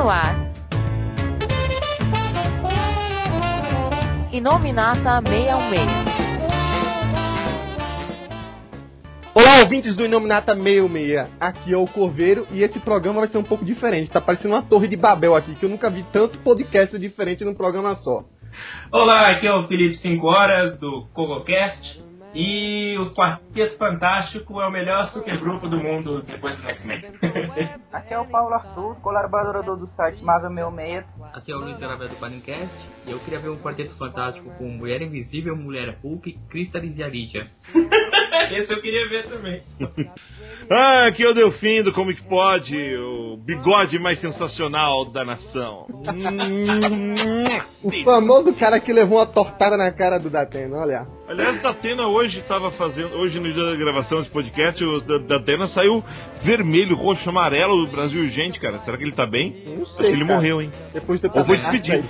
no ar. Inominata 616. Olá, ouvintes do Inominata 66. Aqui é o Corveiro e esse programa vai ser um pouco diferente. Tá parecendo uma torre de Babel aqui, que eu nunca vi tanto podcast diferente num programa só. Olá, aqui é o Felipe 5 Horas do CogoCast. E o Quarteto Fantástico é o melhor supergrupo do mundo depois do X-Men. Aqui é o Paulo Arthur, colaborador do site Marvel 66. Aqui é o Luiz através do Panicast e eu queria ver um Quarteto Fantástico com Mulher Invisível, Mulher Hulk, Crystallis e Aridia. Esse eu queria ver também. Ah, aqui é o Delfim do Como que Pode, o bigode mais sensacional da nação. o famoso cara que levou uma tortada na cara do Datena, olha. Aliás, Datena hoje estava fazendo, hoje no dia da gravação desse podcast, o Datena saiu vermelho, roxo, amarelo do Brasil urgente, cara. Será que ele tá bem? Não sei. Ele cara. morreu, hein? Depois de Ou foi despedido.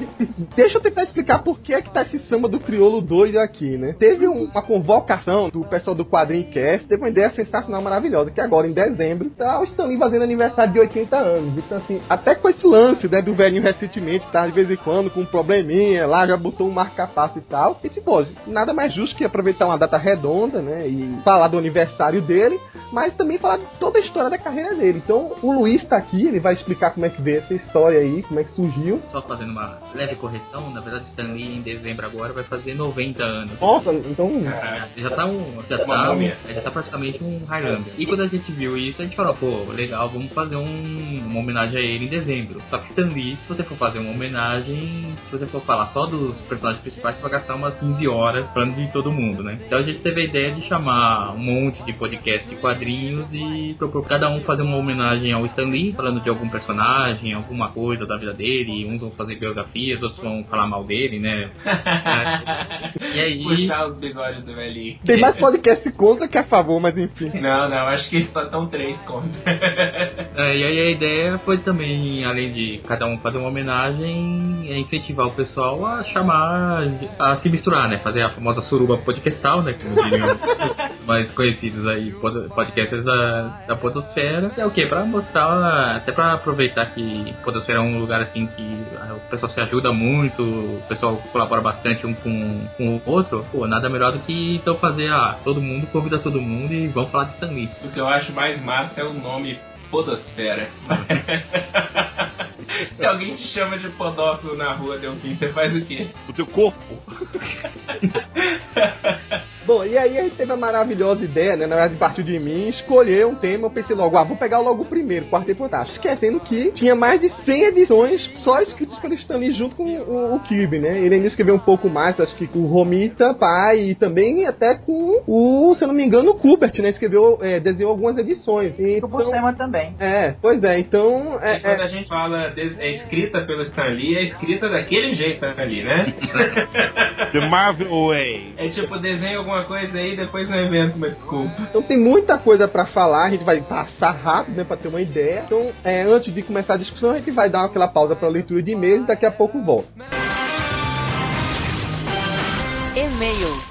Deixa eu tentar explicar por que é que tá esse samba do crioulo doido aqui, né? Teve um, uma convocação do pessoal do Quadrinho Cast, teve uma ideia sensacional, maravilhosa, que agora em dezembro tá o Stanley fazendo aniversário de 80 anos. Então, assim, até com esse lance, né, do velhinho recentemente, tá de vez em quando com um probleminha lá, já botou um marca-passo e tal. E tipo, nada mais justo que aproveitar uma data redonda, né, e falar do aniversário dele, mas também falar de toda a história da carreira dele. Então, o Luiz tá aqui, ele vai explicar como é que veio essa história aí, como é que surgiu. Só fazendo uma leve correção, na verdade, Stan Lee em dezembro agora vai fazer 90 anos. Nossa, então. Já tá um. Já tá, um, já tá praticamente um Highlander. E quando a gente viu isso, a gente falou, pô, legal, vamos fazer um, uma homenagem a ele em dezembro. Só que Stan Lee, se você for fazer uma homenagem, se você for falar só dos personagens principais, você vai gastar umas 15 horas falando de todo mundo, né? Então a gente teve a ideia de chamar um monte de podcast de quadrinhos e propor cada um fazer uma homenagem ao Stan Lee, falando de algum personagem, alguma coisa da vida dele. Uns vão fazer biografias, outros vão falar mal dele, né? e aí. Puxar os bigodes do velhinho. Tem mais podcast contra que a favor, mas enfim. Não, não, acho que só estão três contra. é, e aí a ideia foi também, além de cada um fazer uma homenagem, é incentivar o pessoal a chamar, a se misturar, né? Fazer a famosa suruba podcastal, né? Como diriam mais conhecidos aí, podcasters da, da Podosfera. É o que? Pra mostrar, até pra aproveitar que Podosfera é um lugar assim que o pessoal se ajuda muito, o pessoal colabora bastante um com, com o outro. Pô, nada melhor do que então fazer, ah, todo mundo convida todo mundo e vamos falar de. O que eu acho mais massa é o nome Podosfera. Se alguém te chama de podófilo na rua, Delfim, você faz o quê? O teu corpo. Bom, e aí a gente teve a maravilhosa ideia, né? Na verdade, partiu de mim, escolher um tema. Eu pensei logo, ah, vou pegar logo o primeiro, Quarteto Fantástico. Esquecendo que tinha mais de 100 edições só escritas pelo Stanley junto com o, o Kirby, né? Ele ainda escreveu um pouco mais, acho que com o Romita, pai, e também até com o, se eu não me engano, o Kubert, né? Escreveu, é, desenhou algumas edições. E o Buscema também. É, pois é, então. É, e quando a gente fala de, é escrita pelo Stanley, é escrita daquele jeito ali, né? The Marvel Way. É tipo, desenha alguma coisa aí depois no evento, uma desculpa. Então tem muita coisa para falar, a gente vai passar rápido, né, pra ter uma ideia. Então, é, antes de começar a discussão, a gente vai dar aquela pausa para leitura de e-mails e daqui a pouco volta. E-mails.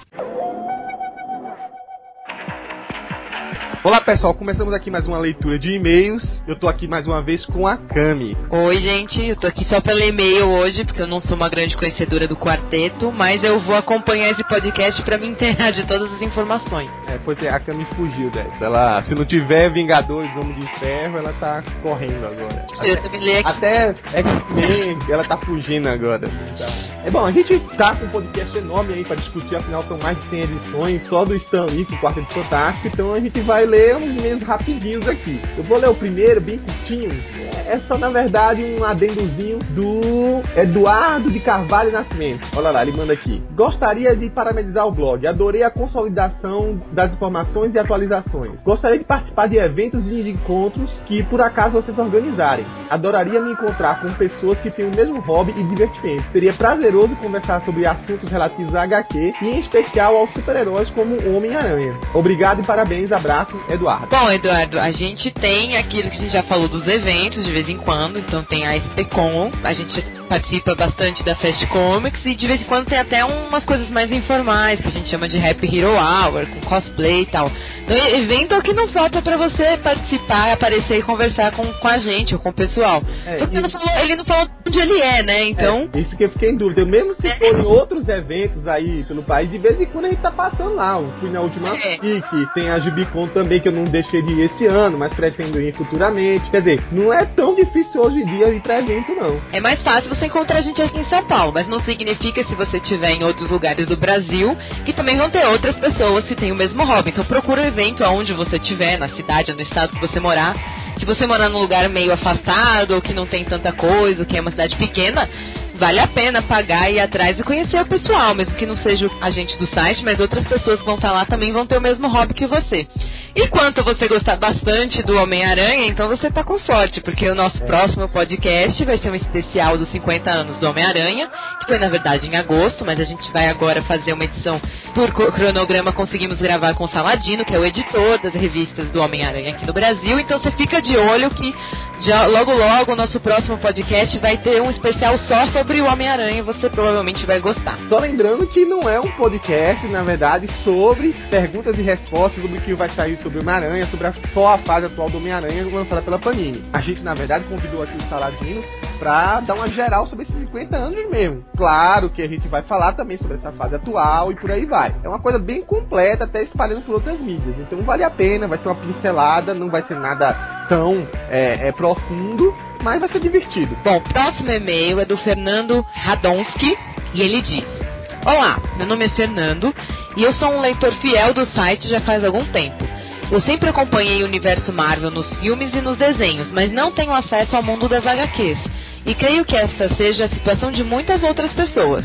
Olá pessoal, começamos aqui mais uma leitura de e-mails. Eu tô aqui mais uma vez com a Cami. Oi, gente, eu tô aqui só pelo e-mail hoje, porque eu não sou uma grande conhecedora do quarteto, mas eu vou acompanhar esse podcast para me inteirar de todas as informações. É, é, a Cami fugiu dessa. Ela, se não tiver Vingadores, Homem de Ferro, ela tá correndo agora. Eu até, também leio aqui. Até X-Men, ela tá fugindo agora. Tá. É bom, a gente tá com um podcast enorme aí pra discutir, afinal são mais de 100 edições só do Stan Lee com o Quarteto Fantástico, então a gente vai ler uns e-mails rapidinhos aqui. Eu vou ler o primeiro, bem curtinho. É só, na verdade, um adendozinho do Eduardo de Carvalho Nascimento. Olha lá, ele manda aqui. Gostaria de parabenizar o blog. Adorei a consolidação das informações e atualizações. Gostaria de participar de eventos e de encontros que, por acaso, vocês organizarem. Adoraria me encontrar com pessoas que têm o mesmo hobby e divertimento. Seria prazeroso conversar sobre assuntos relativos a HQ e, em especial, aos super-heróis como Homem-Aranha. Obrigado e parabéns. Abraço, Eduardo. Bom, Eduardo, a gente tem aquilo que a gente já falou dos eventos de vez em quando, então tem a SPCon, a gente participa bastante da Fast Comics e de vez em quando tem até umas coisas mais informais, que a gente chama de Happy Hero Hour, com cosplay e tal. Evento é que não falta pra você participar, aparecer e conversar com, com a gente ou com o pessoal. É, Só que e- não falou- ele não falou onde ele é, né? Então. É, isso que eu fiquei em dúvida. Mesmo se for em outros eventos aí pelo país, de vez em quando a gente tá passando lá. Eu fui na última É. FIC, tem a Jubicon também, que eu não deixei de ir esse ano, mas pretendo ir futuramente. Quer dizer, não é tão difícil hoje em dia ir pra evento, não. É mais fácil você encontrar a gente aqui em São Paulo, mas não significa se você estiver em outros lugares do Brasil que também vão ter outras pessoas que têm o mesmo hobby. Então procura o evento aonde você estiver, na cidade no estado que você morar. Se você morar num lugar meio afastado ou que não tem tanta coisa, que é uma cidade pequena, vale a pena pagar e ir atrás e conhecer o pessoal, mesmo que não seja a gente do site, mas outras pessoas que vão estar lá também vão ter o mesmo hobby que você. E quanto você gostar bastante do Homem-Aranha, então você tá com sorte, porque o nosso próximo podcast vai ser um especial dos 50 anos do Homem-Aranha, que foi na verdade em agosto, mas a gente vai agora fazer uma edição por cronograma. Conseguimos gravar com o Saladino, que é o editor das revistas do Homem-Aranha aqui no Brasil, então você fica de olho que já logo logo nosso próximo podcast vai ter um especial só sobre o Homem-Aranha, você provavelmente vai gostar. Só lembrando que não é um podcast, na verdade, sobre perguntas e respostas sobre o que vai sair sobre o Homem-Aranha, sobre a, só a fase atual do Homem-Aranha lançada pela Panini. A gente, na verdade, convidou aqui o Saladino pra dar uma geral sobre esses 50 anos mesmo. Claro que a gente vai falar também sobre essa fase atual e por aí vai. É uma coisa bem completa, até espalhando por outras mídias. Então vale a pena, vai ser uma pincelada, não vai ser nada tão é, é, profundo, mas vai ser divertido. Bom, próximo e-mail é do Fernando Radonski e ele diz: Olá, meu nome é Fernando e eu sou um leitor fiel do site já faz algum tempo. Eu sempre acompanhei o universo Marvel nos filmes e nos desenhos, mas não tenho acesso ao mundo das HQs. E creio que esta seja a situação de muitas outras pessoas.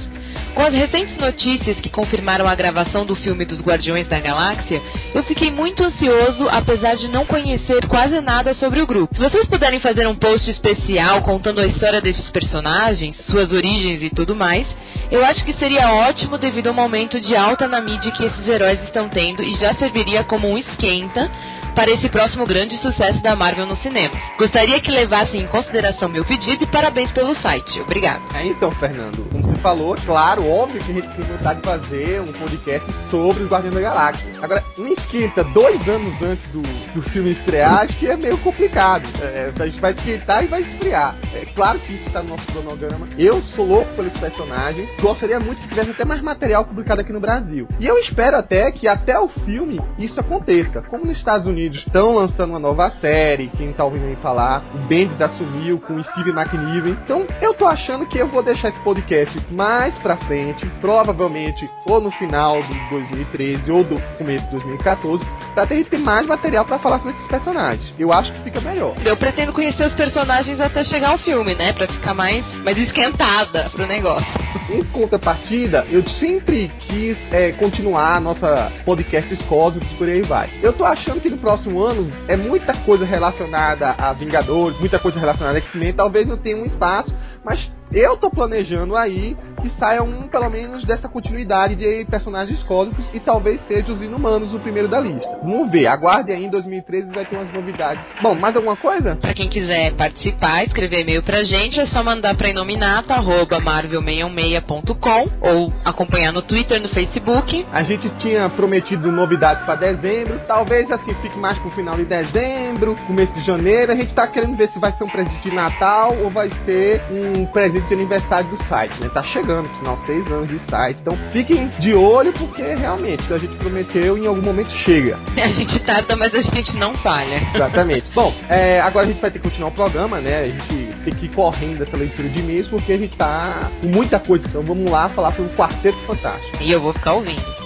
Com as recentes notícias que confirmaram a gravação do filme dos Guardiões da Galáxia, eu fiquei muito ansioso, apesar de não conhecer quase nada sobre o grupo. Se vocês puderem fazer um post especial contando a história desses personagens, suas origens e tudo mais, eu acho que seria ótimo devido ao momento de alta na mídia que esses heróis estão tendo e já serviria como um esquenta para esse próximo grande sucesso da Marvel no cinema. Gostaria que levassem em consideração meu pedido e parabéns pelo site. Obrigado. É, então, Fernando, como você falou, claro, óbvio que a gente tem vontade de fazer um podcast sobre os Guardiões da Galáxia. Agora, um esquenta dois anos antes do, do filme estrear, acho que é meio complicado. É, a gente vai esquentar e vai esfriar. É claro que isso está no nosso cronograma. Eu sou louco pelos personagens. Gostaria muito que tivesse até mais material publicado aqui no Brasil. E eu espero até que até o filme isso aconteça. Como nos Estados Unidos estão lançando uma nova série, quem tá ouvindo aí falar, o Bendis assumiu com o Steve McNiven. Então eu tô achando que eu vou deixar esse podcast mais pra frente, provavelmente ou no final de 2013 ou do começo de 2014, pra ter, ter mais material pra falar sobre esses personagens. Eu acho que fica melhor. Eu pretendo conhecer os personagens até chegar ao filme, né? Pra ficar mais, mais esquentada pro negócio. Contrapartida, eu sempre quis é, continuar nossa podcasts cósmicos por aí vai. Eu tô achando que no próximo ano é muita coisa relacionada a Vingadores, muita coisa relacionada a X-Men, talvez não tenha um espaço, mas eu tô planejando aí que saia um, pelo menos, dessa continuidade de personagens cósmicos e talvez seja os Inumanos o primeiro da lista. Vamos ver, aguarde aí em 2013 vai ter umas novidades. Bom, mais alguma coisa? Pra quem quiser participar, escrever e-mail pra gente, é só mandar pra inominato.marvel616.com ou acompanhar no Twitter, no Facebook. A gente tinha prometido novidades para dezembro, talvez assim fique mais pro final de dezembro, começo de janeiro. A gente tá querendo ver se vai ser um presente de Natal ou vai ser um presente de aniversário do site, né? Tá chegando, por sinal, seis anos de site. Então fiquem de olho porque realmente, se a gente prometeu, em algum momento chega. A gente tarda, mas a gente não falha. Exatamente. Bom, é, agora a gente vai ter que continuar o programa, né? A gente tem que ir correndo essa leitura de e-mails porque a gente tá com muita coisa. Então vamos lá falar sobre o Quarteto Fantástico. E eu vou ficar ouvindo.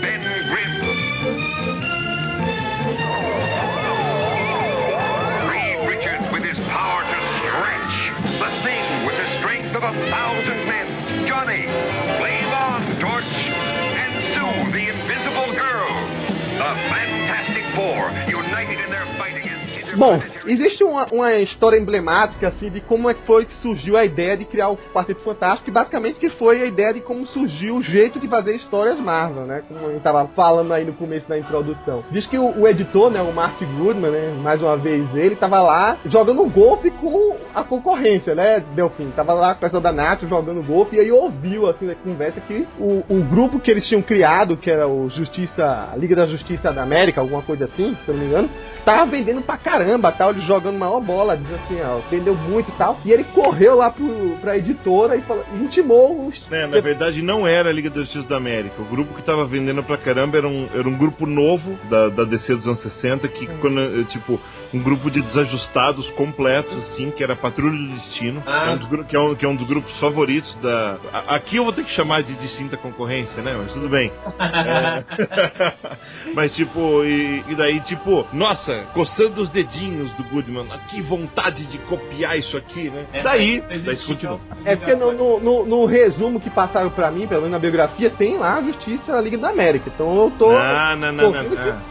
Ben Grimm. Reed Richards with his power to stretch. The Thing with the strength of a thousand Bom, existe uma, uma história emblemática assim de como é que foi que surgiu a ideia de criar o Quarteto Fantástico, que basicamente que foi a ideia de como surgiu o jeito de fazer histórias Marvel, né? Como a gente tava falando aí no começo da introdução. Diz que o, o editor, né, o Mark Goodman, né, mais uma vez ele tava lá jogando golfe com a concorrência, né, Delfim? Tava lá com o pessoal da NATO jogando golfe e aí ouviu assim na conversa que o, o grupo que eles tinham criado, que era o Justiça, a Liga da Justiça da América, alguma coisa assim, se eu não me engano, tava vendendo pra caramba, tal, ele jogando maior bola, diz assim, ó, vendeu muito e tal. E ele correu lá pro, pra editora e falou, intimou os. É, na verdade não era a Liga da Justiça da América. O grupo que tava vendendo pra caramba era um, era um grupo novo da, da DC dos anos 60, que quando, eh, tipo, um grupo de desajustados completos, assim, que era Patrulha do Destino, que, é um dos, gru- que, é um, que é um dos grupos favoritos da. a- Aqui eu vou ter que chamar de distinta concorrência, né? Mas tudo bem. É. Mas tipo, e, e daí, tipo, nossa, coçando os dedinhos do Goodman, ah, que vontade de copiar isso aqui, né? É, daí, mas daí continua. então. É porque no, no, no- no resumo que passaram pra mim, pelo menos na biografia, tem lá a Justiça da Liga da América. Então eu tô. Não, não, não, não.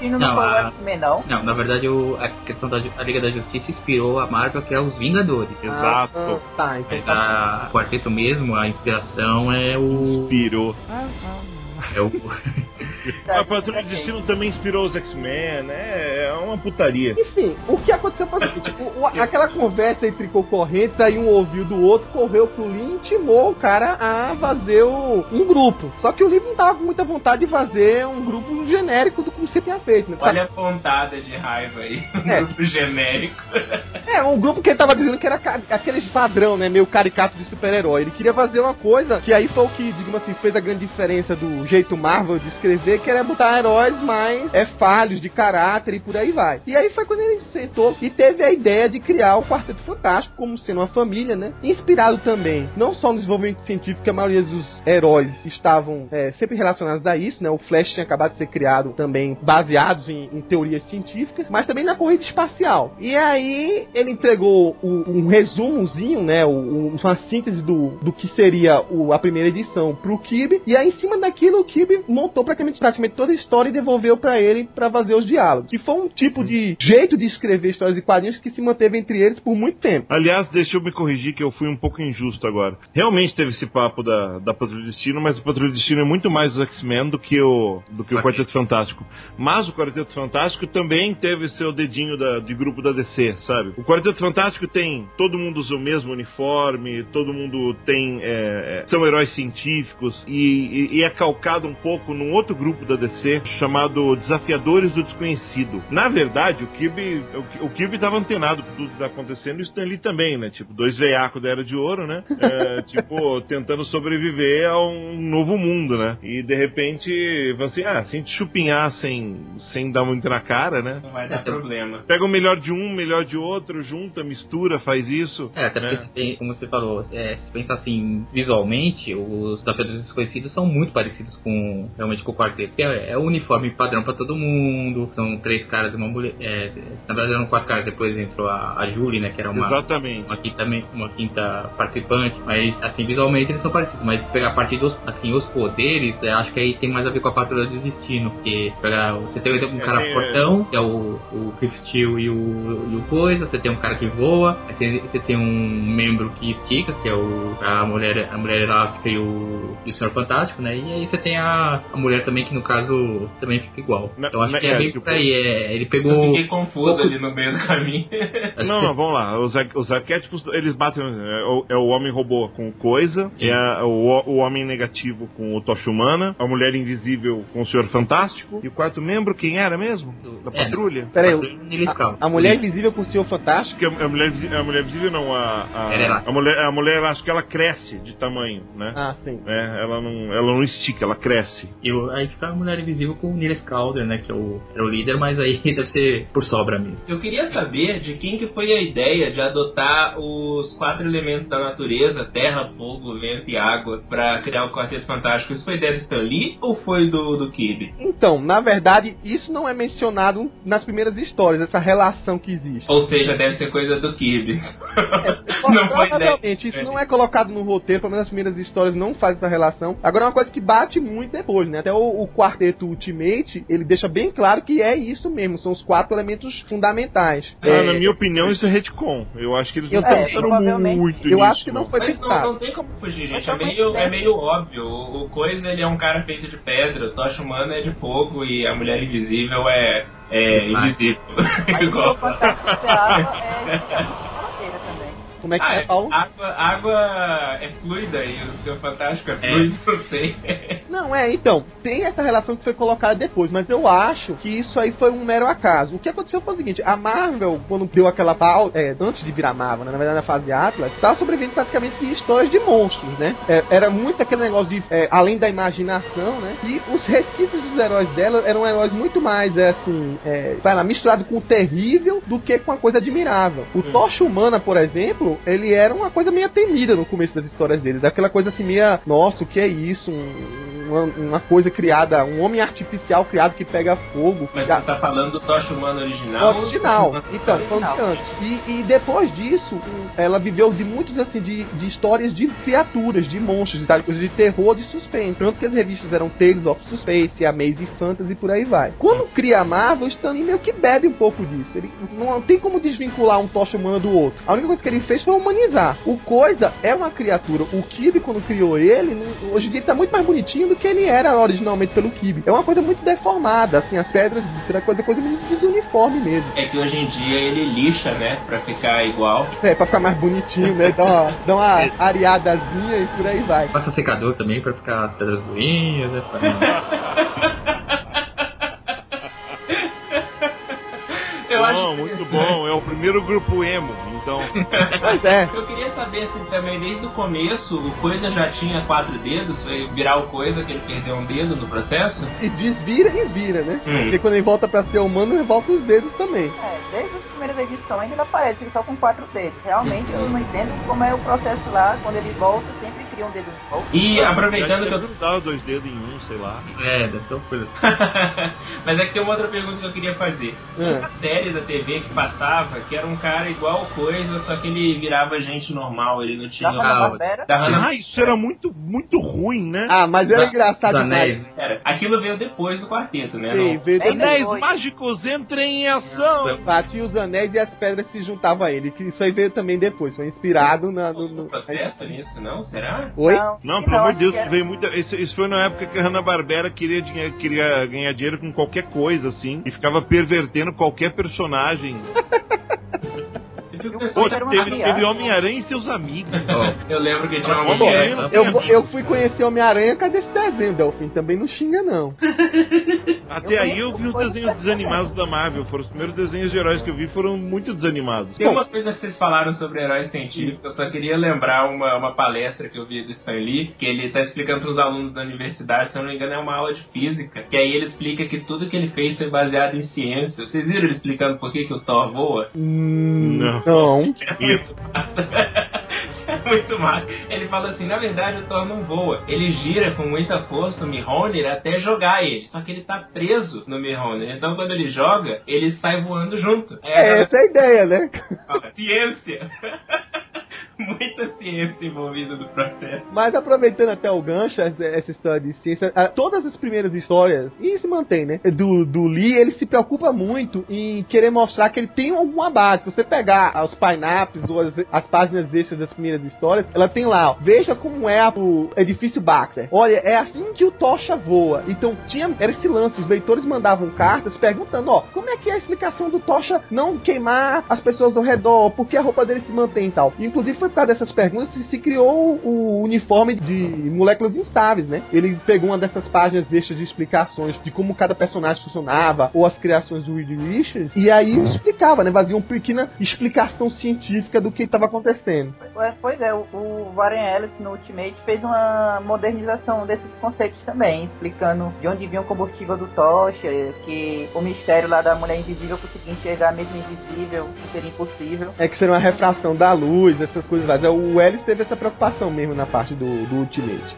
Não. Não, a- não? Não, na verdade o- a questão da a Liga da Justiça inspirou a Marvel a criar os Vingadores. Exato. Ah, tá, então Mas tá. a o quarteto mesmo, a inspiração é o. Inspirou. É o A Patrulha do Destino também inspirou os X-Men, né? É uma putaria. Enfim, o que aconteceu foi o seguinte: o- o- aquela conversa entre concorrentes, aí um ouviu do outro, correu pro Lee e intimou o cara a fazer o- um grupo. Só que o Lee não tava com muita vontade de fazer um grupo genérico do como você tinha feito, né? Olha a pontada de raiva aí. Um É. grupo genérico. É, um grupo que ele tava dizendo que era aqueles padrão, né? Meio caricato de super-herói. Ele queria fazer uma coisa que aí foi o que, digamos assim, fez a grande diferença do jeito Marvel de escrever, que era botar heróis mais é, falhos de caráter e por aí vai. E aí foi quando ele sentou e teve a ideia de criar o Quarteto Fantástico como sendo uma família, né? Inspirado também, não só no desenvolvimento científico, que a maioria dos heróis estavam é, sempre relacionados a isso, né? O Flash tinha acabado de ser criado também baseados em, em teorias científicas, mas também na corrida espacial. E aí ele entregou o- um resumozinho, né? o- um- uma síntese do, do que seria o- a primeira edição pro Kib. E aí, em cima daquilo, o Kib montou praticamente, praticamente toda a história e devolveu pra ele pra fazer os diálogos. Que foi um tipo de jeito de escrever histórias e quadrinhos que se manteve entre eles por muito tempo. Aliás, deixa eu me corrigir que eu fui um pouco injusto agora. Realmente teve esse papo da, da Patrulha do Destino, mas o Patrulha do Destino é muito mais os X-Men do que o do que o Quarteto Fantástico. Mas o Quarteto Fantástico também teve seu dedinho da- de grupo da DC, sabe? O Quarteto Fantástico tem todo mundo usa o mesmo uniforme, todo mundo tem é, é, são heróis científicos e, e- e é calcado um pouco num outro grupo da DC chamado Desafiadores do Desconhecido. Na verdade, o Kirby o, o Kirby estava antenado por tudo que tá acontecendo e o Stan Lee também, né? Tipo, dois veiacos da Era de Ouro, né? É, tipo, tentando sobreviver a um novo mundo, né? E de repente, vão assim, ah, se a gente chupinhar sem, sem dar muito na cara, né? Não vai dar problema. Pega o melhor de um, o melhor de outro, junta, mistura, faz isso. É, até porque, É. se tem- como você falou, é, se pensar assim, visualmente, os Desafiadores Desconhecidos são muito parecidos com, realmente, com o quarteto. É, é o uniforme padrão pra todo mundo, são três caras e uma mulher. é, na verdade eram quatro caras, depois entrou a, a Julie, né, que era uma, Exatamente. uma quinta, uma quinta participante, mas assim, visualmente eles são parecidos, mas se pegar a parte dos, assim, os poderes, acho que aí tem mais a ver com a patrulha do destino, porque pegar, você tem um cara É, é. fortão, que é o, o Cliff Steele e o, e o coisa, você tem um cara que voa, você, você tem um membro que estica, que é o, a mulher, a mulher elástica e o, e o Senhor Fantástico, né, e aí você tem a, a mulher também, que no caso também fica igual. Na- Então acho na- que é, é, bem tipo- por aí, é, ele Eu pegou... fiquei confuso ali no meio do caminho. Não, que- não, vamos lá. Os, os arquétipos, eles batem. É o, é o homem robô com coisa, é a- o, o homem negativo com o Tocha Humana, a mulher invisível com o Senhor Fantástico. E o quarto membro, quem era mesmo? Da É, patrulha? Pera aí, Patrulha Nele a, a mulher invisível com o Senhor Fantástico. Porque a, a mulher, a mulher visível não, a, a, é a mulher, a mulher, acho que ela cresce de tamanho, né? Ah, sim. É, ela não, ela não estica, ela cresce. E aí fica a Mulher Invisível com o Niles Calder, né? Que é o, era o líder, mas aí deve ser por sobra mesmo. Eu queria saber de quem que foi a ideia de adotar os quatro elementos da natureza, terra, fogo, vento e água, pra criar o Quarteto Fantástico. Isso foi ideia do Stan Lee ou foi do, do Kirby? Então, na verdade, isso não é mencionado nas primeiras histórias, essa relação que existe. Ou seja, deve ser coisa do Kirby. não foi ideia. Provavelmente, isso não é colocado no roteiro, pelo menos as primeiras histórias não fazem essa relação. Agora é uma coisa que bate muito depois, né? Até o, o quarteto Ultimate, ele deixa bem claro que é isso mesmo, são os quatro elementos fundamentais. Ah, É, na minha opinião, isso é retcon. Eu acho que eles Eu não pensaram provavelmente- muito eu nisso, acho que não foi Mas não, pensado. não tem como fugir, gente. É meio, é meio óbvio. O, Coisa ele é um cara feito de pedra, o Tocha Humano é de fogo e a Mulher Invisível é, é invisível. Mas o Igual. fantástico água é fronteira também. Como é que Ah, é, é, Paulo? água, água é fluida e o seu fantástico é fluido, não sei. Não, é, então, tem essa relação que foi colocada depois, mas eu acho que isso aí foi um mero acaso. O que aconteceu foi o seguinte, a Marvel, quando deu aquela pausa, é, antes de virar Marvel, né, na verdade na fase Atlas, estava sobrevivendo praticamente de histórias de monstros, né? É, era muito aquele negócio de, é, além da imaginação, né? E os resquícios dos heróis dela eram heróis muito mais, é, assim, é, vai lá, misturado com o terrível do que com a coisa admirável. O Tocha Humana, por exemplo, ele era uma coisa meio temida no começo das histórias dele, daquela coisa assim, meia, nossa, o que é isso? Um- uma, uma coisa criada, um homem artificial criado que pega fogo. Mas Já- você tá falando do Tocha Humano original? o original. Então, falando de antes. E, e depois disso, ela viveu de muitos, assim, de, de histórias de criaturas, de monstros, de, coisas de terror, de suspense. Tanto que as revistas eram Tales of Suspense, Amazing Fantasy e por aí vai. Quando cria a Marvel, o Stanley meio que bebe um pouco disso. Ele não tem como desvincular um tocha humana do outro. A única coisa que ele fez foi humanizar. O Coisa é uma criatura. O Kirby, quando criou ele, hoje em dia ele tá muito mais bonitinho do que ele era originalmente pelo Kirby. É uma coisa muito deformada, assim, as pedras, é coisa, coisa muito desuniforme mesmo. É que hoje em dia ele lixa, né? Pra ficar igual. É, pra ficar mais bonitinho, né? Dá uma, dá uma areadazinha e por aí vai. Passa secador também pra ficar as pedras durinhas, né? Pra- Eu Bom, acho muito bom. É o primeiro grupo emo, então. Pois é. Eu queria saber se também desde o começo o Coisa já tinha quatro dedos, foi virar o Coisa que ele perdeu um dedo no processo? E desvira e vira, né? Hum. Porque quando ele volta pra ser humano, ele volta os dedos também. É, desde as primeiras edições ele aparece só com quatro dedos. Realmente eu não entendo como é o processo lá, quando ele volta, sempre cria um dedo novo. E aproveitando que eu dar dois dedos em um, sei lá. É, deve ser uma coisa. Mas é que tem uma outra pergunta que eu queria fazer. Tinha Ah. uma série da TV que passava que era um cara igual coisa, só que ele virava gente normal, ele não tinha. Da Hanna-Barbera. Da Hanna- Ah, isso era muito, muito ruim, né? Ah, mas era engraçado demais. Era. Aquilo veio depois do quarteto, né? Sim, veio. Anéis mágicos entrem em ação! Batia os anéis e as pedras se juntavam a ele. Que isso aí veio também depois. Foi inspirado na, no, Não no- processo nisso, não? Será? Oi? Não, Não, pelo amor de Deus, era- veio muita. Isso, isso foi na época que a Hanna-Barbera queria, dinhe- queria ganhar dinheiro com qualquer coisa, assim, e ficava pervertendo qualquer personagem. Pô, pensando- era uma teve teve Homem-Aranha e seus amigos. Eu lembro que tinha uma Homem-Aranha Eu, eu fui conhecer Homem-Aranha, cadê esse desenho, Delfim? Também não xinga, não. Até Eu aí eu vi os desenhos desanimados da Marvel. Foram os primeiros desenhos de heróis que eu vi, foram muito desanimados. Tem uma coisa que vocês falaram sobre heróis científicos, eu só queria lembrar uma, uma palestra que eu vi do Stan Lee, que ele tá explicando para os alunos da universidade, se eu não me engano é uma aula de física, que aí ele explica que tudo que ele fez foi baseado em ciência. Vocês viram ele explicando por que, que o Thor voa? Hum, Não. Não. É muito massa. É muito massa. Ele fala assim, na verdade o Thor não voa. Ele gira com muita força o Mjolnir até jogar ele. Só que ele tá preso no Mjolnir. Então quando ele joga, ele sai voando junto. É, galera essa é a ideia, né? ciência. Muita ciência envolvida no processo. Mas aproveitando até o gancho, essa, história de ciência, ah, todas as primeiras histórias, e se mantém, né? Do, do Lee, ele se preocupa muito em querer mostrar que ele tem alguma base. Se você pegar os pineapples ou as, as páginas extras das primeiras histórias, ela tem lá, ó, veja como é o edifício Baxter. Olha, é assim que o Tocha voa. Então tinha, era esse lance, os leitores mandavam cartas perguntando, ó, como é que é a explicação do Tocha não queimar as pessoas ao redor, por que a roupa dele se mantém e tal. Inclusive foi causa dessas perguntas se criou o uniforme de moléculas instáveis, né? Ele pegou uma dessas páginas extras de explicações de como cada personagem funcionava, ou as criações do Reed Richards, e aí explicava, né? Fazia uma pequena explicação científica do que estava acontecendo. Pois é, o, o Warren Ellis no Ultimate fez uma modernização desses conceitos também, explicando de onde vinha o combustível do Tocha, que o mistério lá da mulher invisível conseguia enxergar mesmo invisível, que seria impossível. É que seria uma refração da luz, essas coisas lá. O Ellis teve essa preocupação mesmo na parte do, do Ultimate.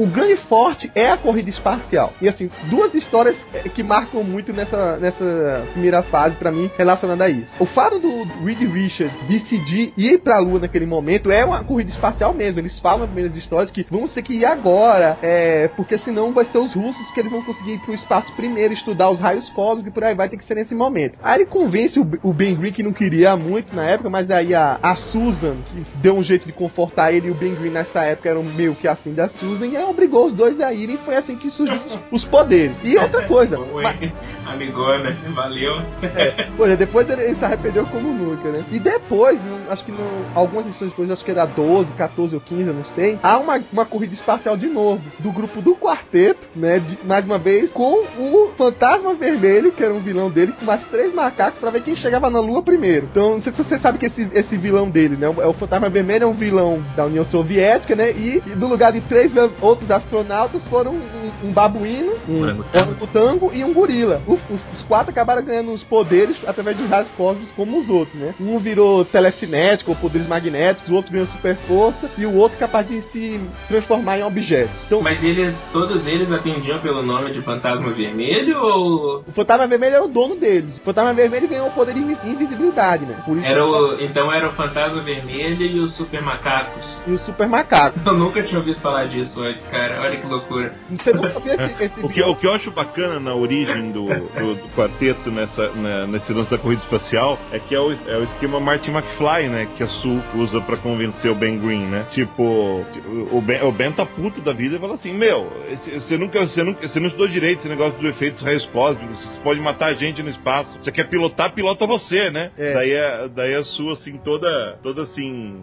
O grande forte é a corrida espacial. E assim, duas histórias é, que marcam muito nessa, nessa primeira fase para mim relacionada a isso. O fato do Reed Richards decidir ir pra Lua naquele momento é uma corrida espacial mesmo. Eles falam nas primeiras histórias que vamos ter que ir agora, é, porque senão vai ser os russos que eles vão conseguir ir pro espaço primeiro, estudar os raios cósmicos e por aí vai ter que ser nesse momento. Aí ele convence o, o Ben Green que não queria muito na época, mas aí a, a Susan que deu um jeito de confortar ele e o Ben Green nessa época eram meio que afim da Susan e aí obrigou os dois a irem e foi assim que surgiu os, poderes. E outra coisa, Oi, mas- amigona, valeu. é, pois é, depois ele, ele se arrependeu como nunca, né? E depois, acho que no, algumas edições depois, acho que era 12, 14 ou 15, eu não sei, há uma, uma corrida espacial de novo, do grupo do quarteto, né? de- mais uma vez, com o Fantasma Vermelho, que era um vilão dele, com mais três macacos pra ver quem chegava na Lua primeiro. Então, não sei se você sabe que esse, esse vilão dele, né? O, o Fantasma Vermelho é um vilão da União Soviética, né? E, e no lugar de três outros astronautas foram um, um babuíno, um Orangotango. e um gorila. O- os, os quatro acabaram ganhando os poderes através dos raios cósmicos como os outros, né? Um virou telecinético ou poderes magnéticos, o outro ganhou super força e o outro capaz de se transformar em objetos. Então, Mas eles, todos eles atendiam pelo nome de Fantasma Vermelho ou o Fantasma Vermelho era o dono deles. O Fantasma Vermelho ganhou o poder de invi- invisibilidade, né? Era o, então era o Fantasma Vermelho e os Super Macacos? e o super macaco. Eu nunca tinha ouvido falar disso antes, cara. Olha que loucura. Você nunca viu esse, esse O que, o que eu acho bacana na origem do, do, do quarteto nessa, na- nesse lance da corrida espacial é que é o, é o esquema Martin McFly, né? Que a Sul usa pra convencer o Ben Green, né? Tipo, o Ben, o ben tá puto da vida e fala assim: Meu, você nunca, você nunca, você não estudou direito esse negócio dos efeitos raios cósmicos, você pode matar a gente no espaço. Você quer pilotar, pilota você, né? É. Daí, a, daí a Sul, assim, toda, toda assim,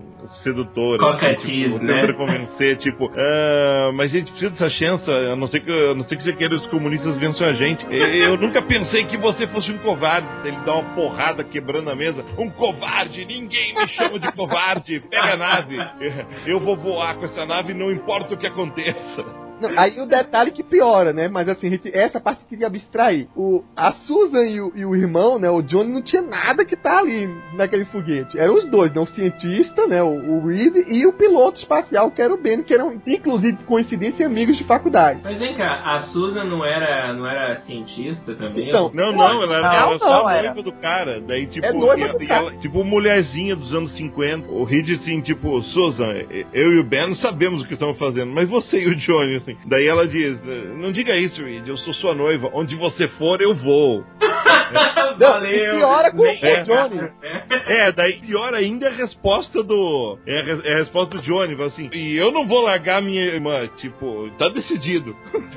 sedutora. Coca assim, tipo, né? tenta convencer, tipo, ah, mas a gente precisa dessa chance, a não ser que, não ser que você queira os comunistas vençam a gente. Eu nunca pensei que você fosse um covarde. Ele dá uma porrada quebrando a mesa. Um covarde, ninguém me chama de covarde. Pega a nave. Eu vou voar com essa nave, não importa o que aconteça. Não, aí o detalhe que piora, né? Mas assim, a gente- essa parte que queria abstrair. O, a Susan e o, e o irmão, né? O Johnny não tinha nada que tá ali naquele foguete. Eram os dois, né? O cientista, né? O, o Reed e o piloto espacial, que era o Ben, que eram, inclusive, coincidência, amigos de faculdade. Mas vem cá, a Susan não era, não era cientista também? Então, Não, não, ela, Não, ela não, só era. noiva do cara. Daí, tipo, É noiva e- do cara. ela- tipo, mulherzinha dos anos 50. O Reed, assim, tipo, Susan, eu e o Ben sabemos o que estamos fazendo, mas você e o Johnny, assim. Daí ela diz: Não diga isso, Reed, eu sou sua noiva. Onde você for, eu vou. Não, e piora com Nem- o Johnny. É, daí pior ainda é a resposta do. É a, é a resposta do Johnny, assim, e eu não vou largar minha irmã, tipo, tá decidido.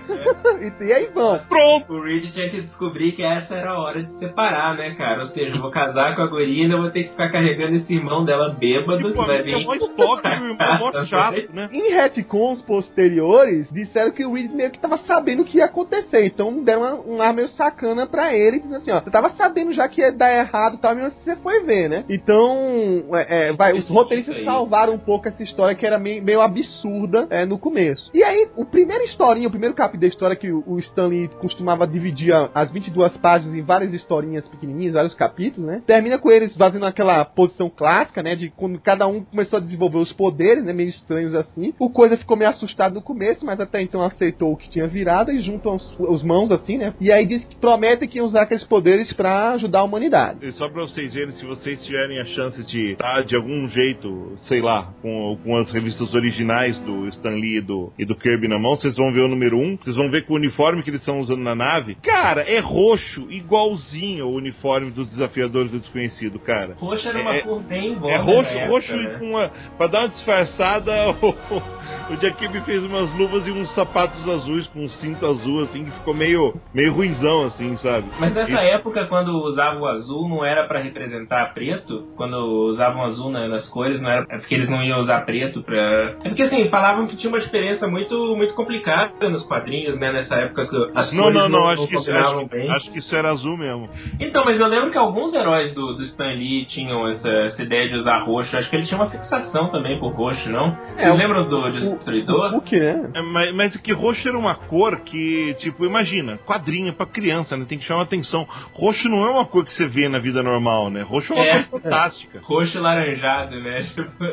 E, e aí vão. Pronto! O Reed tinha que descobrir que essa era a hora de separar, né, cara? Ou seja, eu vou casar com a guria e ainda vou ter que ficar carregando esse irmão dela bêbado Tipo, que vai é vir. mó estoque, o irmão é mó chato, né? Em retcons posteriores, disseram que o Reed meio que tava sabendo o que ia acontecer. Então deram uma- um ar meio sacana pra ele, dizendo assim, ó, você tava sabendo já que ia dar errado e tal, mesmo assim você foi ver, né? Então, é, é, vai, os roteiristas salvaram um pouco essa história que era meio, meio absurda é, no começo. E aí, o primeiro historinha, o primeiro capítulo da história que o, o Stanley costumava dividir as 22 páginas em várias historinhas pequenininhas, vários capítulos, né? Termina com eles fazendo aquela posição clássica, né? De quando cada um começou a desenvolver os poderes, né? Meio estranhos assim. O Coisa ficou meio assustado no começo, mas até então aceitou o que tinha virado e juntam os, os mãos assim, né? E aí diz que prometem que iam usar aqueles poderes pra ajudar a humanidade. E só pra vocês verem, se vocês tiverem a chance de estar de algum jeito, sei lá, com, com as revistas originais do Stan Lee e do, e do Kirby na mão, vocês vão ver o número 1, vocês vão ver que o uniforme que eles estão usando na nave, cara, é roxo, igualzinho ao uniforme dos desafiadores do desconhecido, cara. Roxo era uma É- cor bem boa. É roxo, roxo e com uma. Pra dar uma disfarçada, o, o Jacob fez umas luvas e uns sapatos azuis com um cinto azul, assim, que ficou meio, meio ruizão, assim, sabe? Mas nessa Isso- época, quando usavam o azul, não era pra representar preto? Quando usavam azul na- nas cores, não era é porque eles não iam usar preto pra. É porque assim, falavam que tinha uma diferença muito, muito complicada nos quadrinhos, né? Nessa época que as Não, cores não, não, acho que, isso, acho, bem. acho que isso era azul mesmo. Então, mas eu lembro que alguns heróis do, do Stan Lee tinham essa, essa ideia de usar roxo. Acho que ele tinha uma fixação também por roxo, não? É, Vocês o- lembram do, de- o- Destruidor? O que, né? É, mas, mas que roxo era uma cor que, tipo, imagina, quadrinha pra criança, né? Tem que chamar atenção. Roxo não é uma cor que você vê na vida normal, né? Roxo é uma É. cor fantástica. Roxo laranjado, né? Tipo,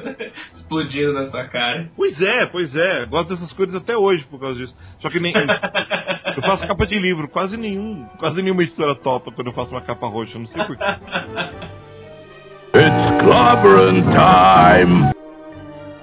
explodindo na sua cara. Pois é, pois é. Gosto dessas cores até hoje por causa disso. Só que nem. eu faço capa de livro, quase nenhum. Quase nenhuma editora topa quando eu faço uma capa roxa, não sei porquê. It's clobbering time!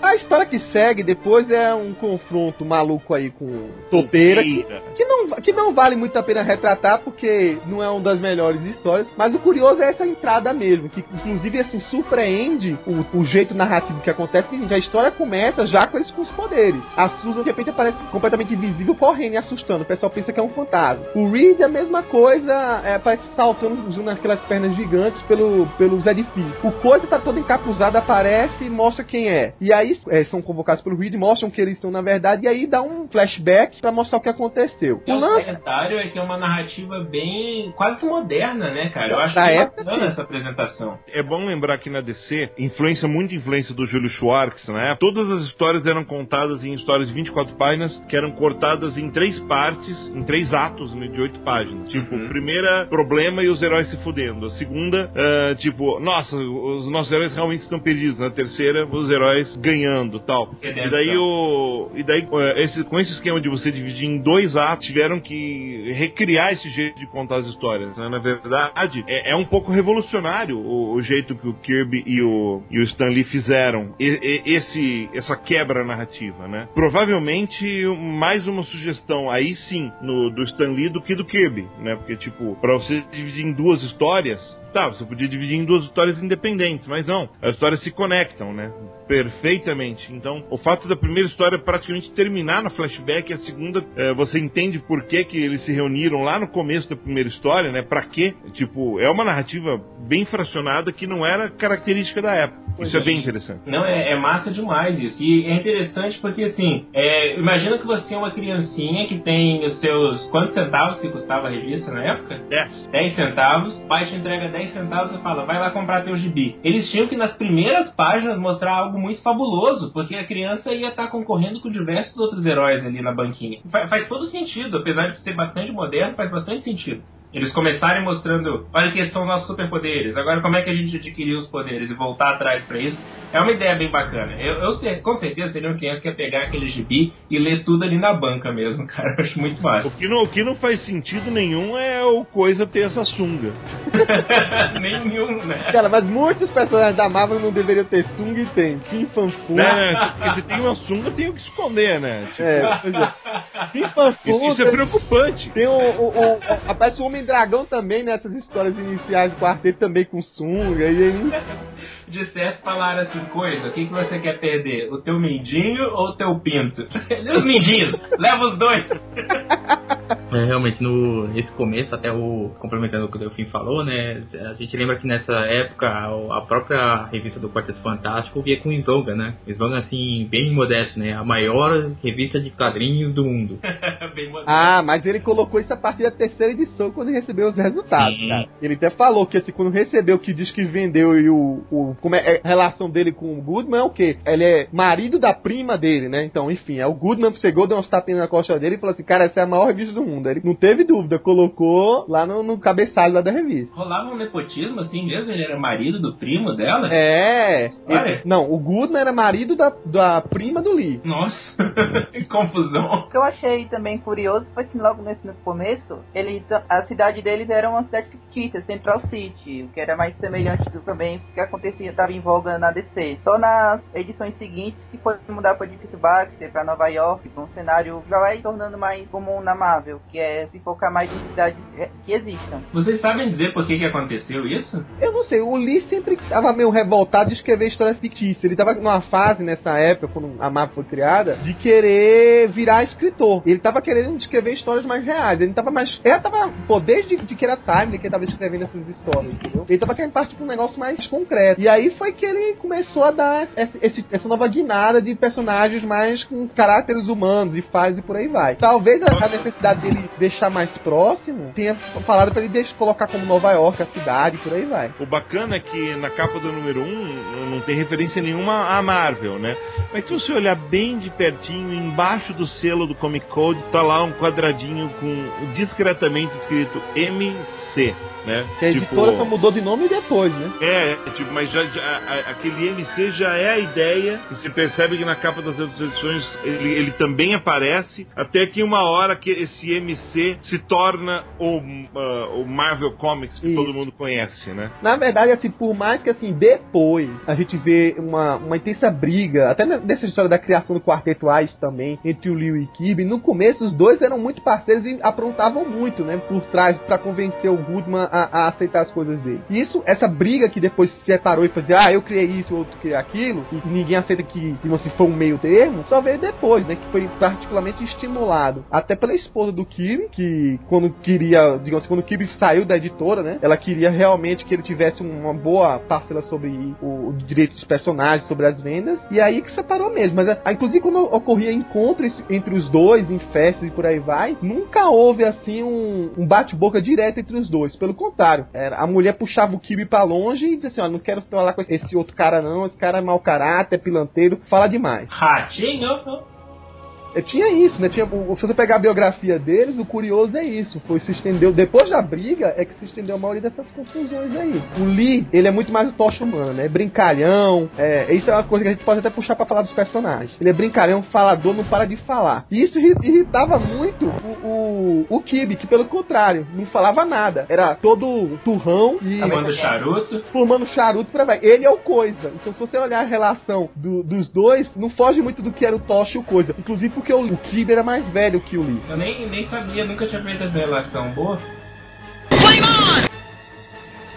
A história que segue depois é um confronto maluco aí com Topeira, que, que, não, que não vale muito a pena retratar, porque não é uma das melhores histórias. Mas o curioso é essa entrada mesmo, que inclusive assim surpreende o, o jeito narrativo que acontece. Que a história começa já com eles com os poderes. A Susan de repente aparece completamente invisível, correndo e assustando. O pessoal pensa que é um fantasma. O Reed é a mesma coisa, é, aparece saltando usando aquelas pernas gigantes pelo, pelos edifícios. O Coisa tá todo encapuzado, aparece e mostra quem é. E aí é, são convocados pelo Reed, mostram que eles são na verdade, e aí dá um flashback pra mostrar o que aconteceu. O o lance comentário é que é uma narrativa bem. quase que moderna, né, cara? Eu acho Da bem época, bacana sim. essa apresentação. É bom lembrar que na DC, influência, muita influência do Júlio Schwartz, né? Todas as histórias eram contadas em histórias de 24 páginas, que eram cortadas em três partes, em três atos né, de oito páginas. Tipo, Uhum. primeira, problema e os heróis se fudendo. A segunda, ah, tipo, nossa, os nossos heróis realmente estão perdidos. Na terceira, os heróis ganhando tal. E daí, o, e daí eh, esse, com esse esquema de você dividir em dois atos, tiveram que recriar esse jeito de contar as histórias. né? Na verdade, é, é um pouco revolucionário o, o jeito que o Kirby e o, e o Stan Lee fizeram e- e- esse, essa quebra narrativa, né? Provavelmente mais uma sugestão aí sim no, do Stan Lee do que do Kirby, né? Porque, tipo, pra você dividir em duas histórias, tá, você podia dividir em duas histórias independentes, mas não. As histórias se conectam, né? Perfeitamente. Então, o fato da primeira história praticamente terminar no flashback, a segunda, eh, você entende por que, que eles se reuniram lá no começo da primeira história, né? Pra quê? Tipo, é uma narrativa bem fracionada que não era característica da época. Isso é bem interessante. Não, é, é massa demais isso. E é interessante porque, assim, é, imagina que você tem uma criancinha que tem os seus. Quantos centavos que custava a revista na época? 10. 10 centavos, o pai te entrega 10 centavos e fala, vai lá comprar teu gibi. Eles tinham que nas primeiras páginas mostrar algo muito fabuloso, porque a criança ia estar concorrendo com diversos outros heróis ali na banquinha. Fa- faz todo sentido, apesar de ser bastante moderno, faz bastante sentido. Eles começarem mostrando, olha que esses são os nossos superpoderes, agora como é que a gente adquiriu os poderes e voltar atrás pra isso, é uma ideia bem bacana. Eu, eu com certeza seria uma criança que ia pegar aquele gibi e ler tudo ali na banca mesmo, cara. Eu acho muito massa. O que, não, o que não faz sentido nenhum é o coisa ter essa sunga. Nenhum, né? Cara, mas muitos personagens da Marvel não deveriam ter sunga e tem. Tim Fanfum. Né? Porque se tem uma sunga, tem o que esconder, né? Tipo, É, pois é. Tim Fanfum. isso, isso é preocupante. Tem o, o, o- Aparece o Homem-Dragão também nessas histórias iniciais do quarteto também com sunga. E aí. Certo falaram assim, coisa, o que, que você quer perder? O teu mindinho ou o teu pinto? E os mindinhos, leva os dois. É, realmente, no, nesse começo, até o complementando o que o Delfim falou, né? A gente lembra que nessa época a, a própria revista do Quarteto Fantástico via com slogan, né? Slogan assim, bem modesto, né? A maior revista de quadrinhos do mundo. Ah, mas ele colocou isso a partir da terceira edição quando ele recebeu os resultados, Sim. cara. Ele até falou que assim, quando recebeu que diz que vendeu e o. o como é, é a relação dele com o Goodman é o quê? Ele é marido da prima dele, né? Então, enfim, é o Goodman chegou, deu uns tapinhas na costa dele e falou assim: Cara, essa é a maior revista do mundo. Ele não teve dúvida, colocou lá no, no cabeçalho lá da revista. Rolava um nepotismo assim mesmo? Ele era marido do primo dela? É. Ele- não, o Goodman era marido da, da prima do Lee. Nossa, que confusão. O que eu achei também curioso foi que logo nesse no começo, ele, a cidade deles era uma cidade fictícia, Central City, o que era mais semelhante do também que acontecia, estava em voga na DC. Só nas edições seguintes que foi mudar para edifício Baxter, para Nova York, para um cenário já vai tornando mais comum na Marvel, que é se focar mais em cidades eh, que existam. Vocês sabem dizer por que, que aconteceu isso? Eu não sei, o Lee sempre tava meio revoltado de escrever histórias fictícias. Ele tava numa fase nessa época, quando a Marvel foi criada, de querer virar escritor. Ele tava querendo escrever histórias mais reais. Ele tava mais. Ele tava. Pô, desde de que era time que ele tava escrevendo essas histórias, entendeu? Ele tava querendo partir pra um negócio mais concreto. E aí foi que ele começou a dar esse- essa nova guinada de personagens mais com caráteres humanos e fases e por aí vai. Talvez a, a necessidade dele deixar mais próximo, tenha falado pra ele deixar, colocar como Nova York a cidade, por aí vai. O bacana é que na capa do número 1 um, não tem referência nenhuma à Marvel, né? Mas se você olhar bem de pertinho, embaixo do selo do Comic Code, tá lá um quadradinho com discretamente escrito MC. Né? Que a Tipo, editora só mudou de nome depois, né? É, tipo, mas já, já- a- aquele MC já é a ideia, e você percebe que na capa das outras edições ele, ele também aparece, até que uma hora que esse MC se torna o, ah, o Marvel Comics que Isso. todo mundo conhece, né? Na verdade, assim, por mais que assim, depois a gente vê uma, uma intensa briga, até ne- nessa história da criação do Quarteto Ice também, entre o Liu e Kirby, no começo os dois eram muito parceiros e aprontavam muito, né, por trás pra convencer o Goodman a, a aceitar as coisas dele. Isso, essa briga que depois se separou e fazia, ah, eu criei isso, outro criei aquilo, e ninguém aceita que, que se for um meio termo, só veio depois, né, que foi particularmente estimulado, até pela esposa do Kirby, que quando queria, digamos assim, quando o Kirby saiu da editora, né, ela queria realmente que ele tivesse uma boa parcela sobre o, o direito dos personagens, sobre as vendas, e aí que separou mesmo. Mas, ah, inclusive, quando ocorria encontros entre os dois, em festas e por aí vai, nunca houve, assim, um, um bate-boca direto entre os dois. Pelo contrário, era, a mulher puxava o Kirby pra longe e dizia assim, ó, não quero falar com esse- outro cara não, esse cara é mau caráter, é pilanteiro, fala demais. Ratinho? É, Tinha isso, né? Tinha, se você pegar a biografia deles, o curioso é isso. Foi se estendeu. Depois da briga, é que se estendeu a maioria dessas confusões aí. O Lee, ele é muito mais o tocha humana, né? Brincalhão. É, isso é uma coisa que a gente pode até puxar pra falar dos personagens. Ele é brincalhão, falador, não para de falar. E isso irri- irritava muito o, o, o Kibe, que pelo contrário, não falava nada. Era todo turrão e Fumando charuto. formando charuto pra vai. Ele é o coisa. Então, se você olhar a relação do- dos dois, não foge muito do que era o Tocha e o coisa. Inclusive porque o, o era mais velho que o Lee. Eu nem, nem sabia, nunca tinha feito essa relação. Boa.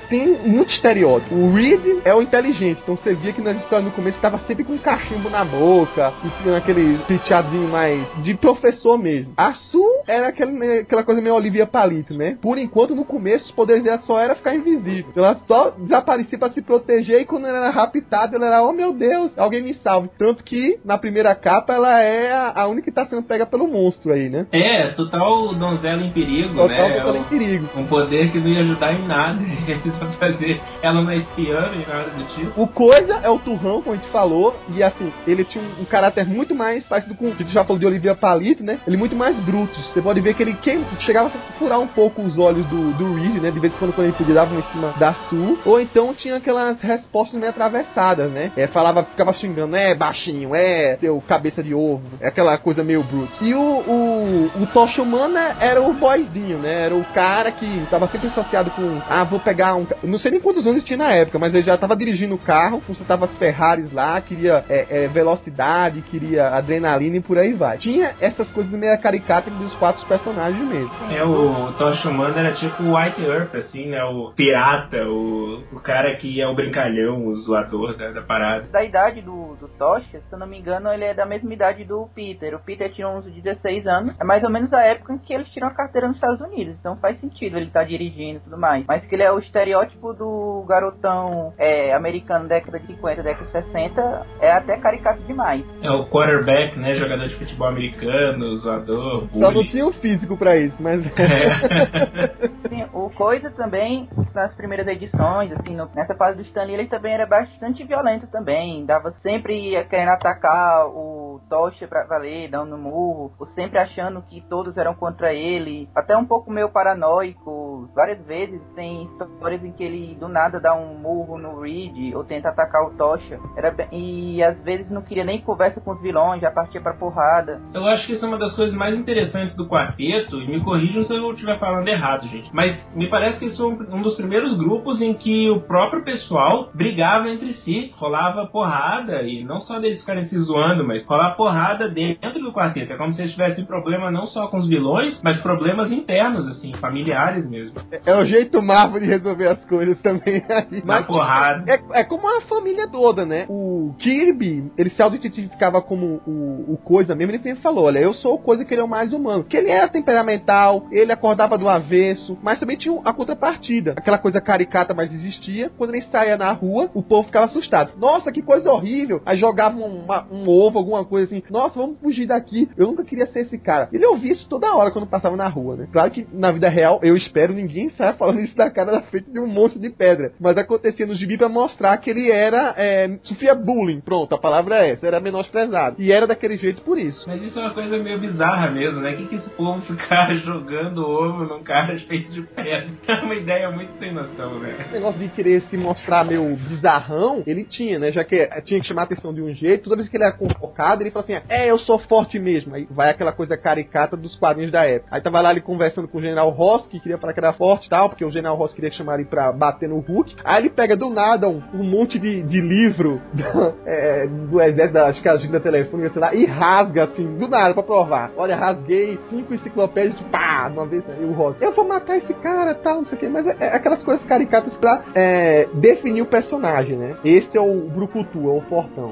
Tem muito estereótipo. O Reed é o inteligente, então você via que nas histórias no começo estava sempre com um cachimbo na boca, e aquele penteadinho mais de professor mesmo. A Sue era aquele, né, aquela coisa meio Olivia Palito, né? Por enquanto, no começo, os poderes dela só era ficar invisível. Ela só desaparecia para se proteger, e quando ela era raptada, ela era, oh meu Deus, alguém me salve. Tanto que, na primeira capa, ela é a, a única que tá sendo pega pelo monstro aí, né? É, total donzela em perigo, Total né? total É em perigo. um, um poder que não ia ajudar em nada. vão fazer ela é espiã nem nada do tipo. O Coisa é o turrão, como a gente falou, e assim, ele tinha um, um caráter muito mais parecido com. A gente já falou de Olivia Palito, né? Ele muito mais bruto. Você pode ver que ele que, chegava a furar um pouco os olhos do, do Reed, né? De vez em quando, quando ele podia, dava em cima da Sue. Ou então tinha aquelas respostas meio atravessadas, né? É, falava, ficava xingando, é baixinho, é seu cabeça de ovo, é aquela coisa meio bruto. E o, o, o Tocha Humana era o boyzinho, né? Era o cara que tava sempre associado com, ah, vou pegar um. Não sei nem quantos anos tinha na época, mas ele já tava dirigindo o carro, consertava as Ferraris lá, queria é, é, velocidade, queria adrenalina e por aí vai. Tinha essas coisas meio caricatas dos quatro personagens mesmo. É, o Tocha Humano era tipo o White Earp, assim, né? O pirata, o, o cara que é o brincalhão, o zoador da, da parada. Da idade do, do Tocha, se eu não me engano, ele é da mesma idade do Peter. O Peter tinha uns 16 anos. É mais ou menos a época em que eles tiram a carteira nos Estados Unidos. Então faz sentido ele estar dirigindo e tudo mais. Mas que ele é o estereótipo do garotão é, americano década de 50, década de 60, é até caricato demais. É o quarterback, né? Jogador de futebol americano, zoador, Só não bully. tinha o físico pra isso, mas. É. Sim, o Coisa também, nas primeiras edições, assim, no- nessa fase do Stan Lee, ele também era bastante violento também. Dava sempre querendo atacar o Tocha pra valer, dando murro, ou sempre achando que todos eram contra ele. Até um pouco meio paranoico. Várias vezes tem histórias em que ele do nada dá um murro no Reed ou tenta atacar o Tocha. Era bem- e às vezes não queria nem conversa com os vilões, já partia pra porrada. Eu acho que isso é uma das coisas mais interessantes do quarteto, e me corrijam se eu estiver falando errado, gente. Mas me parece que isso é um, dos primeiros grupos em que o próprio pessoal brigava entre si, rolava porrada, e não só deles ficarem se zoando, mas rolar porrada dentro do quarteto. É como se eles tivessem problema não só com os vilões, mas problemas internos, assim, familiares mesmo. É o jeito Marvel de resolver as coisas também aí. Na porrada. É, é como a família toda, né? O Kirby, ele se auto-identificava como o, o coisa mesmo, ele sempre falou, olha, eu sou o coisa que ele é o mais humano. Que ele era temperamental, ele acordava do avesso, mas também tinha a contrapartida. Aquela coisa caricata, mas existia. Quando ele saía na rua, o povo ficava assustado. Nossa, que coisa horrível! Aí jogava uma- um ovo, alguma coisa assim, nossa, vamos fugir daqui. Eu nunca queria ser esse cara. Ele ouvia isso toda hora quando passava na rua, né? Claro que na vida real, eu espero ninguém saia falando isso da cara da frente de um monte de pedra. Mas acontecia no gibi pra mostrar que ele era, é, sofria bullying. Pronto, a palavra é essa. Era menosprezado. E era daquele jeito por isso. Mas isso é uma coisa meio bizarra mesmo, né? O que, que esse povo ficar jogando ovo num cara feito de pedra? É uma ideia muito sem noção, né? Esse negócio de querer se mostrar meio bizarrão, ele tinha, né? Já que eh, tinha que chamar a atenção de um jeito, toda vez que ele era convocado, ele fala assim: é, eu sou forte mesmo. Aí vai aquela coisa caricata dos quadrinhos da época. Aí tava lá ele conversando com o general Ross, que queria falar que era forte e tal, porque o general Ross queria chamar ele pra bater no Hulk. Aí ele pega do nada um, um monte de, de livro da- é, do exército, da, acho que é a telefônica, sei lá, e rasga assim, do nada, pra provar. Olha, rasguei cinco enciclopédias, pá, de uma vez. Aí o Ross, eu vou matar esse cara tal, não sei o que, mas é, é aquelas coisas caricatas pra é, definir o personagem, né? Esse é o Brucutu, é o Fortão.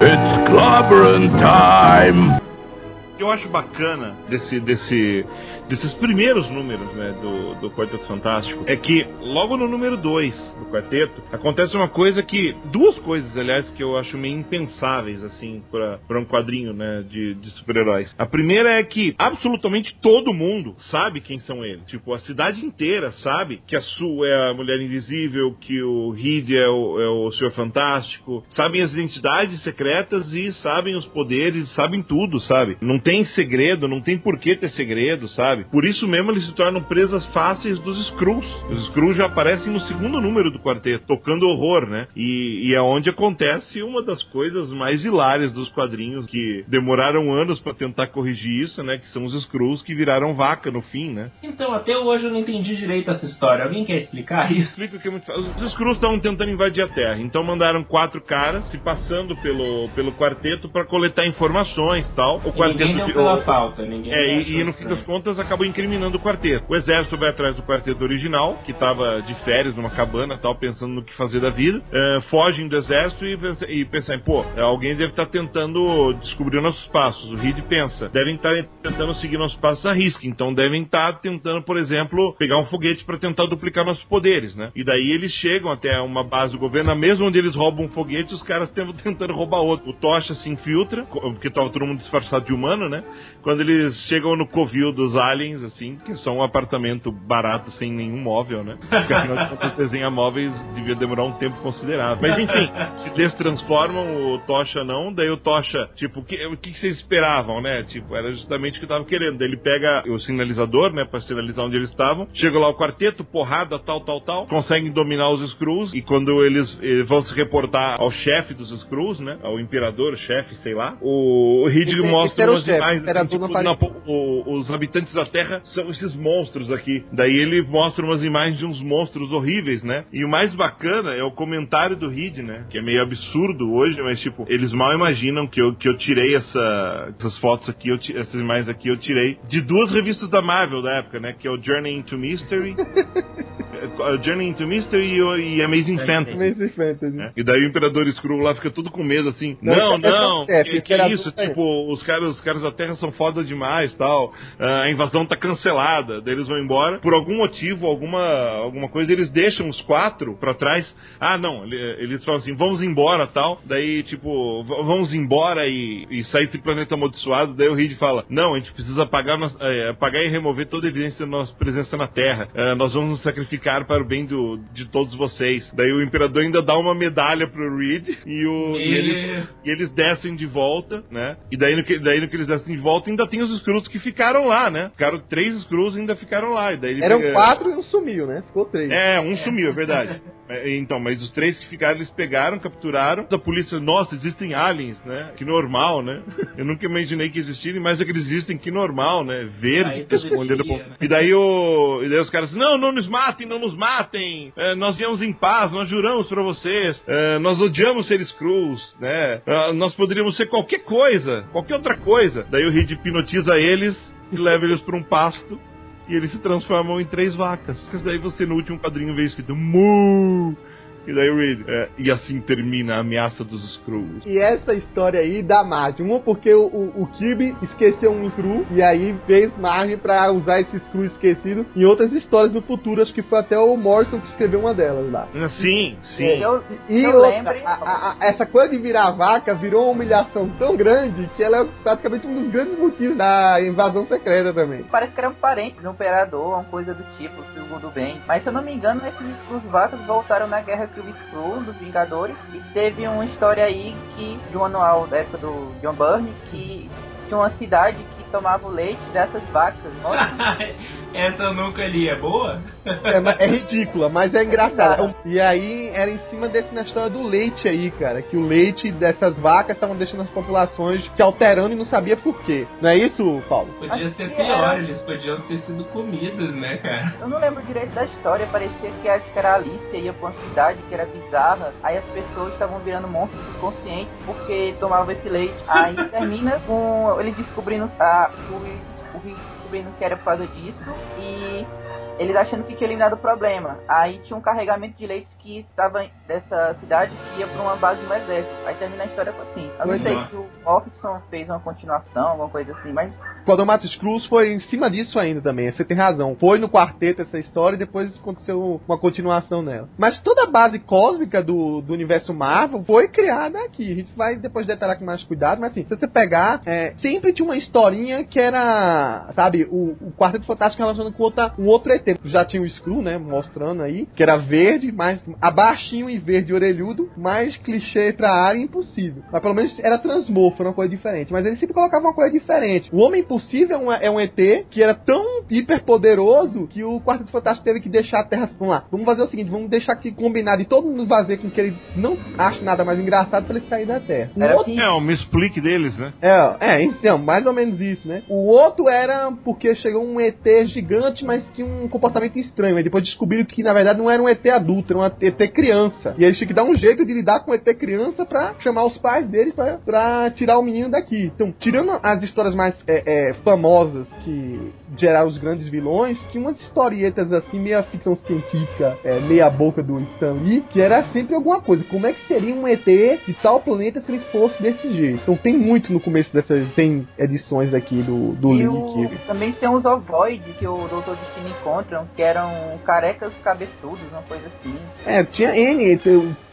It's clobbering time. O que eu acho bacana desse, desse, desses primeiros números né, do, do Quarteto Fantástico é que logo no número 2 do quarteto acontece uma coisa que. Duas coisas, aliás, que eu acho meio impensáveis assim para um quadrinho né, de, de super-heróis. A primeira é que absolutamente todo mundo sabe quem são eles. Tipo, a cidade inteira sabe que a Sue é a Mulher Invisível, que o Reed é o, é o Senhor Fantástico, sabem as identidades secretas e sabem os poderes, sabem tudo, sabe? Não tem segredo, não tem por que ter segredo, sabe? Por isso mesmo eles se tornam presas fáceis dos Skrulls. Os Skrulls já aparecem no segundo número do quarteto, tocando horror, né? E, e é onde acontece uma das coisas mais hilárias dos quadrinhos, que demoraram anos pra tentar corrigir isso, né? Que são os Skrulls que viraram vaca no fim, né? Então, até hoje eu não entendi direito essa história. Alguém quer explicar isso? Explica o que é muito fácil. Os Skrulls estavam tentando invadir a Terra, então mandaram quatro caras se passando pelo, pelo quarteto pra coletar informações e tal. O E quarteto ninguém deu de- pela o- falta. Ninguém É, e, e no fim das contas acabou incriminando o quarteto. O exército vai atrás do quarteto original, que tava de férias numa cabana tal, pensando no que fazer da vida. É, fogem do exército e, e pensam, pô, alguém deve estar tentando descobrir nossos passos. O Reed pensa, devem estar tentando seguir nossos passos a risco. Então devem estar tentando, por exemplo, pegar um foguete para tentar duplicar nossos poderes, né? E daí eles chegam até uma base do governo, mesmo onde eles roubam um foguete, os caras estão tentando roubar outro. O Tocha se infiltra, porque tava todo mundo disfarçado de humano, né? Quando eles chegam no covil dos aliens, assim, que é só um apartamento barato sem nenhum móvel, né? Porque afinal de contas, desenhar móveis devia demorar um tempo considerável. Mas enfim, se destransformam, o Tocha não, daí o Tocha, tipo, que, o que vocês esperavam, né? Tipo, era justamente o que eu tava querendo. Daí ele pega o sinalizador, né, pra sinalizar onde eles estavam. Chega lá o quarteto, porrada, tal, tal, tal. Conseguem dominar os Skrulls. E quando eles eh, vão se reportar ao chefe dos Skrulls, né? Ao imperador, chefe, sei lá. O, o esse mostra umas imagens, assim, tipo, na- o- os habitantes da Terra são esses monstros aqui. Daí ele mostra umas imagens de uns monstros horríveis, né? E o mais bacana é o comentário do Reed, né? Que é meio absurdo hoje, mas tipo, eles mal imaginam que eu, que eu tirei essa, essas fotos aqui, eu essas imagens aqui eu tirei de duas revistas da Marvel da época, né? Que é o Journey into Mystery. é, Journey into Mystery e, e Amazing Fantasy. Amazing Fantasy. né? E daí o Imperador Skrull lá fica tudo com medo, assim. Não, Não, é não, chefe, que, que Imperador isso? é. Tipo, os caras, os caras da Terra são foda demais tal. Ah, a invasão tá cancelada. Daí eles vão embora. Por algum motivo, alguma, alguma coisa, eles deixam os quatro pra trás. Ah, não, ele- eles falam assim, vamos embora tal. Daí, tipo, vamos embora e, e sair desse planeta amaldiçoado. Daí o Reed fala, não, a gente precisa apagar, eh, apagar e remover toda a evidência da nossa presença na Terra. Ah, nós vamos nos sacrificar para o bem do, de todos vocês. Daí o Imperador ainda dá uma medalha pro Reed e, o, e Ele- eles, e eles descem de volta, né? E daí no, que, daí no que eles descem de volta ainda tem os Skrulls que ficaram lá, né? Ficaram três Skrulls ainda ficaram lá. E daí ele Eram pega- quatro e um sumiu, né? Ficou três. é, um sumiu, é verdade. É, Então, mas os três que ficaram, eles pegaram, capturaram. A polícia, nossa, existem aliens, né? Que normal, né? Eu nunca imaginei que existirem, mas é que eles existem, que normal, né? Verde, escondendo. né? E daí o. E daí os caras, não, não nos matem, não nos matem. É, nós viemos em paz, nós juramos pra vocês. É, nós odiamos ser Skrulls, né? Ah, nós poderíamos ser qualquer coisa, qualquer outra coisa. Daí o Reed hipnotiza eles e leva eles pra um pasto. E eles se transformam em três vacas. Porque daí você no último quadrinho vê escrito Mu! E daí o Reed, é, e assim termina a ameaça dos Skrulls. E essa história aí dá margem. Uma porque o, o, o Kirby esqueceu um Skrull e aí fez margem pra usar esse Skrull esquecido em outras histórias do futuro. Acho que foi até o Morrison que escreveu uma delas lá. Ah, Sim, sim. Eu, E eu outra, a- a- a- essa coisa de virar vaca virou uma humilhação tão grande que ela é praticamente um dos grandes motivos da invasão secreta também. Parece que era um parente do Imperador, uma coisa do tipo, segundo bem. Mas se eu não me engano, esses Skrulls vacas voltaram na guerra o Skrull, dos Vingadores. E teve uma história aí que, de um anual da época do John Byrne, que tinha uma cidade que tomava o leite dessas vacas. Essa eu nunca li, é boa? É, é ridícula, mas é engraçada. E aí era em cima desse na história do leite aí, cara. Que o leite dessas vacas estavam deixando as populações se alterando e não sabia por quê. Não é isso, Paulo? Podia Acho ser pior, era. eles podiam ter sido comidos, né, cara? eu não lembro direito da história, parecia que acho que era a Alice ia pra uma cidade que era bizarra. Aí as pessoas estavam virando monstros inconscientes porque tomavam esse leite. Aí termina com ele descobrindo a, o, o descobrindo que era por causa disso e eles achando que tinha eliminado o problema. Aí tinha um carregamento de leite que estava dessa cidade que ia pra uma base do exército. Aí termina a história assim. Eu não sei é. se o Morrison fez uma continuação, alguma coisa assim, mas Quando o Matos Cruz foi em cima disso ainda também, você tem razão. Foi no quarteto essa história e depois aconteceu uma continuação nela. Mas toda a base cósmica do, do universo Marvel foi criada aqui. A gente vai depois detalhar com mais cuidado, mas assim, se você pegar, é, sempre tinha uma historinha que era, sabe, o, o Quarteto Fantástico relacionado com outra, um outro ET. Já tinha o Skrull, né, mostrando aí, que era verde, mais abaixinho e verde orelhudo, mais clichê pra área impossível. Mas pelo menos era transmorfo, era uma coisa diferente. Mas ele sempre colocava uma coisa diferente. O Homem Impossível é um, é um ET que era tão hiper poderoso que o Quarteto Fantástico teve que deixar a Terra. Vamos lá, vamos fazer o seguinte: vamos deixar aqui combinado e todo mundo fazer com que ele não ache nada mais engraçado pra ele sair da Terra. O Era outro- É, um explique deles, né? é, é, então, mais ou menos isso, né? O outro era porque chegou um ET gigante, mas tinha um comportamento estranho. Aí depois descobriram que na verdade não era um ET adulto, era um ET criança. E eles tinham que dar um jeito de lidar com o ET criança pra chamar os pais dele pra, pra tirar o menino daqui. Então, tirando as histórias mais é, é, famosas que geraram os grandes vilões, tinha umas historietas assim, meia ficção científica, é, meia boca do Stan Lee, que era sempre alguma coisa. Como é que seria um ET de tal planeta se ele fosse desse jeito? Então tem muito no começo dessas 100 edições aqui do, do Lee também tem os ovoides que o Dr. Destino que eram carecas cabeçudos, uma coisa assim. É, tinha N,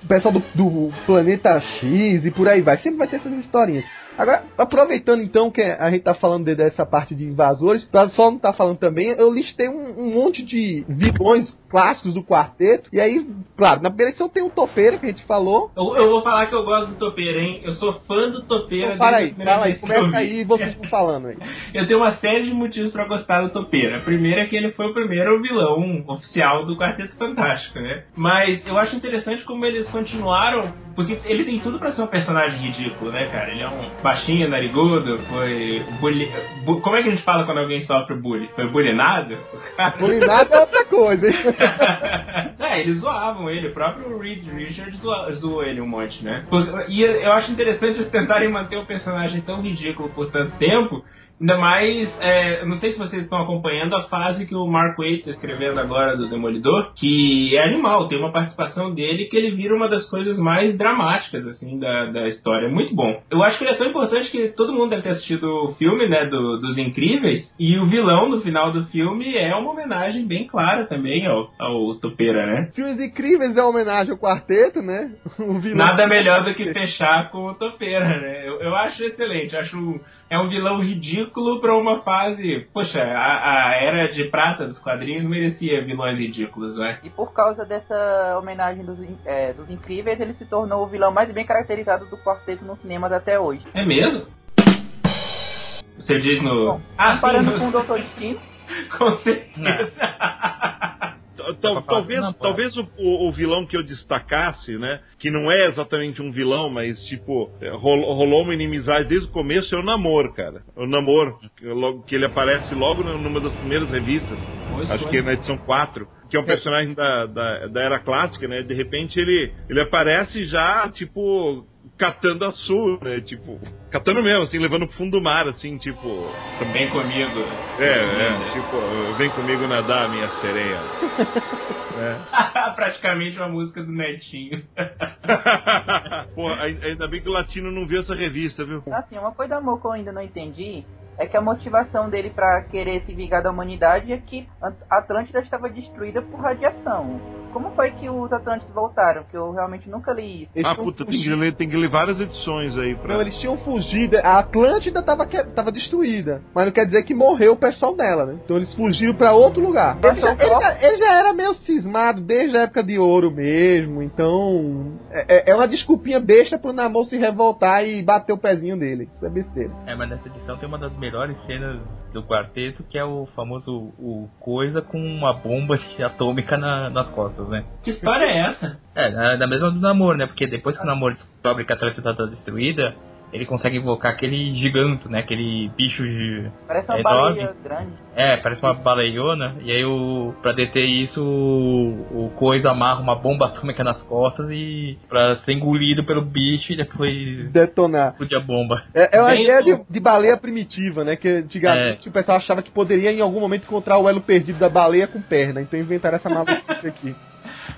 o pessoal do, do planeta X e por aí vai. Sempre vai ter essas historinhas. Agora, aproveitando então que a gente tá falando de- dessa parte de invasores, pra só não tá falando também, eu listei um, um monte de vilões clássicos do quarteto. E aí, claro, na primeira edição tem o Topeira que a gente falou. Eu, eu vou falar que eu gosto do Topeira, hein? Eu sou fã do Topeira. Então fala aí, fala aí, começa aí vocês vão falando aí. Eu tenho uma série de motivos pra gostar do Topeira. Primeiro é que ele foi o primeiro vilão oficial do Quarteto Fantástico, né? Mas eu acho interessante como eles continuaram, porque ele tem tudo pra ser um personagem ridículo, né, cara? Ele é um baixinho, narigudo, foi bully... Como é que a gente fala quando alguém sofre bullying? Foi bullyingado? Culinária é outra coisa, hein? é, eles zoavam ele, o próprio Reed Richards zoou, zoou ele um monte, né? E eu acho interessante eles tentarem manter o personagem tão ridículo por tanto tempo. Ainda mais, é, não sei se vocês estão acompanhando a fase que o Mark Waid está escrevendo agora do Demolidor, que é animal, tem uma participação dele que ele vira uma das coisas mais dramáticas, assim, da, da história. É muito bom. Eu acho que ele é tão importante que todo mundo deve ter assistido o filme, né, do- dos Incríveis, e o vilão no final do filme é uma homenagem bem clara também ao, ao Topeira, né? Filmes incríveis é uma homenagem ao quarteto, né? Nada melhor do que fechar com o Topeira, né? Eu, eu acho excelente. Acho é um vilão ridículo pra uma fase. Poxa, a, a era de prata dos quadrinhos merecia vilões ridículos, né? E por causa dessa homenagem dos, é, dos incríveis, ele se tornou o vilão mais bem caracterizado do quarteto nos cinemas até hoje. É mesmo? Você diz no. Bom, ah, comparando sim, com o no... Dr. Destino, com certeza. Tal- tal- talvez talvez o, o- vilão que eu destacasse, né? Que não é exatamente um vilão, mas tipo, é, rolou, rolou uma inimizade desde o começo, é o Namor, cara. O Namor, que, logo, que ele aparece logo numa das primeiras revistas, Pois acho foi. que é na edição 4, que é um personagem da, da, da era clássica, né? De repente ele, ele aparece já, tipo, catando a sul, né? Tipo, catando mesmo, assim, levando pro fundo do mar, assim, tipo. Vem comigo. É, é, tipo, vem comigo nadar, minha sereia. é. Praticamente uma música do Netinho. Pô, ainda bem que o latino não viu essa revista, viu? Assim, uma coisa, amor, que eu ainda não entendi é que a motivação dele para querer se vingar da humanidade é que Atlântida estava destruída por radiação. Como foi que os Atlantes voltaram? Que eu realmente nunca li isso. Eles ah, puta, tem que, ler, tem que ler várias edições aí pra. Não, eles tinham fugido. A Atlântida tava, tava destruída. Mas não quer dizer que morreu o pessoal dela, né? Então eles fugiram para outro lugar. Ele já, ele, já, ele já, era meio cismado desde a época de ouro mesmo. Então. É, é, é uma desculpinha besta pro Namor se revoltar e bater o pezinho dele. Isso é besteira. É, mas nessa edição tem uma das melhores cenas do quarteto, que é o famoso o coisa com uma bomba atômica na, nas costas, né? Que história é essa? É, da, da mesma do namoro, né? Porque depois que o namoro descobre que a Atlântida tá destruída, ele consegue invocar aquele gigante, né? Aquele bicho de. Parece uma é, baleia grande. É, parece uma baleiona. E aí, o, pra deter isso, o, o Coisa amarra uma bomba atômica nas costas e. pra ser engolido pelo bicho e depois. Detonar. Explodir a bomba. É, é uma ideia de, de, baleia primitiva, né? Que antigamente é. o pessoal achava que poderia em algum momento encontrar o elo perdido da baleia com perna. Então inventaram essa maluquice aqui.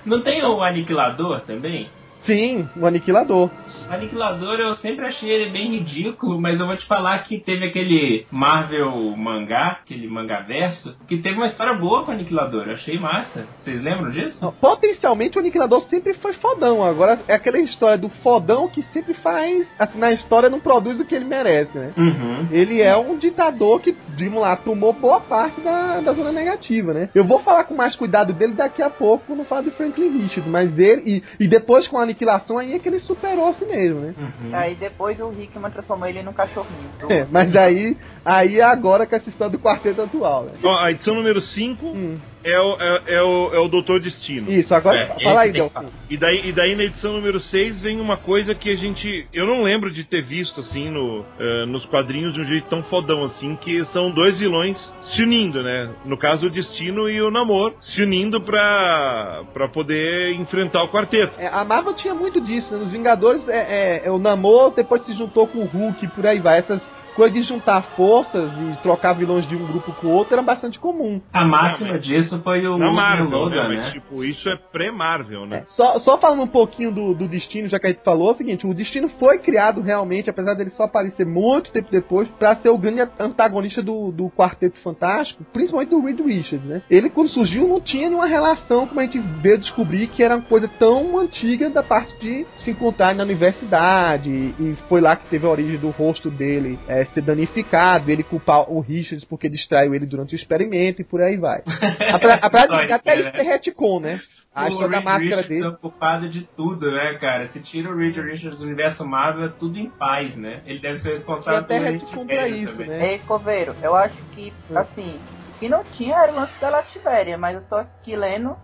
Não tem o aniquilador também? Sim, o Aniquilador. O Aniquilador eu sempre achei ele bem ridículo, mas eu vou te falar que teve aquele Marvel mangá, aquele mangá verso, que teve uma história boa com o Aniquilador. Eu achei massa. Vocês lembram disso? Potencialmente o Aniquilador sempre foi fodão. Agora é aquela história do fodão que sempre faz. Assim, na história não produz o que ele merece, né? Uhum. Ele é um ditador que, vamos lá, tomou boa parte da, da zona negativa, né? Eu vou falar com mais cuidado dele daqui a pouco quando falar de Franklin Richards, mas ele. E, e depois com a aniquilação, aí é que ele superou a si mesmo, né? Uhum. Aí depois o Hickman transformou ele num cachorrinho. É, mas aí, aí é agora com essa história do quarteto atual, né? Ó, a edição número 5 hum. é, o, é, é, o, é o Doutor Destino. Isso, agora é, fala aí, Del. E daí, e daí na edição número 6 vem uma coisa que a gente. Eu não lembro de ter visto assim no, uh, nos quadrinhos de um jeito tão fodão assim, que são dois vilões se unindo, né? No caso o Destino e o Namor se unindo pra, pra poder enfrentar o quarteto. É, a Marvel tinha muito disso, né? Nos Vingadores é, é, é o Namor depois se juntou com o Hulk por aí vai. Essas coisa de juntar forças e trocar vilões de um grupo com o outro era bastante comum. A máxima não, disso foi o na Marvel, Logan, né? Mas, tipo, isso é pré-Marvel, né? É, só, só falando um pouquinho do, do Destino, já que a gente falou, é o seguinte, o Destino foi criado realmente, apesar dele só aparecer muito tempo depois, para ser o grande antagonista do, do Quarteto Fantástico, principalmente do Reed Richards, né? Ele, quando surgiu, não tinha nenhuma relação, como a gente veio descobrir, que era uma coisa tão antiga da parte de se encontrar na universidade, e foi lá que teve a origem do rosto dele é, ser danificado, ele culpar o Richards porque distraiu ele durante o experimento e por aí vai. Apesar de até isso é retcon, né? A história da máscara Richards dele. é culpado de tudo, né, cara? Se tira o Reed Richards do universo Marvel, é tudo em paz, né? Ele deve ser responsável por retcon pra isso, também. né? Ei, Coveiro, eu acho que, assim, o que não tinha era o lance da Lativéria, mas eu tô aqui lendo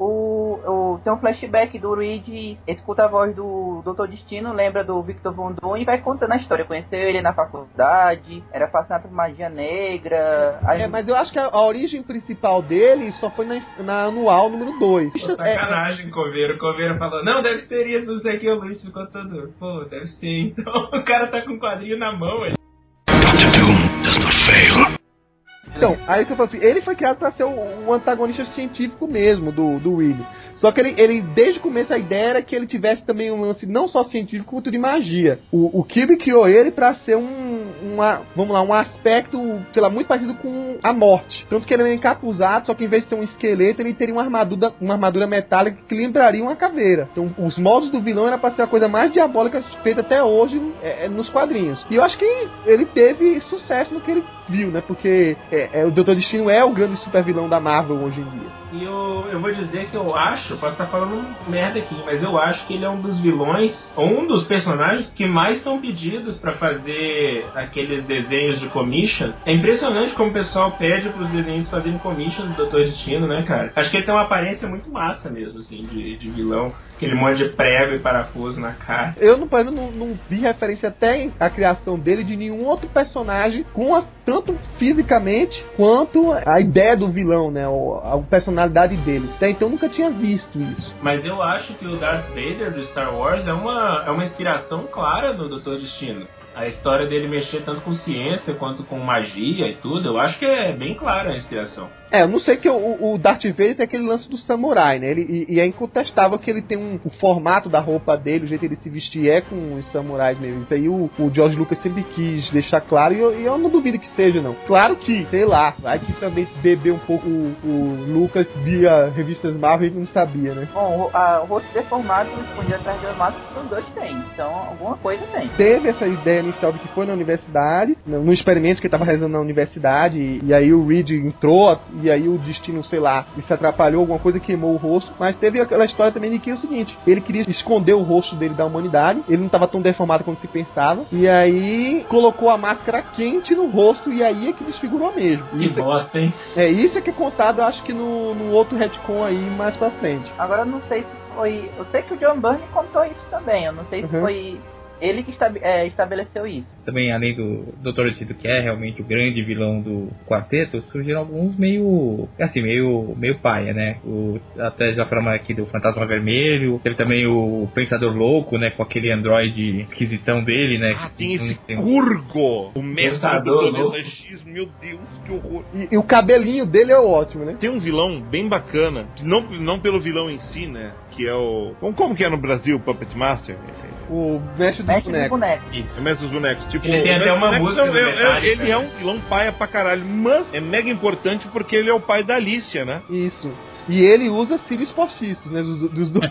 o, o, tem um flashback do Reed, escuta a voz do Dr. Destino, lembra do Victor Von Doom e vai contando a história. Conheceu ele na faculdade, era fascinado por magia negra. É, mas eu acho que a, a, origem principal dele só foi na, na anual número 2. Sacanagem, é, Coveiro. Coveiro falou, não, deve ser isso, não sei o que. O Luiz ficou todo, pô, deve ser. Então o cara tá com o quadrinho na mão. Ele... Dr. Doom does not fail. Então, aí que eu falo assim, ele foi criado para ser o, o, antagonista científico mesmo do, do Willy. Só que ele, ele, desde o começo, a ideia era que ele tivesse também um lance não só científico, quanto de magia. O, o Kirby criou ele para ser um, uma, vamos lá, um aspecto, sei lá, muito parecido com a morte. Tanto que ele é encapuzado, só que em vez de ser um esqueleto, ele teria uma armadura, uma armadura metálica que lembraria uma caveira. Então, os modos do vilão era pra ser a coisa mais diabólica feita até hoje é, é, nos quadrinhos. E eu acho que ele teve sucesso no que ele viu, né? Porque é, é, o Doutor Destino é o grande super vilão da Marvel hoje em dia. E eu, eu vou dizer que eu acho, posso estar falando merda aqui, mas eu acho que ele é um dos vilões, um dos personagens que mais são pedidos para fazer aqueles desenhos de commission. É impressionante como o pessoal pede para os desenhos fazerem commission do Doutor Destino, né, cara? Acho que ele tem uma aparência muito massa mesmo, assim, de, de vilão. Aquele monte de prego e parafuso na cara. Eu, no não, não vi referência até a criação dele de nenhum outro personagem com a, tanto fisicamente quanto a ideia do vilão, né? A personalidade dele. Até então eu nunca tinha visto isso. Mas eu acho que o Darth Vader do Star Wars é uma, é uma inspiração clara no Doutor Destino a história dele mexer tanto com ciência quanto com magia e tudo, eu acho que é bem clara a inspiração. É, eu não sei que o, o Darth Vader tem aquele lance do samurai, né? Ele, e, e é incontestável que ele tem um, o formato da roupa dele, o jeito ele se vestir é com os samurais mesmo. Isso aí o, o George Lucas sempre quis deixar claro e eu, e eu, não duvido que seja, não. Claro que, sei lá, vai que também bebeu um pouco o, o Lucas via revistas Marvel e não sabia, né? Bom, o, rosto deformado escondido atrás da máscara os dois tem, então alguma coisa tem. Teve essa ideia inicial de que foi na universidade, no, no experimento que ele tava realizando na universidade, e, e aí o Reed entrou e aí o destino, sei lá, se atrapalhou, alguma coisa queimou o rosto. Mas teve aquela história também de que é o seguinte: ele queria esconder o rosto dele da humanidade, ele não estava tão deformado quanto se pensava, e aí colocou a máscara quente no rosto, e aí é que desfigurou mesmo. Que isso é bosta, hein? É, isso é que é contado, acho que no, no outro retcon aí mais pra frente. Agora eu não sei se foi. Eu sei que o John Byrne contou isso também, eu não sei se uhum. foi ele que é, estabeleceu isso. Também, além do Dr. Tito, que é realmente o grande vilão do quarteto, surgiram alguns meio. assim, meio, meio paia, né? O, até já falamos aqui do Fantasma Vermelho, teve também o Pensador Louco, né? Com aquele androide esquisitão dele, né? Ah, tem esse tem... Curgo! O mestre do X, meu Deus, que horror! E, e, o cabelinho dele é ótimo, né? Tem um vilão bem bacana, não, não pelo vilão em si, né? Que é o. Como que é no Brasil, Puppet Master? O mestre dos bonecos. Isso, o mestre dos bonecos. Tipo, ele tem até uma música. É, é, ele é um vilão paia pra caralho, mas é mega importante porque ele é o pai da Alicia, né? Isso. E ele usa cílios postiços, né? Dos, dos, dos...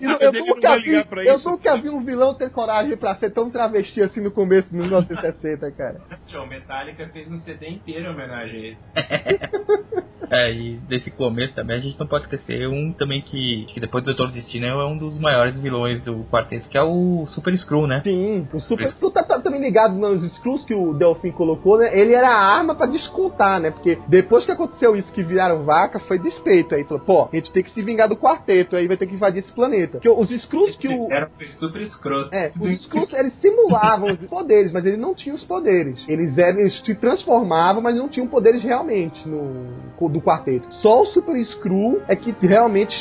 eu, eu, nunca vi, eu nunca vi um vilão ter coragem pra ser tão travesti assim no começo de 1960, cara. Tchau, Metallica fez um CD inteiro em homenagem a ele. é, e desse começo também a gente não pode esquecer um também que, que depois do Doutor Destino é um dos maiores vilões do quarteto, que é o Super Screw, né? Sim, o Super Screw tá, tá, também ligado nos Screws que o Delfim colocou, né? Ele era a arma pra descontar, né? Porque depois que aconteceu isso que viraram vaca, foi despeito. Aí falou, pô, a gente tem que se vingar do quarteto, aí vai ter que invadir esse planeta. Que os Screws que o. Era super escroto. É, os Screws eles simulavam os poderes, mas eles não tinham os poderes. Eles, eram, eles se transformavam, mas não tinham poderes realmente no do quarteto. Só o Super Screw é que realmente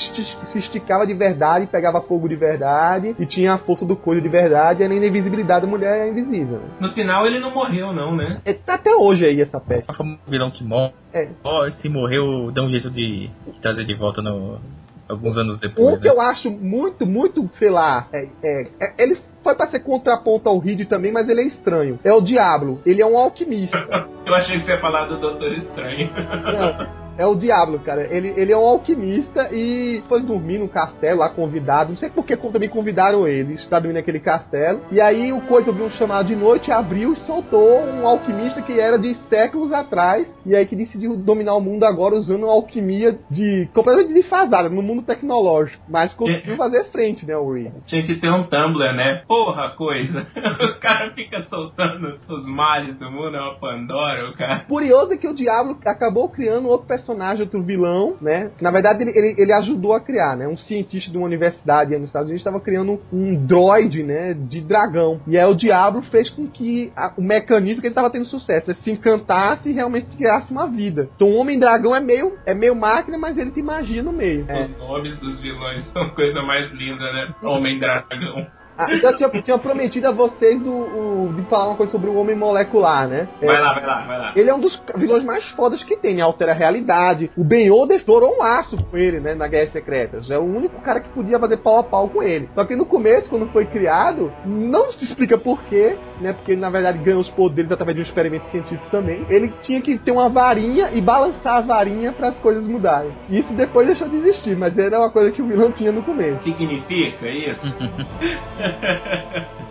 se esticava de verdade, pegava fogo de verdade e tinha a força do coisa de verdade e a invisibilidade da mulher é invisível. No final ele não morreu, não, né? É, tá até hoje aí essa peça. Um vilão que morre. É. Oh, se morreu, dá um jeito de trazer de volta no, alguns anos depois. Um né? que eu acho muito, muito, sei lá, é, é, é, ele foi para ser contraponto ao Reed também, mas ele é estranho. É o Diablo. Ele é um alquimista. eu achei que você ia falar do Doutor Estranho. Não. É o Diablo, cara. Ele, ele é um alquimista e foi dormir num castelo lá convidado. Não sei porque também convidaram ele. Está dormindo naquele castelo. E aí o Coisa viu um chamado de noite, abriu e soltou um alquimista que era de séculos atrás. E aí que decidiu dominar o mundo agora usando uma alquimia de completamente defasada no mundo tecnológico. Mas conseguiu fazer frente, né, o Reed. Tinha que ter um Tumblr, né? Porra, coisa. o cara fica soltando os males do mundo, é uma Pandora, o cara. Curioso é que o Diablo acabou criando outro personagem personagem, outro vilão, né? Na verdade, ele, ele, ele, ajudou a criar, né? Um cientista de uma universidade nos Estados Unidos estava criando um droid, né? De dragão. E aí o Diablo fez com que a, o mecanismo que ele estava tendo sucesso, né, se encantasse e realmente criasse uma vida. Então o Homem-Dragão é meio, é meio máquina, mas ele te imagina no meio. Os nomes dos vilões são coisa mais linda, né? Homem-Dragão. Ah, então eu tinha, tinha, prometido a vocês do, o, de falar uma coisa sobre o Homem Molecular, né? Vai é, lá, vai lá, vai lá. Ele é um dos vilões mais fodas que tem, né? Altera a realidade. O Ben Yoda estourou um laço com ele, né? Na Guerra Secretas. É o único cara que podia fazer pau a pau com ele. Só que no começo, quando foi criado, não se explica porquê, né? Porque ele, na verdade, ganha os poderes através de um experimento científico também. Ele tinha que ter uma varinha e balançar a varinha para as coisas mudarem. Isso depois deixou de existir, mas era uma coisa que o vilão tinha no começo. Significa isso?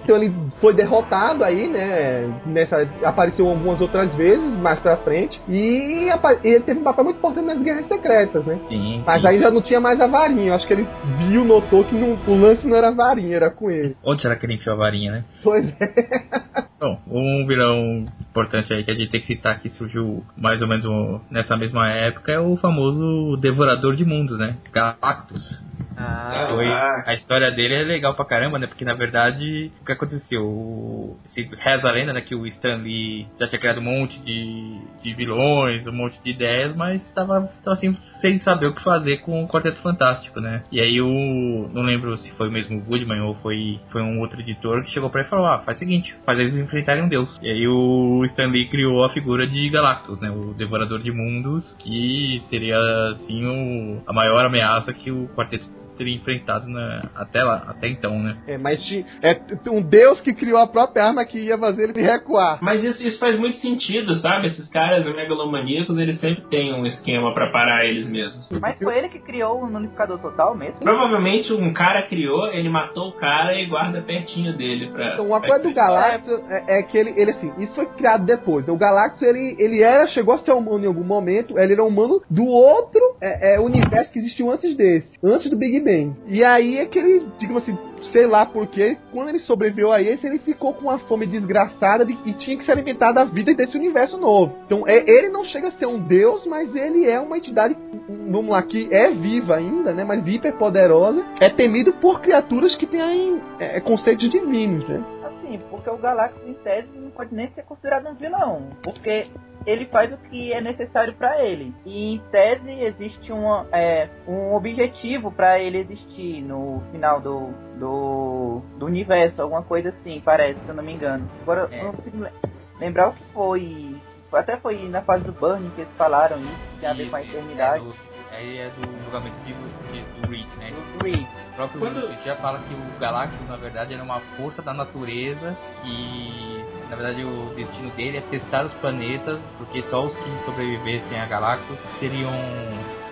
Então ele foi derrotado aí, né? Nessa, apareceu algumas outras vezes mais pra frente. E ele teve um papel muito importante nas guerras secretas, né? Sim, Mas sim. aí já não tinha mais a varinha. Eu acho que ele viu, notou que não, o lance não era a varinha, era com ele. Onde será que ele enfiou a varinha, né? Pois é. Bom, um vilão importante aí que a gente tem que citar que surgiu mais ou menos nessa mesma época é o famoso Devorador de Mundos, né? Galactus. Ah, Foi, a história dele é legal pra caramba, né? Porque na verdade, o que aconteceu? O, se reza a lenda, né? Que o Stan Lee já tinha criado um monte de, de vilões, um monte de ideias, mas tava, tava assim, sem saber o que fazer com o Quarteto Fantástico, né? E aí o. Não lembro se foi mesmo o Goodman ou foi, foi um outro editor que chegou pra ele e falou: Ah, faz o seguinte, faz eles enfrentarem um deus. E aí o Stan Lee criou a figura de Galactus, né? O Devorador de Mundos, que seria assim o, a maior ameaça que o Quarteto teria enfrentado na, até lá, até então, né? É, mas ti- é um deus que criou a própria arma que ia fazer ele recuar. Mas isso, isso faz muito sentido, sabe? Esses caras megalomaníacos, eles sempre têm um esquema pra parar eles mesmos. Mas foi ele que criou o unificador total mesmo? Provavelmente um cara criou, ele matou o cara e guarda pertinho dele pra. Então, uma pra coisa do. Galactus é, é que ele, ele, assim, isso foi criado depois. O Galactus, ele, ele era, chegou a ser humano em algum momento, ele era humano do outro é, é, universo que existiu antes desse, antes do Big Bang. E aí é que ele, digamos assim, sei lá porquê, quando ele sobreviveu a esse, ele ficou com uma fome desgraçada de, e tinha que se alimentar da vida desse universo novo. Então, é, ele não chega a ser um deus, mas ele é uma entidade, vamos lá, que é viva ainda, né, mas hiper poderosa, é temido por criaturas que têm é, conceitos divinos, né. Assim, porque o Galactus em tese não pode nem ser considerado um vilão, porque ele faz o que é necessário pra ele. E em tese existe uma, é, um objetivo pra ele existir no final do, do, do universo, alguma coisa assim, parece, se eu não me engano. Agora É. eu não consigo le- lembrar o que foi. Até foi na fase do Burning que eles falaram isso, que tem a ver com a eternidade. É do, aí é do julgamento de, de- do Reed, né? Do Reed. O próprio Quando- Reed já fala que o Galactus, na verdade, era uma força da natureza que, na verdade, o destino dele é testar os planetas, porque só os que sobrevivessem a Galactus seriam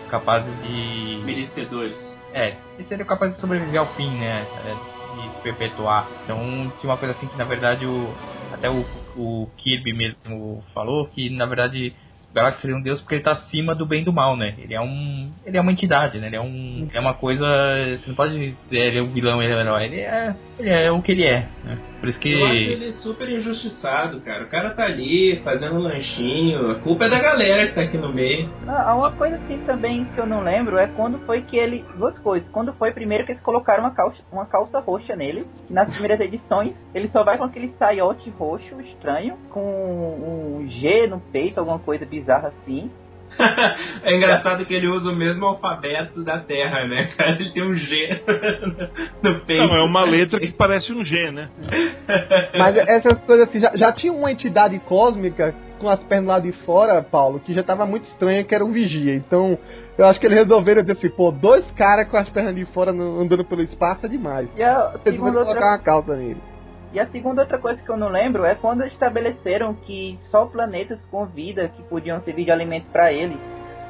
capazes de... Merecedores. É, eles seriam capazes de sobreviver ao fim, né? É, De se perpetuar. Então tinha uma coisa assim que na verdade o. Até o, o Kirby mesmo falou que na verdade Galactus seria um deus porque ele tá acima do bem e do mal, né? Ele é um. Ele é uma entidade, né? Ele é um. É uma coisa. Você não pode dizer ele é um vilão, ele é o herói. Ele é. Ele é o que ele é. Né? Por isso que. Eu acho ele super injustiçado, cara. O cara tá ali fazendo um lanchinho. A culpa é da galera que tá aqui no meio. Ah, uma coisa assim também que eu não lembro é quando foi que ele. Duas coisas. Quando foi primeiro que eles colocaram uma calça, uma calça roxa nele. Nas primeiras edições, ele só vai com aquele saiote roxo estranho, com um G no peito, alguma coisa bizarra assim. É engraçado que ele usa o mesmo alfabeto da Terra, né? Cara, ele tem um G no peito. Não, é uma letra que parece um G, né? Mas essas coisas assim, já, já tinha uma entidade cósmica com as pernas lá de fora, Paulo, que já tava muito estranha, que era um vigia. Então, eu acho que eles resolveram dizer assim, pô, dois caras com as pernas de fora no- andando pelo espaço é demais. E a Eles segunda vão outra colocar uma calça nele. E a segunda outra coisa que eu não lembro é quando estabeleceram que só planetas com vida que podiam servir de alimento para ele.